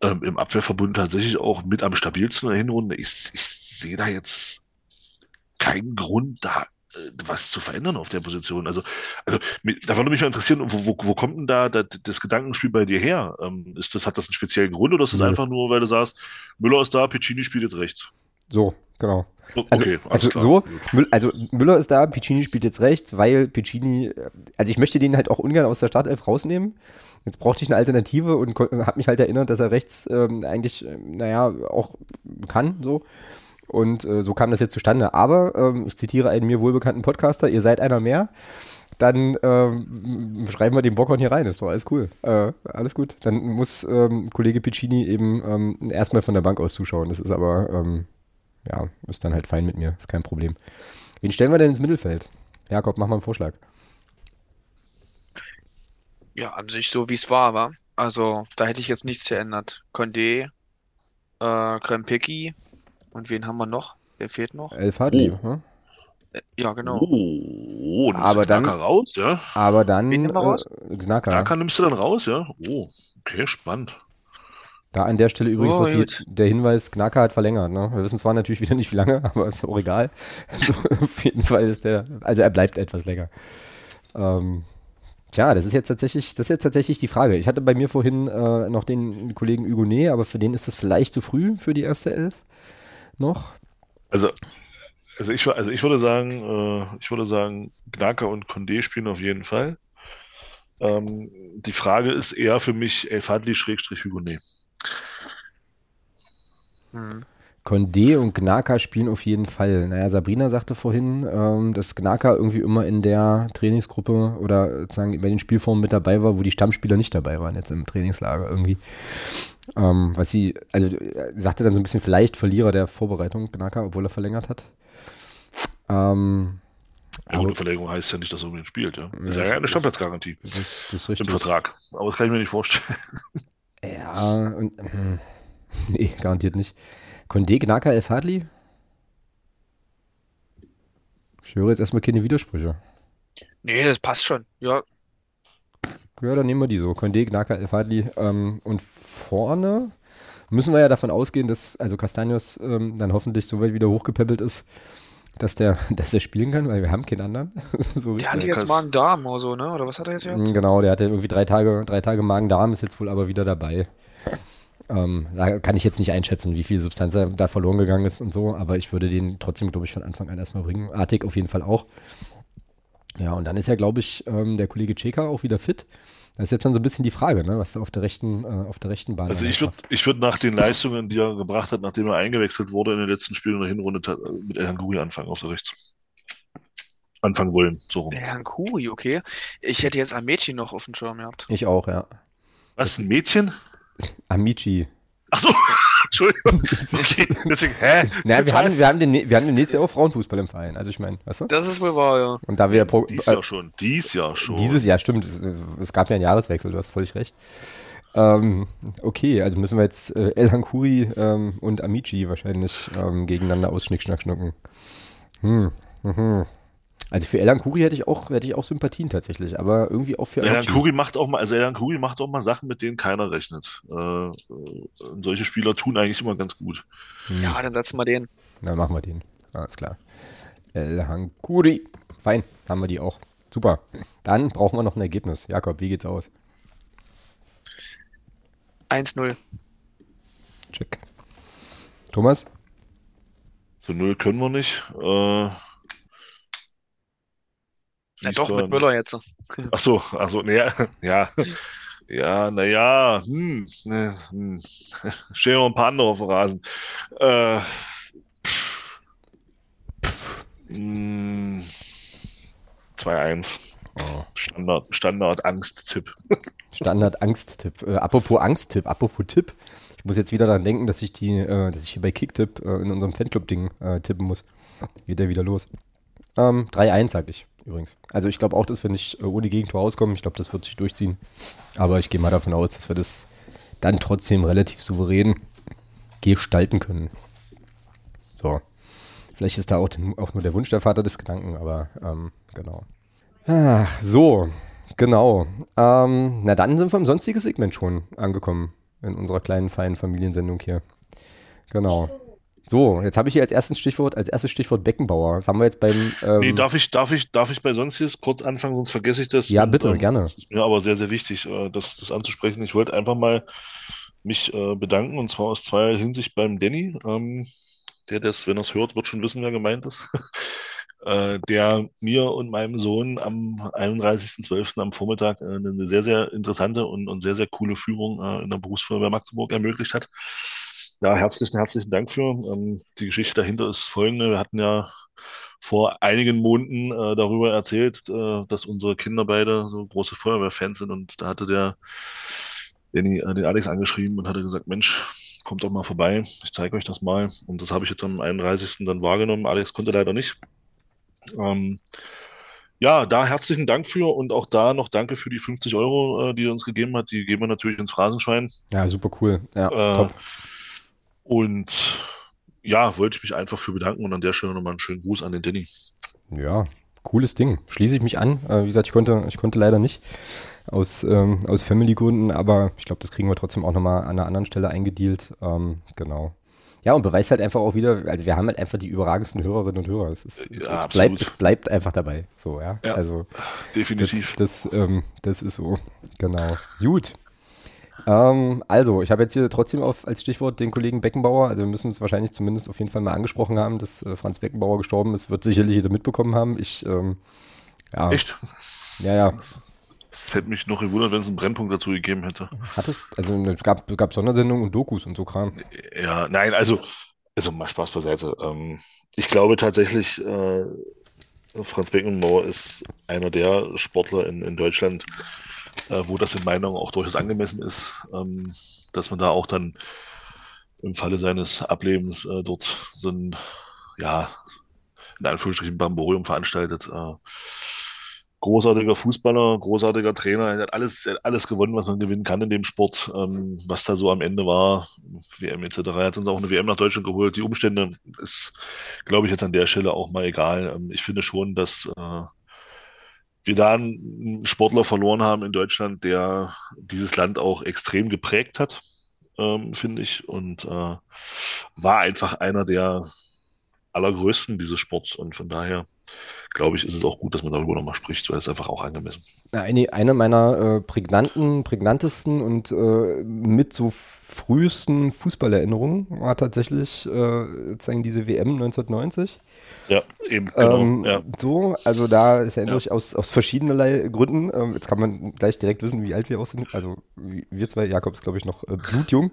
ähm, im Abwehrverbund tatsächlich auch mit am stabilsten in der Hinrunde. Ich, ich sehe da jetzt keinen Grund, da äh, was zu verändern auf der Position. Also, also da würde mich mal interessieren, wo, wo, wo kommt denn da das, das Gedankenspiel bei dir her? Ähm, ist das, hat das einen speziellen Grund oder ist das Nö. einfach nur, weil du sagst, Müller ist da, Piccini spielt jetzt rechts? So, genau. Also, Okay, also klar. so, also Müller ist da, Piccini spielt jetzt rechts, weil Piccini, äh, also ich möchte den halt auch ungern aus der Startelf rausnehmen. Jetzt brauchte ich eine Alternative und habe mich halt erinnert, dass er rechts ähm, eigentlich, äh, naja, auch kann, so. Und äh, so kam das jetzt zustande. Aber ähm, ich zitiere einen mir wohlbekannten Podcaster, ihr seid einer mehr. Dann ähm, schreiben wir den Bockhorn hier rein, ist doch alles cool. Äh, alles gut. Dann muss ähm, Kollege Piccini eben ähm, erstmal von der Bank aus zuschauen. Das ist aber, ähm, ja, ist dann halt fein mit mir, ist kein Problem. Wen stellen wir denn ins Mittelfeld? Jakob, mach mal einen Vorschlag. Ja, an sich so, wie es war, war. Also, da hätte ich jetzt nichts geändert. Condé, äh, Krempicki und wen haben wir noch? Wer fehlt noch? El Fadli, Oh. ne? Äh, Ja, genau. Oh, nimmst Aber du dann- Knacker raus, ja? Aber dann Wen äh, Knacker. Knacker nimmst du dann raus, ja? Oh, okay, spannend. Da an der Stelle übrigens Oh, noch die, der Hinweis, Knacker hat verlängert. Ne? Wir wissen zwar natürlich wieder nicht wie lange, aber ist auch egal. Also, auf jeden Fall ist der, also er bleibt etwas länger. Ähm, tja, das ist jetzt tatsächlich, das ist jetzt tatsächlich die Frage. Ich hatte bei mir vorhin äh, noch den Kollegen Hugonet, aber für den ist das vielleicht zu früh für die erste Elf noch. Also, Also ich, also ich würde sagen, äh, ich würde sagen, Gnaka und Condé spielen auf jeden Fall. Ähm, die Frage ist eher für mich El Hm. Condé und Gnaka spielen auf jeden Fall. Naja, Sabrina sagte vorhin, ähm, dass Gnaka irgendwie immer in der Trainingsgruppe oder sozusagen bei den Spielformen mit dabei war, wo die Stammspieler nicht dabei waren, jetzt im Trainingslager irgendwie. Ähm, was sie, also sagte dann so ein bisschen vielleicht Verlierer der Vorbereitung, Gnaka, obwohl er verlängert hat. Ähm, ja, ohne Verlängerung heißt ja nicht, dass er unbedingt spielt. Ja. Das ist ja eine Stammplatzgarantie. Das, das ist richtig. Im Vertrag. Aber das kann ich mir nicht vorstellen. Ja, und, äh, nee, garantiert nicht. Condé, Gnaka, El Fadli? Ich höre jetzt erstmal keine Widersprüche. Nee, das passt schon. Ja. Ja, dann nehmen wir die so. Condé, Gnaka, El Fadli. Ähm, und vorne müssen wir ja davon ausgehen, dass also Castanios ähm, dann hoffentlich so weit wieder hochgepäppelt ist, dass der, dass der spielen kann, weil wir haben keinen anderen. so der hatte jetzt Magen-Darm oder so, ne? Oder was hat er jetzt gehabt? Genau, der hatte irgendwie drei Tage, drei Tage Magen-Darm, ist jetzt wohl aber wieder dabei. Ähm, da kann ich jetzt nicht einschätzen, wie viel Substanz da verloren gegangen ist und so, aber ich würde den trotzdem, glaube ich, von Anfang an erstmal bringen. Artig auf jeden Fall auch. Ja, und dann ist ja, glaube ich, ähm, der Kollege Cheka auch wieder fit. Das ist jetzt dann so ein bisschen die Frage, ne, was auf der rechten, äh, auf der rechten Bahn Also ich würde ich würd nach den Leistungen, die er gebracht hat, nachdem er eingewechselt wurde in den letzten Spielen in der Hinrunde, mit Herrn Guri anfangen auf der rechts. Anfangen wollen, so rum. Herrn Guri, okay. Ich hätte jetzt ein Mädchen noch auf dem Schirm gehabt. Ich auch, ja. Was, ein Mädchen? Amici. Ach so, Entschuldigung. Okay, deswegen, hä? Naja, wir haben, wir, haben den, wir haben demnächst ja auch Frauenfußball im Verein. Also ich meine, weißt du? Das ist wohl wahr, ja. Und da wir pro, Dies Jahr schon, dies Jahr schon. Dieses Jahr, stimmt. Es gab ja einen Jahreswechsel, du hast völlig recht. Ähm, okay, also müssen wir jetzt äh, El Hankuri ähm, und Amici wahrscheinlich ähm, gegeneinander ausschnickschnackschnucken. Hm. Mhm. Also für Elan Kuri hätte ich auch, hätte ich auch Sympathien tatsächlich, aber irgendwie auch für Elan Kuri macht auch mal, also Elan Kuri macht auch mal Sachen, mit denen keiner rechnet. Äh, äh, solche Spieler tun eigentlich immer ganz gut. Hm. Ja, dann setzen wir den. Dann machen wir den. Alles klar. El Hankuri. Fein, haben wir die auch. Super. Dann brauchen wir noch ein Ergebnis. Jakob, wie geht's aus? 1-0. Check. Thomas? Zu 0 können wir nicht. Äh, ja, doch, mit Müller jetzt. Ach so, also, ja, ja. Ja, naja, hm, ne, hm. stehen noch ein paar andere auf dem Rasen. Äh, hm, 2-1. Oh. Standard, Standard Angst-Tipp. Standard Angst-Tipp. Äh, apropos Angst-Tipp, apropos Tipp. Ich muss jetzt wieder daran denken, dass ich die, äh, dass ich hier bei Kicktipp äh, in unserem Fanclub-Ding äh, tippen muss. Geht der wieder los. Ähm, 3-1 sag ich übrigens. Also ich glaube auch, dass wir nicht äh, ohne Gegentor auskommen. Ich glaube, das wird sich durchziehen. Aber ich gehe mal davon aus, dass wir das dann trotzdem relativ souverän gestalten können. So. Vielleicht ist da auch, auch nur der Wunsch der Vater des Gedanken, aber ähm, genau. Ach, so, genau. Ähm, na dann sind wir im sonstigen Segment schon angekommen in unserer kleinen, feinen Familiensendung hier. Genau. So, jetzt habe ich hier als erstes Stichwort, als erstes Stichwort Beckenbauer. Das haben wir jetzt beim. Ähm nee, darf ich, darf ich, darf ich bei sonstiges kurz anfangen, sonst vergesse ich das. Ja, bitte, und, gerne. Ist mir aber sehr, sehr wichtig, äh, das, das anzusprechen. Ich wollte einfach mal mich äh, bedanken und zwar aus zwei Hinsicht beim Danny. Ähm, der das, wenn er es hört, wird schon wissen, wer gemeint ist. äh, der mir und meinem Sohn am 31.12. am Vormittag äh, eine sehr, sehr interessante und, und sehr, sehr coole Führung äh, in der Berufsfeuerwehr Magdeburg ermöglicht hat. Ja, herzlichen, herzlichen Dank für. Ähm, die Geschichte dahinter ist folgende. Wir hatten ja vor einigen Monaten äh, darüber erzählt, äh, dass unsere Kinder beide so große Feuerwehrfans sind und da hatte der Danny, äh, den Alex angeschrieben und hatte gesagt, Mensch, kommt doch mal vorbei, ich zeige euch das mal. Und das habe ich jetzt am 31. dann wahrgenommen. Alex konnte leider nicht. Ähm, ja, da herzlichen Dank für und auch da noch danke für die 50 Euro, äh, die er uns gegeben hat. Die geben wir natürlich ins Phrasenschwein. Ja, super cool. Ja, äh, top. Und ja, wollte ich mich einfach für bedanken und an der Stelle nochmal einen schönen Gruß an den Danny. Ja, cooles Ding. Schließe ich mich an. Äh, wie gesagt, ich konnte, ich konnte leider nicht aus, ähm, aus Family-Gründen, aber ich glaube, das kriegen wir trotzdem auch nochmal an einer anderen Stelle eingedealt. Ähm, genau. Ja, und beweist halt einfach auch wieder, also wir haben halt einfach die überragendsten Hörerinnen und Hörer. Es, ist, ja, es, bleibt, es bleibt einfach dabei. So, ja. ja also definitiv. Das, das, ähm, das ist so. Genau. Gut. Ähm, also, ich habe jetzt hier trotzdem auf, als Stichwort den Kollegen Beckenbauer, also wir müssen es wahrscheinlich zumindest auf jeden Fall mal angesprochen haben, dass äh, Franz Beckenbauer gestorben ist, wird sicherlich jeder mitbekommen haben. Ich, ähm, ja. Echt? Ja, ja. Es hätte mich noch gewundert, wenn es einen Brennpunkt dazu gegeben hätte. Hat es? Also es gab, gab Sondersendungen und Dokus und so Kram. Ja, nein, also, also mal Spaß beiseite. Ähm, ich glaube tatsächlich, äh, Franz Beckenbauer ist einer der Sportler in, in Deutschland, äh, wo das in meiner Meinung auch durchaus angemessen ist, ähm, dass man da auch dann im Falle seines Ablebens äh, dort so ein, ja, in Anführungsstrichen Bamborium veranstaltet. Äh, großartiger Fußballer, großartiger Trainer, er hat alles, er hat alles gewonnen, was man gewinnen kann in dem Sport. Ähm, was da so am Ende war, WM etc. Er hat uns auch eine WM nach Deutschland geholt. Die Umstände ist, glaube ich, jetzt an der Stelle auch mal egal. Ähm, ich finde schon, dass äh, wir da einen Sportler verloren haben in Deutschland, der dieses Land auch extrem geprägt hat, ähm, finde ich, und äh, war einfach einer der allergrößten dieses Sports und von daher glaube ich, ist es auch gut, dass man darüber nochmal spricht, weil es einfach auch angemessen. Eine, eine meiner äh, prägnanten, prägnantesten und äh, mit so frühesten Fußballerinnerungen war tatsächlich äh, sozusagen diese WM 1990. Ja, eben, genau. Ähm, ja. So, also da ist Ja. ich aus, aus verschiedenerlei Gründen. Ähm, jetzt kann man gleich direkt wissen, wie alt wir auch sind. Also wir zwei, Jakob ist glaube ich noch äh, blutjung.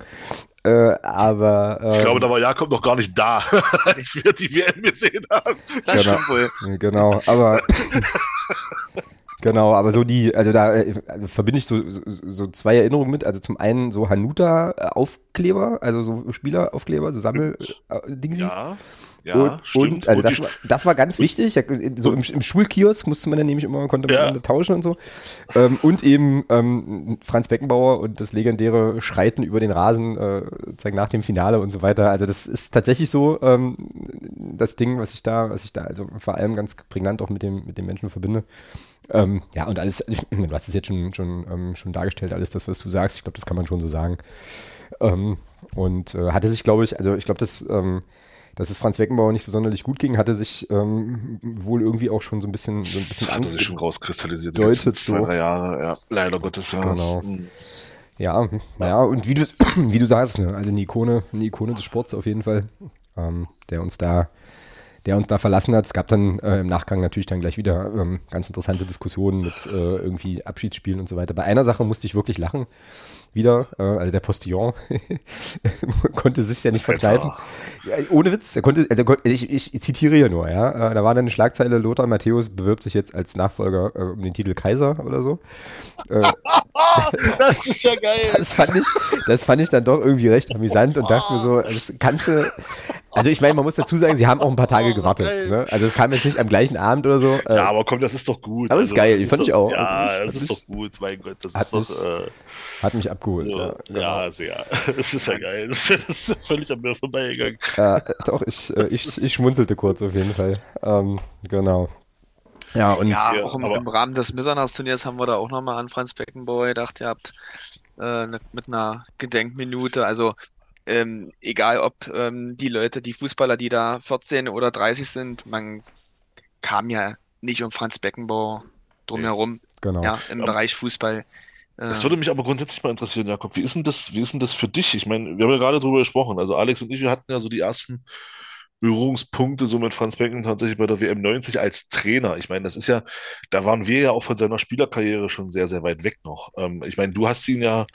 Äh, aber ähm, Ich glaube, da war Jakob noch gar nicht da, als wir die WM gesehen haben. Das Genau. wohl. Ja, Genau, aber genau, aber so die, also da äh, verbinde ich so, so, so zwei Erinnerungen mit. Also zum einen so Hanuta-Aufkleber, also so Spieleraufkleber, so Sammel-Dingsies. Ja, ja, und, stimmt. und also Und das war, das war ganz wichtig. So im, im Schulkiosk musste man dann nämlich immer, konnte man Ja. tauschen und so. Ähm, und eben ähm, Franz Beckenbauer und das legendäre Schreiten über den Rasen, äh, sozusagen nach dem Finale und so weiter. Also das ist tatsächlich so ähm, das Ding, was ich da, was ich da also vor allem ganz prägnant auch mit dem, mit dem Menschen verbinde. Ähm, ja, und alles, du hast es jetzt schon, schon, ähm, schon dargestellt, alles das, was du sagst. Ich glaube, das kann man schon so sagen. Ähm, und äh, hatte sich, glaube ich, also ich glaube, dass, ähm, dass es Franz Beckenbauer nicht so sonderlich gut ging, hatte sich ähm, wohl irgendwie auch schon so ein bisschen, so ein bisschen hat an- sich schon rauskristallisiert. Deutet letzten zwei, so. drei Jahre, ja. Leider Gottes, ja. Genau. Hm. Ja, naja, und wie du, wie du sagst, ne, also eine Ikone, eine Ikone des Sports auf jeden Fall, ähm, der uns da, der uns da verlassen hat. Es gab dann äh, im Nachgang natürlich dann gleich wieder ähm, ganz interessante Diskussionen mit äh, irgendwie Abschiedsspielen und so weiter. Bei einer Sache musste ich wirklich lachen. Wieder, äh, also der Postillon konnte sich ja nicht verkneifen. Ja, ohne Witz, er konnte, also ich, ich zitiere hier nur, ja. Äh, Da war dann eine Schlagzeile, Lothar Matthäus bewirbt sich jetzt als Nachfolger äh, um den Titel Kaiser oder so. Äh, Das ist ja geil. das fand ich, das fand ich dann doch irgendwie recht amüsant und dachte mir so, das kannst du, also ich meine, man muss dazu sagen, sie haben auch ein paar Tage gewartet, ne? Also es kam jetzt nicht am gleichen Abend oder so. Äh, Ja, aber komm, das ist doch gut. Also, Aber das ist geil, die fand doch, ich auch. Ja, Also, das ist doch gut, mein Gott. Das ist doch. mich- Äh, hat mich abgeholt. So, ja, genau. ja, sehr. Das ist ja geil. Das ist, völlig an mir vorbeigegangen. Ja, doch, ich, äh, ich, ich schmunzelte kurz auf jeden Fall. Ähm, genau. Ja, und Ja, Ja, auch im, aber- im Rahmen des Mitternachtsturniers haben wir da auch nochmal an Franz Beckenbauer gedacht, ihr habt äh, ne- mit einer Gedenkminute, also ähm, egal ob ähm, die Leute, die Fußballer, die da 14 oder 30 sind, man kam ja nicht um Franz Beckenbauer drumherum, genau. ja, im Ja. Bereich Fußball. Das würde mich aber grundsätzlich mal interessieren, Jakob. Wie ist denn das, wie ist denn das für dich? Ich meine, wir haben ja gerade drüber gesprochen. Also Alex und ich, wir hatten ja so die ersten Berührungspunkte so mit Franz Becken tatsächlich bei der WM 90 als Trainer. Ich meine, das ist ja, da waren wir ja auch von seiner Spielerkarriere schon sehr, sehr weit weg noch. Ähm, ich meine, du hast ihn ja,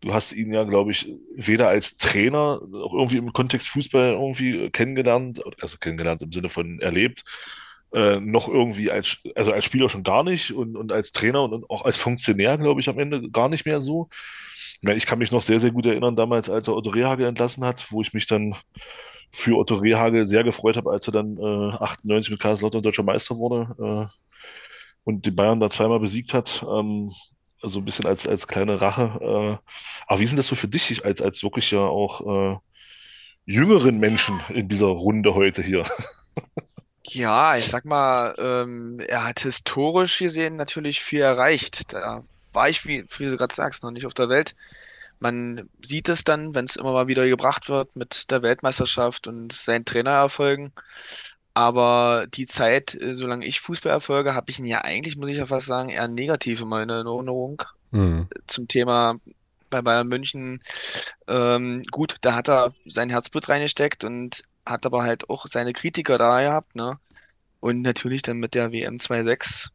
du hast ihn ja, glaube ich, weder als Trainer auch irgendwie im Kontext Fußball irgendwie kennengelernt, also kennengelernt im Sinne von erlebt, äh, noch irgendwie als, also als Spieler schon gar nicht und, und als Trainer und, und auch als Funktionär, glaube ich, am Ende gar nicht mehr so. Ich kann mich noch sehr, sehr gut erinnern, damals, als er Otto Rehhagel entlassen hat, wo ich mich dann für Otto Rehhagel sehr gefreut habe, als er dann äh, 98 mit Kaiserslautern deutscher Meister wurde äh, und die Bayern da zweimal besiegt hat. Ähm, also ein bisschen als, als kleine Rache. Äh, aber wie denn das so für dich, als, als wirklich ja auch äh, jüngeren Menschen in dieser Runde heute hier? Ja, ich sag mal, ähm, er hat historisch gesehen natürlich viel erreicht. Da war ich, wie, wie du gerade sagst, noch nicht auf der Welt. Man sieht es dann, wenn es immer mal wieder gebracht wird mit der Weltmeisterschaft und seinen Trainererfolgen. Aber die Zeit, äh, solange ich Fußball erfolge, habe ich ihn ja eigentlich, muss ich ja fast sagen, eher negativ in meiner Erinnerung Hm. zum Thema bei Bayern München. Ähm, gut, da hat er sein Herzblut reingesteckt und hat aber halt auch seine Kritiker da gehabt, ne? Und natürlich dann mit der WM 2.6,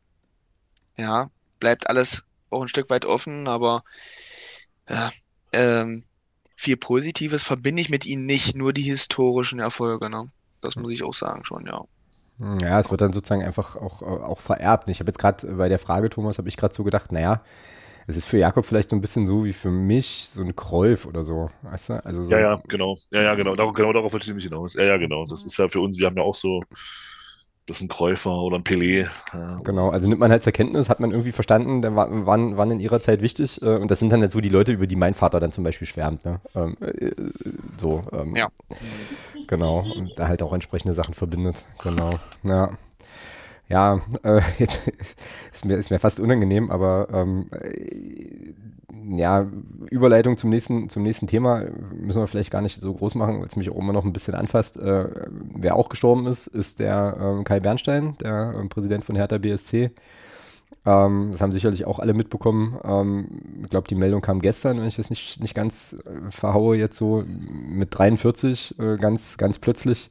ja, bleibt alles auch ein Stück weit offen, aber ja, ähm, viel Positives verbinde ich mit ihnen nicht, nur die historischen Erfolge, ne? Das muss ich auch sagen schon, ja. Ja, es wird dann sozusagen einfach auch, auch vererbt. Ich habe jetzt gerade bei der Frage, Thomas, habe ich gerade so gedacht, naja, es ist für Jakob vielleicht so ein bisschen so wie für mich so ein Kräuf oder so, weißt du? Also so ja, ja, genau. Ja, ja, genau. Darauf, genau darauf wollte ich nämlich hinaus. Ja, ja, genau. Das ist ja für uns, wir haben ja auch so das ist ein Käufer oder ein Pelé. Genau, also nimmt man halt zur Kenntnis, hat man irgendwie verstanden, der war, wann, wann in ihrer Zeit wichtig. Äh, und das sind dann halt so die Leute, über die mein Vater dann zum Beispiel schwärmt. Ne? Ähm, äh, so, ähm, ja. Genau, und da halt auch entsprechende Sachen verbindet. Genau, ja. Ja, äh, jetzt ist mir, ist mir fast unangenehm, aber ähm, ja, Überleitung zum nächsten, zum nächsten Thema müssen wir vielleicht gar nicht so groß machen, weil es mich auch immer noch ein bisschen anfasst. Äh, wer auch gestorben ist, ist der äh, Kai Bernstein, der äh, Präsident von Hertha BSC. Ähm, das haben sicherlich auch alle mitbekommen. Ähm, ich glaube, die Meldung kam gestern, wenn ich das nicht, nicht ganz äh, verhaue, jetzt so mit 43, äh, ganz, ganz plötzlich.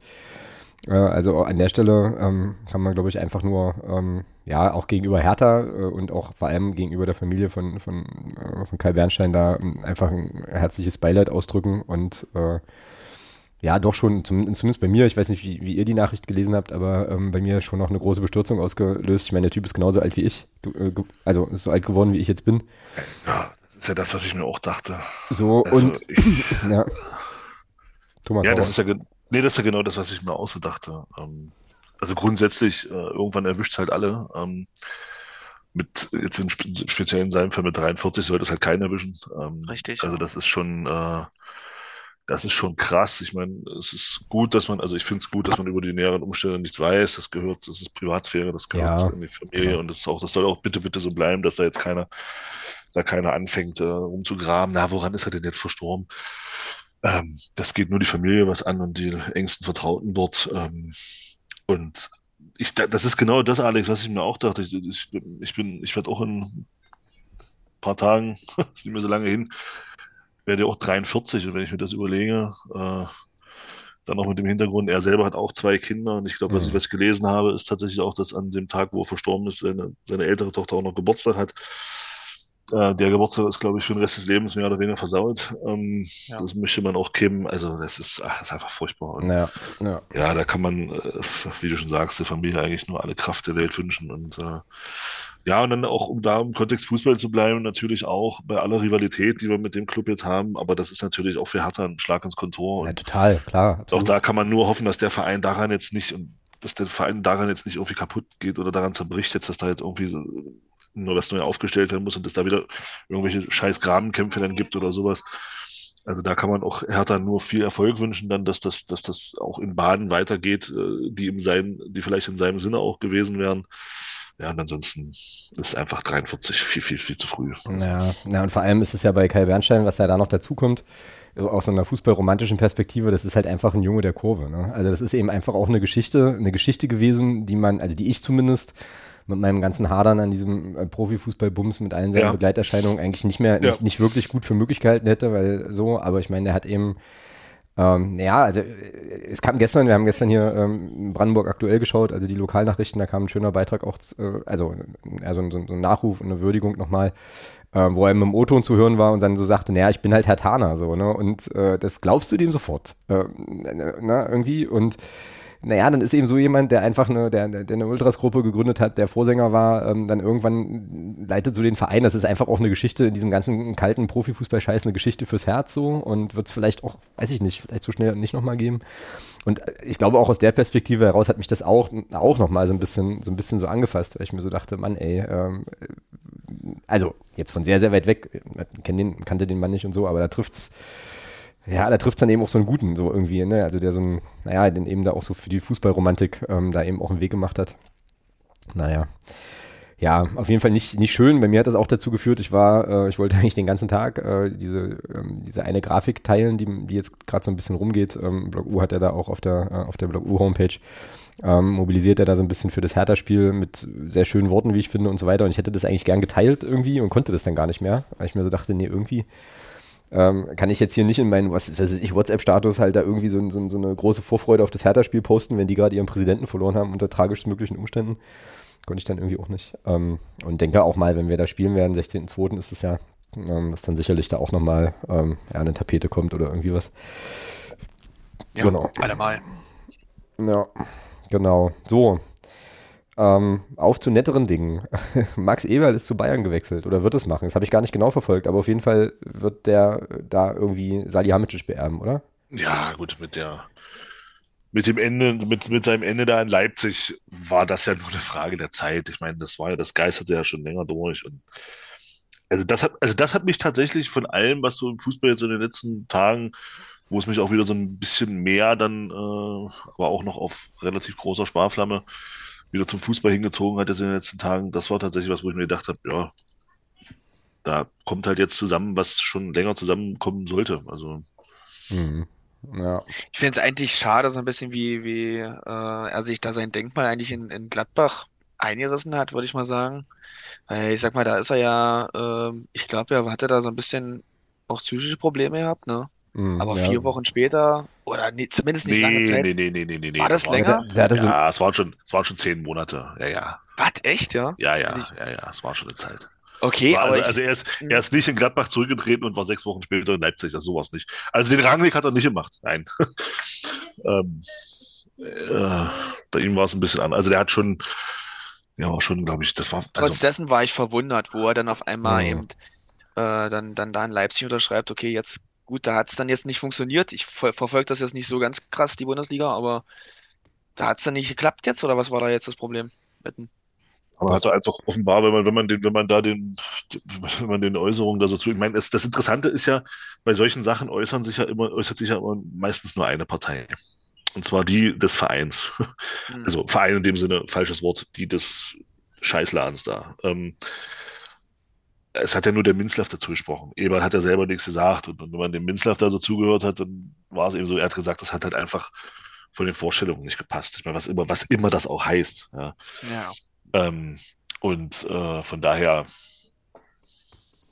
Äh, also an der Stelle ähm, kann man, glaube ich, einfach nur, ähm, ja, auch gegenüber Hertha äh, und auch vor allem gegenüber der Familie von, von, äh, von Kai Bernstein da ähm, einfach ein herzliches Beileid ausdrücken und äh, ja, doch schon, zum, zumindest bei mir, ich weiß nicht, wie, wie ihr die Nachricht gelesen habt, aber ähm, bei mir schon noch eine große Bestürzung ausgelöst. Ich meine, der Typ ist genauso alt wie ich, äh, also so alt geworden, wie ich jetzt bin. Ja, das ist ja das, was ich mir auch dachte. So, also und ich, ja. Thomas, ja, das ist ja Nee, das ist ja genau das, was ich mir auch so dachte. Ähm, also grundsätzlich, äh, irgendwann erwischt es halt alle. Ähm, mit jetzt in spe speziell in seinem Fall mit 43 sollte es halt keinen erwischen. Ähm, Richtig. Also das ist schon, äh, das ist schon krass. Ich meine, es ist gut, dass man, also ich finde es gut, dass man über die näheren Umstände nichts weiß. Das gehört, das ist Privatsphäre, das gehört ja. in die Familie ja. und das ist auch, das soll auch bitte, bitte so bleiben, dass da jetzt keiner, da keiner anfängt, äh, umzugraben. Na, woran ist er denn jetzt verstorben? Ähm, das geht nur die Familie was an und die engsten Vertrauten dort. Ähm, und ich, das ist genau das, Alex, was ich mir auch dachte. Ich, ich, ich bin, ich werde auch in ein paar Tagen, ist nicht mehr so lange hin, werde auch 43 und wenn ich mir das überlege, äh, dann auch mit dem Hintergrund, er selber hat auch zwei Kinder und ich glaube, was ich mhm. was gelesen habe, ist tatsächlich auch, dass an dem Tag, wo er verstorben ist, seine, seine ältere Tochter auch noch Geburtstag hat. Äh, der Geburtstag ist, glaube ich, für den Rest des Lebens mehr oder weniger versaut. Ähm, ja. Das möchte man auch kämen. Also, das ist, ach, das ist einfach furchtbar. Und, ja, ja. ja, da kann man, äh, wie du schon sagst, der Familie eigentlich nur alle Kraft der Welt wünschen. Und äh, ja, und dann auch, um da im Kontext Fußball zu bleiben, natürlich auch bei aller Rivalität, die wir mit dem Club jetzt haben. Aber das ist natürlich auch für Hertha ein Schlag ins Kontor. Ja, total, klar. Absolut. Auch da kann man nur hoffen, dass der Verein daran jetzt nicht und dass der Verein daran jetzt nicht irgendwie kaputt geht oder daran zerbricht, jetzt, dass da jetzt irgendwie so nur was neu aufgestellt werden muss und es da wieder irgendwelche scheiß Grabenkämpfe dann gibt oder sowas. Also da kann man auch Hertha nur viel Erfolg wünschen, dann, dass das, dass das auch in Bahnen weitergeht, äh, die im sein, die vielleicht in seinem Sinne auch gewesen wären. Ja, und ansonsten ist einfach 43 viel, viel, viel zu früh. Ja, ja, und vor allem ist es ja bei Kai Bernstein, was ja da noch dazukommt, aus einer fußballromantischen Perspektive, das ist halt einfach ein Junge der Kurve. Ne? Also das ist eben einfach auch eine Geschichte, eine Geschichte gewesen, die man, also die ich zumindest mit meinem ganzen Hadern an diesem äh, Profifußball-Bums mit allen seinen ja. Begleiterscheinungen eigentlich nicht mehr, nicht, nicht wirklich gut für möglich gehalten hätte, weil so, aber ich meine, der hat eben ähm, ja, also äh, es kam gestern, wir haben gestern hier ähm, Brandenburg aktuell geschaut, also die Lokalnachrichten, da kam ein schöner Beitrag auch, äh, also, also so, so ein Nachruf und eine Würdigung nochmal, äh, wo er mit dem O-Ton zu hören war und dann so sagte, naja, ich bin halt Herr Taner, so, ne, und äh, das glaubst du dem sofort, äh, na, irgendwie und naja, dann ist eben so jemand, der einfach eine, der, der eine Ultras-Gruppe gegründet hat, der Vorsänger war, ähm, dann irgendwann leitet so den Verein. Das ist einfach auch eine Geschichte in diesem ganzen kalten Profifußball-Scheiß, eine Geschichte fürs Herz so und wird es vielleicht auch, weiß ich nicht, vielleicht so schnell nicht nochmal geben. Und ich glaube auch aus der Perspektive heraus hat mich das auch, auch nochmal so ein bisschen, so ein bisschen so angefasst, weil ich mir so dachte, Mann, ey, ähm, also jetzt von sehr, sehr weit weg, kenn den, kannte den Mann nicht und so, aber da trifft's ja, da trifft es dann eben auch so einen guten, so irgendwie, ne? Also der so ein, naja, den eben da auch so für die Fußballromantik ähm, da eben auch einen Weg gemacht hat. Naja. Ja, auf jeden Fall nicht, nicht schön. Bei mir hat das auch dazu geführt, ich war, äh, ich wollte eigentlich den ganzen Tag äh, diese, ähm, diese eine Grafik teilen, die, die jetzt gerade so ein bisschen rumgeht. Ähm, Blog U hat er da auch auf der, äh, auf der Blog U-Homepage. Ähm, mobilisiert er da so ein bisschen für das Hertha-Spiel mit sehr schönen Worten, wie ich finde und so weiter. Und ich hätte das eigentlich gern geteilt irgendwie und konnte das dann gar nicht mehr, weil ich mir so dachte, nee, irgendwie ähm, kann ich jetzt hier nicht in meinen, was weiß ich, WhatsApp-Status halt da irgendwie so, so, so, eine große Vorfreude auf das Hertha-Spiel posten, wenn die gerade ihren Präsidenten verloren haben unter tragisch möglichen Umständen. Konnte ich dann irgendwie auch nicht. Ähm, und denke auch mal, wenn wir da spielen werden, 16.02. ist es ja, ähm, dass dann sicherlich da auch nochmal ähm, eine Tapete kommt oder irgendwie was. Ja, genau. allemal. Ja, genau. So, ähm, auf zu netteren Dingen. Max Eberl ist zu Bayern gewechselt oder wird es machen. Das habe ich gar nicht genau verfolgt, aber auf jeden Fall wird der da irgendwie Salihamidzic beerben, oder? Ja, gut, mit der mit dem Ende, mit, mit seinem Ende da in Leipzig war das ja nur eine Frage der Zeit. Ich meine, das war ja, das geisterte ja schon länger durch. Und also das hat, also das hat mich tatsächlich von allem, was so im Fußball jetzt in den letzten Tagen, wo es mich auch wieder so ein bisschen mehr dann, äh, aber auch noch auf relativ großer Sparflamme wieder zum Fußball hingezogen hat jetzt in den letzten Tagen, das war tatsächlich was, wo ich mir gedacht habe, ja, da kommt halt jetzt zusammen, was schon länger zusammenkommen sollte. Also. Mhm. Ja. Ich finde es eigentlich schade, so ein bisschen wie, wie äh, er sich da sein Denkmal eigentlich in, in Gladbach eingerissen hat, würde ich mal sagen. Weil ich sag mal, da ist er ja, äh, ich glaube, er hatte da so ein bisschen auch psychische Probleme gehabt, ne? Mhm, Aber ja. vier Wochen später, oder nee, zumindest nicht nee, lange Zeit. Nee, nee, nee, nee, nee. War das, das länger? War, der, ja, es waren, schon, es waren schon zehn Monate. Ja, ja. Was, echt, ja? Ja, ja, also ich, ja, ja, es war schon eine Zeit. Okay, war, aber also, ich, also er, ist, er ist nicht in Gladbach zurückgetreten und war sechs Wochen später in Leipzig, das sowas nicht. Also den Rangweg hat er nicht gemacht, nein. ähm, äh, bei ihm war es ein bisschen anders. Also der hat schon, ja, schon, glaube ich, das war. Also, Trotz dessen war ich verwundert, wo er dann auf einmal ja. eben äh, dann, dann da in Leipzig unterschreibt, okay, jetzt Gut, da hat es dann jetzt nicht funktioniert. Ich ver verfolge das jetzt nicht so ganz krass, die Bundesliga, aber da hat es dann nicht geklappt jetzt, oder was war da jetzt das Problem? Mitten? Aber hat er einfach offenbar, wenn man, wenn man den, wenn man da den, wenn man den Äußerungen da so zu, ich meine, das, das Interessante ist ja, bei solchen Sachen äußern sich ja immer, äußert sich ja immer meistens nur eine Partei. Und zwar die des Vereins. Mhm. Also Verein in dem Sinne, falsches Wort, die des Scheißladens da. Ähm, es hat ja nur der Minzlaff dazu gesprochen. Eberl hat ja selber nichts gesagt. Und, und wenn man dem Minzlaff da so zugehört hat, dann war es eben so, er hat gesagt, das hat halt einfach von den Vorstellungen nicht gepasst. Ich meine, was immer, was immer das auch heißt. Ja. ja. Ähm, und äh, von daher.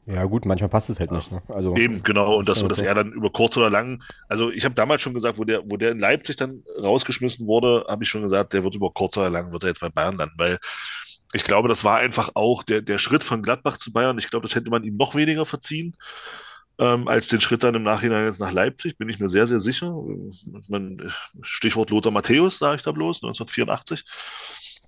Ja, gut, manchmal passt es halt nicht. Ne? Also, eben, genau. Und das, so, dass er dann über kurz oder lang, also ich habe damals schon gesagt, wo der, wo der in Leipzig dann rausgeschmissen wurde, habe ich schon gesagt, der wird über kurz oder lang, wird er jetzt bei Bayern landen, weil ich glaube, das war einfach auch der, der Schritt von Gladbach zu Bayern. Ich glaube, das hätte man ihm noch weniger verziehen. Ähm, als den Schritt dann im Nachhinein jetzt nach Leipzig, bin ich mir sehr, sehr sicher. Man, Stichwort Lothar Matthäus, sage ich da bloß, 1984.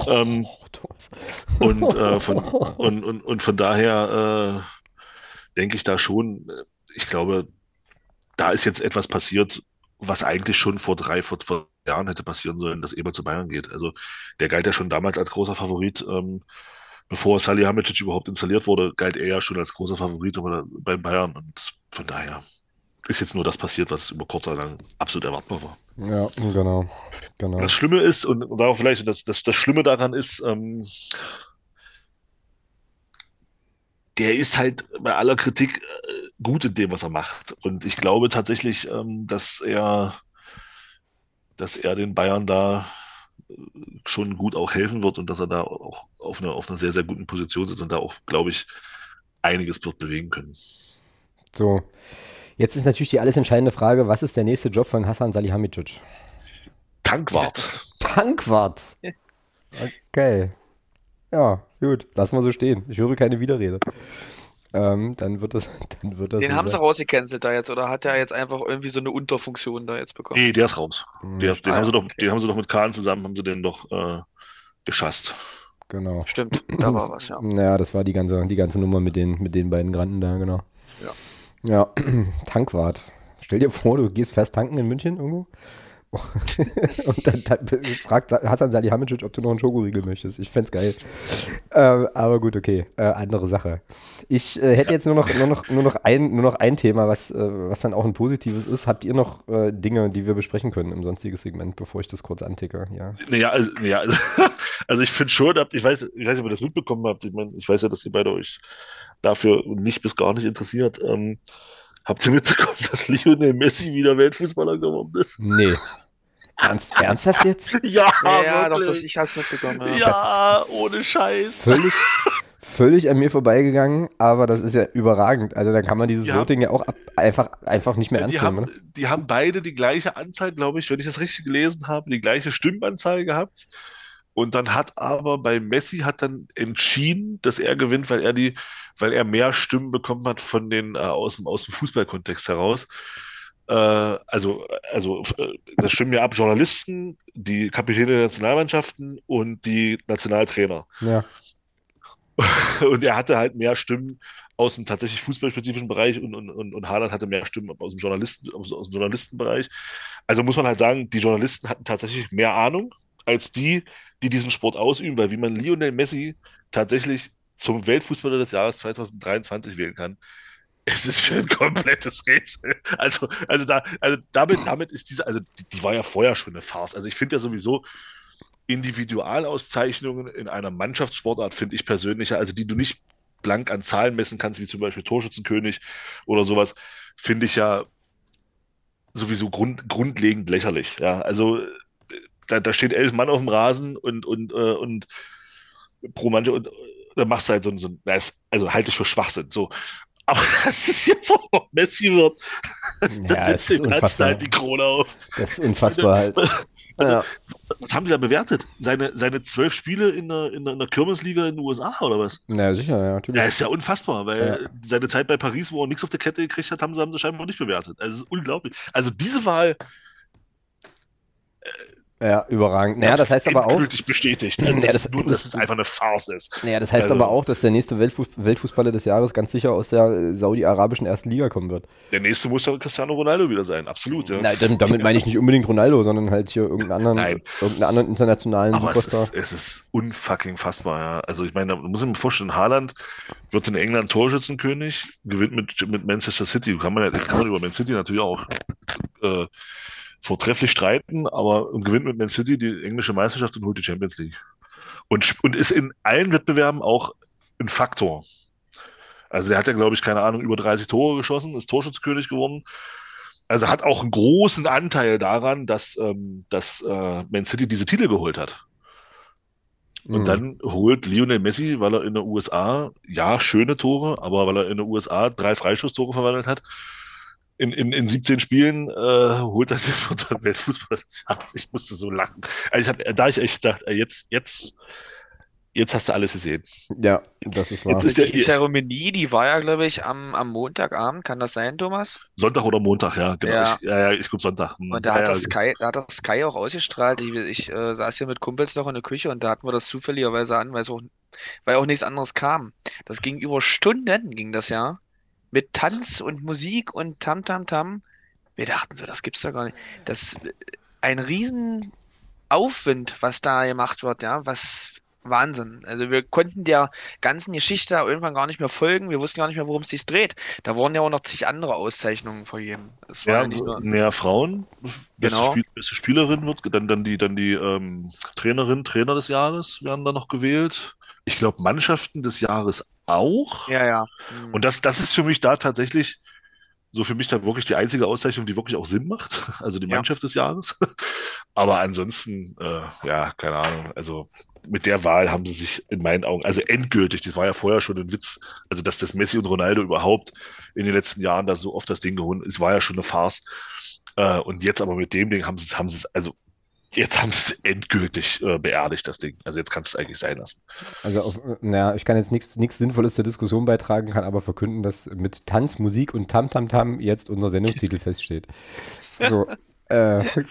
Ähm, und, äh, von, und, und, und von daher äh, denke ich da schon, ich glaube, da ist jetzt etwas passiert, was eigentlich schon vor drei, vor, vor Jahren hätte passieren sollen, dass Eber zu Bayern geht. Also der galt ja schon damals als großer Favorit. Ähm, bevor Salihamidzic überhaupt installiert wurde, galt er ja schon als großer Favorit bei Bayern. Und von daher ist jetzt nur das passiert, was über kurz oder lang absolut erwartbar war. Ja, genau. genau. Das Schlimme ist, und, und darauf vielleicht, das, das, das Schlimme daran ist, ähm, der ist halt bei aller Kritik äh, gut in dem, was er macht. Und ich glaube tatsächlich, ähm, dass er dass er den Bayern da äh, schon gut auch helfen wird und dass er da auch auf einer, auf einer sehr, sehr guten Position ist und da auch, glaube ich, einiges wird bewegen können. So, jetzt ist natürlich die alles entscheidende Frage, was ist der nächste Job von Hassan Salihamidzic? Tankwart. Tankwart. Okay. Ja, gut, lassen wir so stehen. Ich höre keine Widerrede. Ähm, dann wird das, dann wird das. Den so haben sein. sie rausgecancelt da jetzt, oder hat der jetzt einfach irgendwie so eine Unterfunktion da jetzt bekommen? Nee, der ist raus. Mhm. Der, den, ah, haben sie doch, okay. den haben sie doch mit Kahn zusammen, haben sie den doch äh, geschasst. Genau. Stimmt, da war was, ja. Ja, das war die ganze, die ganze Nummer mit den, mit den beiden Granden da, genau. Ja. Ja, Tankwart. Stell dir vor, du gehst fest tanken in München irgendwo und dann, dann, fragt Hassan Salihamidzic, ob du noch einen Schokoriegel möchtest. Ich fände geil. Ähm, aber gut, okay. Äh, andere Sache. Ich äh, hätte jetzt nur noch, nur, noch, nur, noch ein, nur noch ein Thema, was, äh, was dann auch ein positives ist. Habt ihr noch äh, Dinge, die wir besprechen können im sonstigen Segment, bevor ich das kurz anticke? Ja. Naja, also, ja, also, also ich finde schon, ich weiß, ich weiß nicht, ob ihr das mitbekommen habt. Ich, mein, ich weiß ja, dass ihr beide euch dafür nicht bis gar nicht interessiert. Ähm, Habt ihr mitbekommen, dass Lionel Messi wieder Weltfußballer geworden ist? Nee. Ernst, ernsthaft jetzt? ja, ja, ja doch, das, ich hab's mitbekommen. Ja, ja ohne Scheiß. Völlig, völlig an mir vorbeigegangen, aber das ist ja überragend. Also dann kann man dieses Die Voting ja auch ab, einfach, einfach nicht mehr Die ernst haben, nehmen. Ne? die haben beide die gleiche Anzahl, glaube ich, wenn ich das richtig gelesen habe, die gleiche Stimmenanzahl gehabt. Und dann hat aber bei Messi hat dann entschieden, dass er gewinnt, weil er die, weil er mehr Stimmen bekommen hat von den äh, aus dem, aus dem Fußballkontext heraus. Äh, also, also äh, das stimmen ja ab Journalisten, die Kapitäne der Nationalmannschaften und die Nationaltrainer. Ja. Und er hatte halt mehr Stimmen aus dem tatsächlich fußballspezifischen Bereich und, und, und, und Haaland hatte mehr Stimmen aus dem Journalisten, aus, aus dem Journalistenbereich. Also muss man halt sagen, die Journalisten hatten tatsächlich mehr Ahnung als die, die diesen Sport ausüben, weil wie man Lionel Messi tatsächlich zum Weltfußballer des Jahres 2023 wählen kann, es ist für ein komplettes Rätsel. Also, also da, also damit, damit ist diese, also die, die war ja vorher schon eine Farce. Also ich finde ja sowieso Individualauszeichnungen in einer Mannschaftssportart finde ich persönlicher, also die du nicht blank an Zahlen messen kannst, wie zum Beispiel Torschützenkönig oder sowas, finde ich ja sowieso grund, grundlegend lächerlich. Ja, also da, da steht elf Mann auf dem Rasen und, und, äh, und pro Mannschaft und äh, da machst du halt so ein, so also halte ich für Schwachsinn. So. Aber dass es jetzt auch noch Messi wird, Ja, dann es setzt ist dem unfassbar. halt die Krone auf. Das ist unfassbar halt. Also, Ja. was haben die da bewertet? Seine, seine zwölf Spiele in der, in der, in der Kirmesliga in den USA oder was? Na sicher, ja, natürlich. Ja, ist ja unfassbar, weil Ja. seine Zeit bei Paris, wo er nichts auf der Kette gekriegt hat, haben sie, haben sie scheinbar nicht bewertet. Also, es ist unglaublich. Also, diese Wahl Ja, überragend. Naja, das heißt aber auch, bestätigt. Also, Ja, dass, das- es nur, das- dass es einfach eine Farce ist. naja, das heißt Also- aber auch, dass der nächste Weltfuß Weltfußballer des Jahres ganz sicher aus der äh, saudi-arabischen ersten Liga kommen wird. Der nächste muss ja Cristiano Ronaldo wieder sein, absolut. Ja. Nein, damit, damit meine ich nicht unbedingt Ronaldo, sondern halt hier irgendeinen anderen, irgendeinen anderen internationalen Aber es Superstar. ist, es ist unfucking fassbar, ja. Also ich meine, da muss ich mir vorstellen, Haaland wird in England Torschützenkönig, gewinnt mit, mit Manchester City. Kann man, ja, kann man über Man City natürlich auch äh, vortrefflich streiten, aber gewinnt mit Man City die englische Meisterschaft und holt die Champions League. Und, und ist in allen Wettbewerben auch ein Faktor. Also der hat ja, glaube ich, keine Ahnung, über 30 Tore geschossen, ist Torschützenkönig geworden. Also hat auch einen großen Anteil daran, dass, ähm, dass äh, Man City diese Titel geholt hat. Und Mhm. dann holt Lionel Messi, weil er in den USA, ja, schöne Tore, aber weil er in den USA drei Freistoßtore verwandelt hat, in, in, in 17 Spielen äh, holt er den vierten Weltfußballer des Jahres. Ich musste so lachen. Also ich hab, da ich echt dachte, jetzt, jetzt, jetzt hast du alles gesehen. Ja, das ist wahr. Jetzt ist der Die Zeremonie, die war ja, glaube ich, am, am Montagabend, kann das sein, Thomas? Sonntag oder Montag, ja, genau. Ja. Ich, ja, ja, ich glaube Sonntag. Hm. Und da ja, hat das Sky, da hat das Sky auch ausgestrahlt. Ich, ich äh, saß hier mit Kumpels noch in der Küche und da hatten wir das zufälligerweise an, weil es auch, weil auch nichts anderes kam. Das ging über Stunden, ging das ja. Mit Tanz und Musik und Tam Tam Tam. Wir dachten so, das gibt's da gar nicht. Das ein riesen Aufwind, was da gemacht wird, ja, was Wahnsinn. Also wir konnten der ganzen Geschichte irgendwann gar nicht mehr folgen. Wir wussten gar nicht mehr, worum es sich dreht. Da wurden ja auch noch zig andere Auszeichnungen vergeben. Es ja Ja, mehr Frauen. Beste, Genau. Spiel, beste Spielerin wird, dann, dann die, dann die ähm, Trainerin, Trainer des Jahres werden dann noch gewählt. Ich glaube, Mannschaften des Jahres auch. ja, ja. Hm. Und das, das ist für mich da tatsächlich so für mich dann wirklich die einzige Auszeichnung, die wirklich auch Sinn macht. Also die Ja. Mannschaft des Jahres. Aber ansonsten, äh, ja, keine Ahnung. Also mit der Wahl haben sie sich in meinen Augen, also endgültig, das war ja vorher schon ein Witz, also dass das Messi und Ronaldo überhaupt in den letzten Jahren da so oft das Ding geholt ist, war ja schon eine Farce. Äh, und jetzt aber mit dem Ding haben sie es, haben sie es, also jetzt haben sie es endgültig äh, beerdigt, das Ding. Also jetzt kannst du es eigentlich sein lassen. Also, auf, naja, ich kann jetzt nichts Sinnvolles zur Diskussion beitragen, kann aber verkünden, dass mit Tanz, Musik und Tam Tam Tam jetzt unser Sendungstitel feststeht. So. Äh,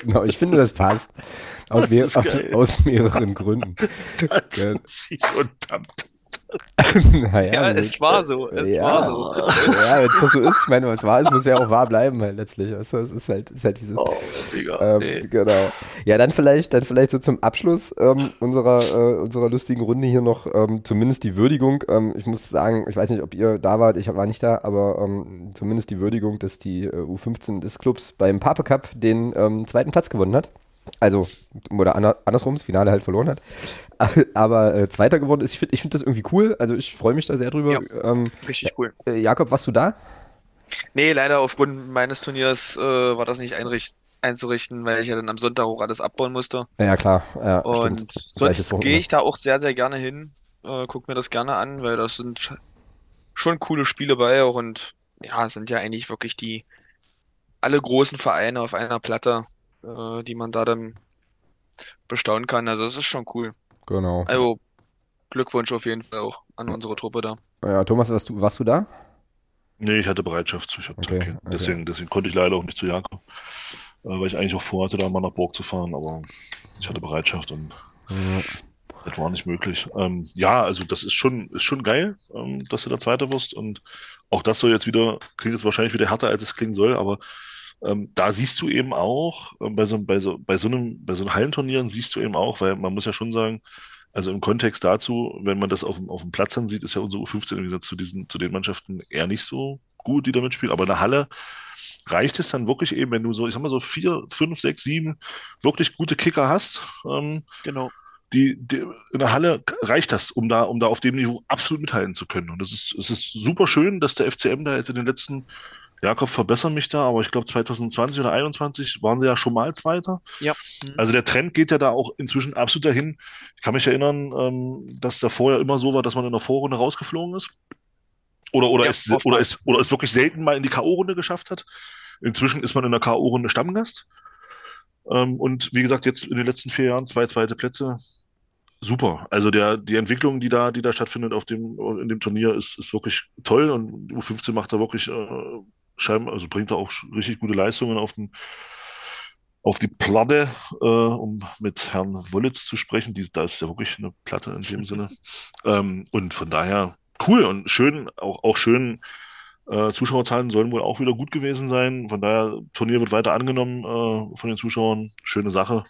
genau, ich finde, das passt. Aus, Das mehr, aus, aus mehreren Gründen. Geil. Musik und Tam naja, Ja, also- es war so, es ja, war so. Ja, wenn es doch so ist, ich meine, was wahr ist, muss ja auch wahr bleiben, halt letztlich. Also, es ist halt, ist halt wie es ist. Oh, Digga. Ähm, nee. Genau. Ja, dann vielleicht, dann vielleicht so zum Abschluss ähm, unserer, äh, unserer lustigen Runde hier noch ähm, zumindest die Würdigung. Ähm, ich muss sagen, ich weiß nicht, ob ihr da wart, ich war nicht da, aber ähm, zumindest die Würdigung, dass die äh, U15 des Clubs beim Pape Cup den ähm, zweiten Platz gewonnen hat. Also, oder ander, andersrum, das Finale halt verloren hat. Aber äh, Zweiter geworden ist. Ich finde ich find das irgendwie cool. Also, ich freue mich da sehr drüber. Ja. Ähm, Richtig cool. äh, Jakob, warst du da? Nee, leider aufgrund meines Turniers äh, war das nicht einzurichten, weil ich ja dann am Sonntag auch alles abbauen musste. Ja, klar. Ja, Und stimmt. Sonst gehe ich da auch sehr, sehr gerne hin. äh, guck mir das gerne an, weil das sind schon coole Spiele bei auch und ja, es sind ja eigentlich wirklich die alle großen Vereine auf einer Platte, äh, die man da dann bestaunen kann. Also es ist schon cool. Genau. Also Glückwunsch auf jeden Fall auch an unsere Truppe da. Ja, Thomas, warst du, warst du da? Nee, ich hatte Bereitschaft. Ich hab, Okay, okay. okay. Deswegen, deswegen konnte ich leider auch nicht zu Jakob, äh, weil ich eigentlich auch vorhatte, da mal nach Burg zu fahren, aber ich hatte Bereitschaft und Ja. das war nicht möglich. Ähm, ja, also das ist schon, ist schon geil, ähm, dass du da Zweiter wirst und auch das soll jetzt wieder, klingt jetzt wahrscheinlich wieder härter, als es klingen soll, aber ähm, da siehst du eben auch, ähm, bei so, bei so, bei so einem, bei so einem Hallenturnieren siehst du eben auch, weil man muss ja schon sagen, also im Kontext dazu, wenn man das auf dem, auf dem Platz dann sieht, ist ja unsere U15 im Gegensatz zu diesen, zu den Mannschaften eher nicht so gut, die da mitspielen. Aber in der Halle reicht es dann wirklich eben, wenn du so, ich sag mal so vier, fünf, sechs, sieben wirklich gute Kicker hast, ähm, Genau. die, die, in der Halle reicht das, um da, um da auf dem Niveau absolut mithalten zu können. Und es ist, es ist super schön, dass der FCM da jetzt in den letzten, Jakob, verbessere mich da, aber ich glaube 2020 oder 2021 waren sie ja schon mal Zweiter. Ja. Also der Trend geht ja da auch inzwischen absolut dahin. Ich kann mich erinnern, ähm, dass da vorher immer so war, dass man in der Vorrunde rausgeflogen ist. Oder, oder, Ja, es, oder, es, oder es wirklich selten mal in die K.O.-Runde geschafft hat. Inzwischen ist man in der K.O.-Runde Stammgast. Ähm, und wie gesagt, jetzt in den letzten vier Jahren zwei zweite Plätze. Super. Also der, die Entwicklung, die da, die da stattfindet auf dem, in dem Turnier, ist, ist wirklich toll. Und die U15 macht da wirklich äh, scheinbar, also bringt da auch richtig gute Leistungen auf den, auf die Platte, äh, um mit Herrn Wollitz zu sprechen. Die, da ist ja wirklich eine Platte in dem Sinne. Ähm, und von daher cool und schön, auch, auch schön. Äh, Zuschauerzahlen sollen wohl auch wieder gut gewesen sein. Von daher, Turnier wird weiter angenommen äh, von den Zuschauern. Schöne Sache.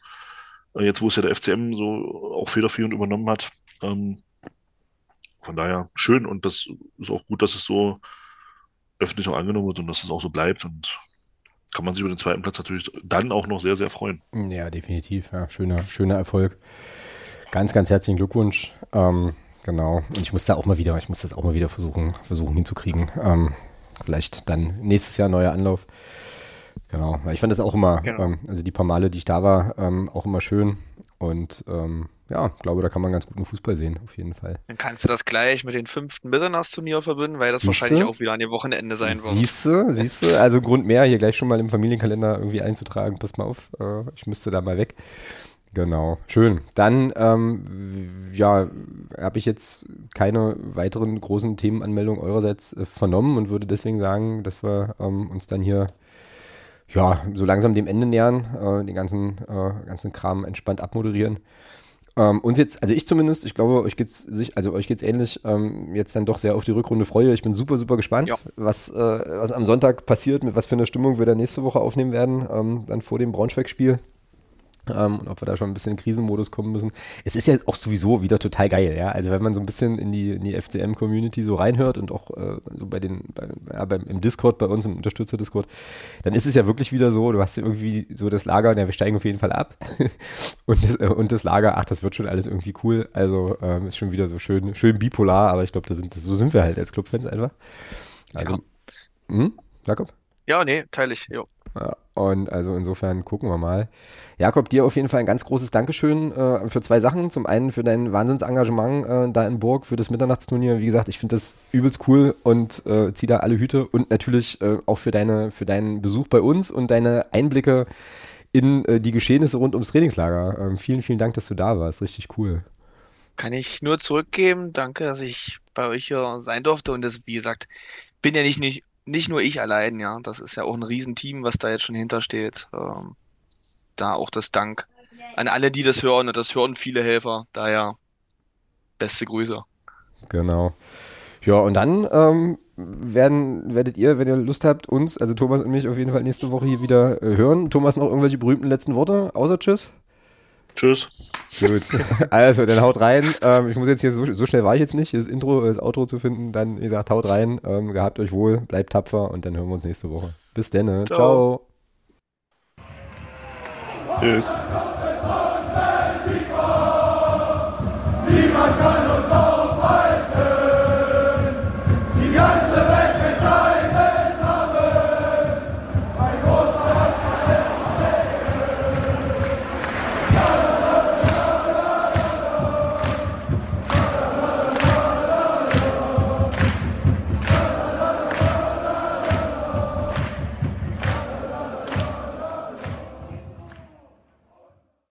Äh, jetzt, wo es ja der FCM so auch federführend übernommen hat. Ähm, von daher schön und das ist auch gut, dass es so öffentlich auch angenommen wird und dass es auch so bleibt. Und kann man sich über den zweiten Platz natürlich dann auch noch sehr, sehr freuen. Ja, definitiv. Ja, schöner, schöner Erfolg. Ganz, ganz herzlichen Glückwunsch. Ähm, genau. Und ich muss da auch mal wieder, ich muss das auch mal wieder versuchen, versuchen hinzukriegen. Ähm, vielleicht dann nächstes Jahr neuer Anlauf. Genau. Ich fand das auch immer, Genau. ähm, also die paar Male, die ich da war, ähm, auch immer schön. Und ähm, ja, glaube, da kann man ganz guten Fußball sehen, auf jeden Fall. Dann kannst du das gleich mit dem fünften Mitternachtsturnier verbinden, weil das Siehste? wahrscheinlich auch wieder an dem Wochenende sein wird. Siehst du, siehst du, also Grund mehr, hier gleich schon mal im Familienkalender irgendwie einzutragen. Pass mal auf, äh, ich müsste da mal weg. Genau, schön. Dann, ähm, ja, habe ich jetzt keine weiteren großen Themenanmeldungen eurerseits äh, vernommen und würde deswegen sagen, dass wir ähm, uns dann hier, ja, so langsam dem Ende nähern, äh, den ganzen, äh, ganzen Kram entspannt abmoderieren. Ähm, uns jetzt, also ich zumindest, ich glaube, euch geht's sich, also euch geht's ähnlich, ähm, jetzt dann doch sehr auf die Rückrunde freue. Ich bin super, super gespannt, Ja. was, äh, was am Sonntag passiert, mit was für einer Stimmung wir da nächste Woche aufnehmen werden, ähm, dann vor dem Braunschweig-Spiel. Ähm, und ob wir da schon ein bisschen in Krisenmodus kommen müssen. Es ist ja auch sowieso wieder total geil, ja. Also wenn man so ein bisschen in die, in die FCM-Community so reinhört und auch äh, so bei den, bei, ja, beim, im Discord, bei uns im Unterstützer-Discord, dann ist es ja wirklich wieder so, du hast ja irgendwie so das Lager, ja, wir steigen auf jeden Fall ab. und, das, äh, und das Lager, ach, das wird schon alles irgendwie cool. Also ähm, ist schon wieder so schön, schön bipolar, aber ich glaube, das sind, das, so sind wir halt als Clubfans einfach. Also, hm? Jakob? Ja, nee, teile ich. Jo. Und also insofern gucken wir mal. Jakob, dir auf jeden Fall ein ganz großes Dankeschön äh, für zwei Sachen. Zum einen für dein Wahnsinnsengagement äh, da in Burg für das Mitternachtsturnier. Wie gesagt, ich finde das übelst cool und äh, zieh da alle Hüte. Und natürlich äh, auch für, deine, für deinen Besuch bei uns und deine Einblicke in äh, die Geschehnisse rund ums Trainingslager. Ähm, vielen, vielen Dank, dass du da warst. Richtig cool. Kann ich nur zurückgeben. Danke, dass ich bei euch hier sein durfte. Und das, wie gesagt, bin ja nicht, nicht, nicht nur ich allein, ja. Das ist ja auch ein Riesenteam, was da jetzt schon hintersteht. Ähm, da auch das Dank an alle, die das hören. Und das hören viele Helfer. Daher beste Grüße. Genau. Ja, und dann ähm, werden, werdet ihr, wenn ihr Lust habt, uns, also Thomas und mich, auf jeden Fall nächste Woche hier wieder äh, hören. Thomas, noch irgendwelche berühmten letzten Worte, außer Tschüss? Tschüss. Gut. Also, dann haut rein. Ähm, ich muss jetzt hier, so, so, schnell war ich jetzt nicht, das Intro, das Outro zu finden. Dann, wie gesagt, haut rein. Ähm, gehabt euch wohl, bleibt tapfer und dann hören wir uns nächste Woche. Bis dann. Ne? Ciao. Ciao. Tschüss. Niemand kann uns aufhalten. Die ganze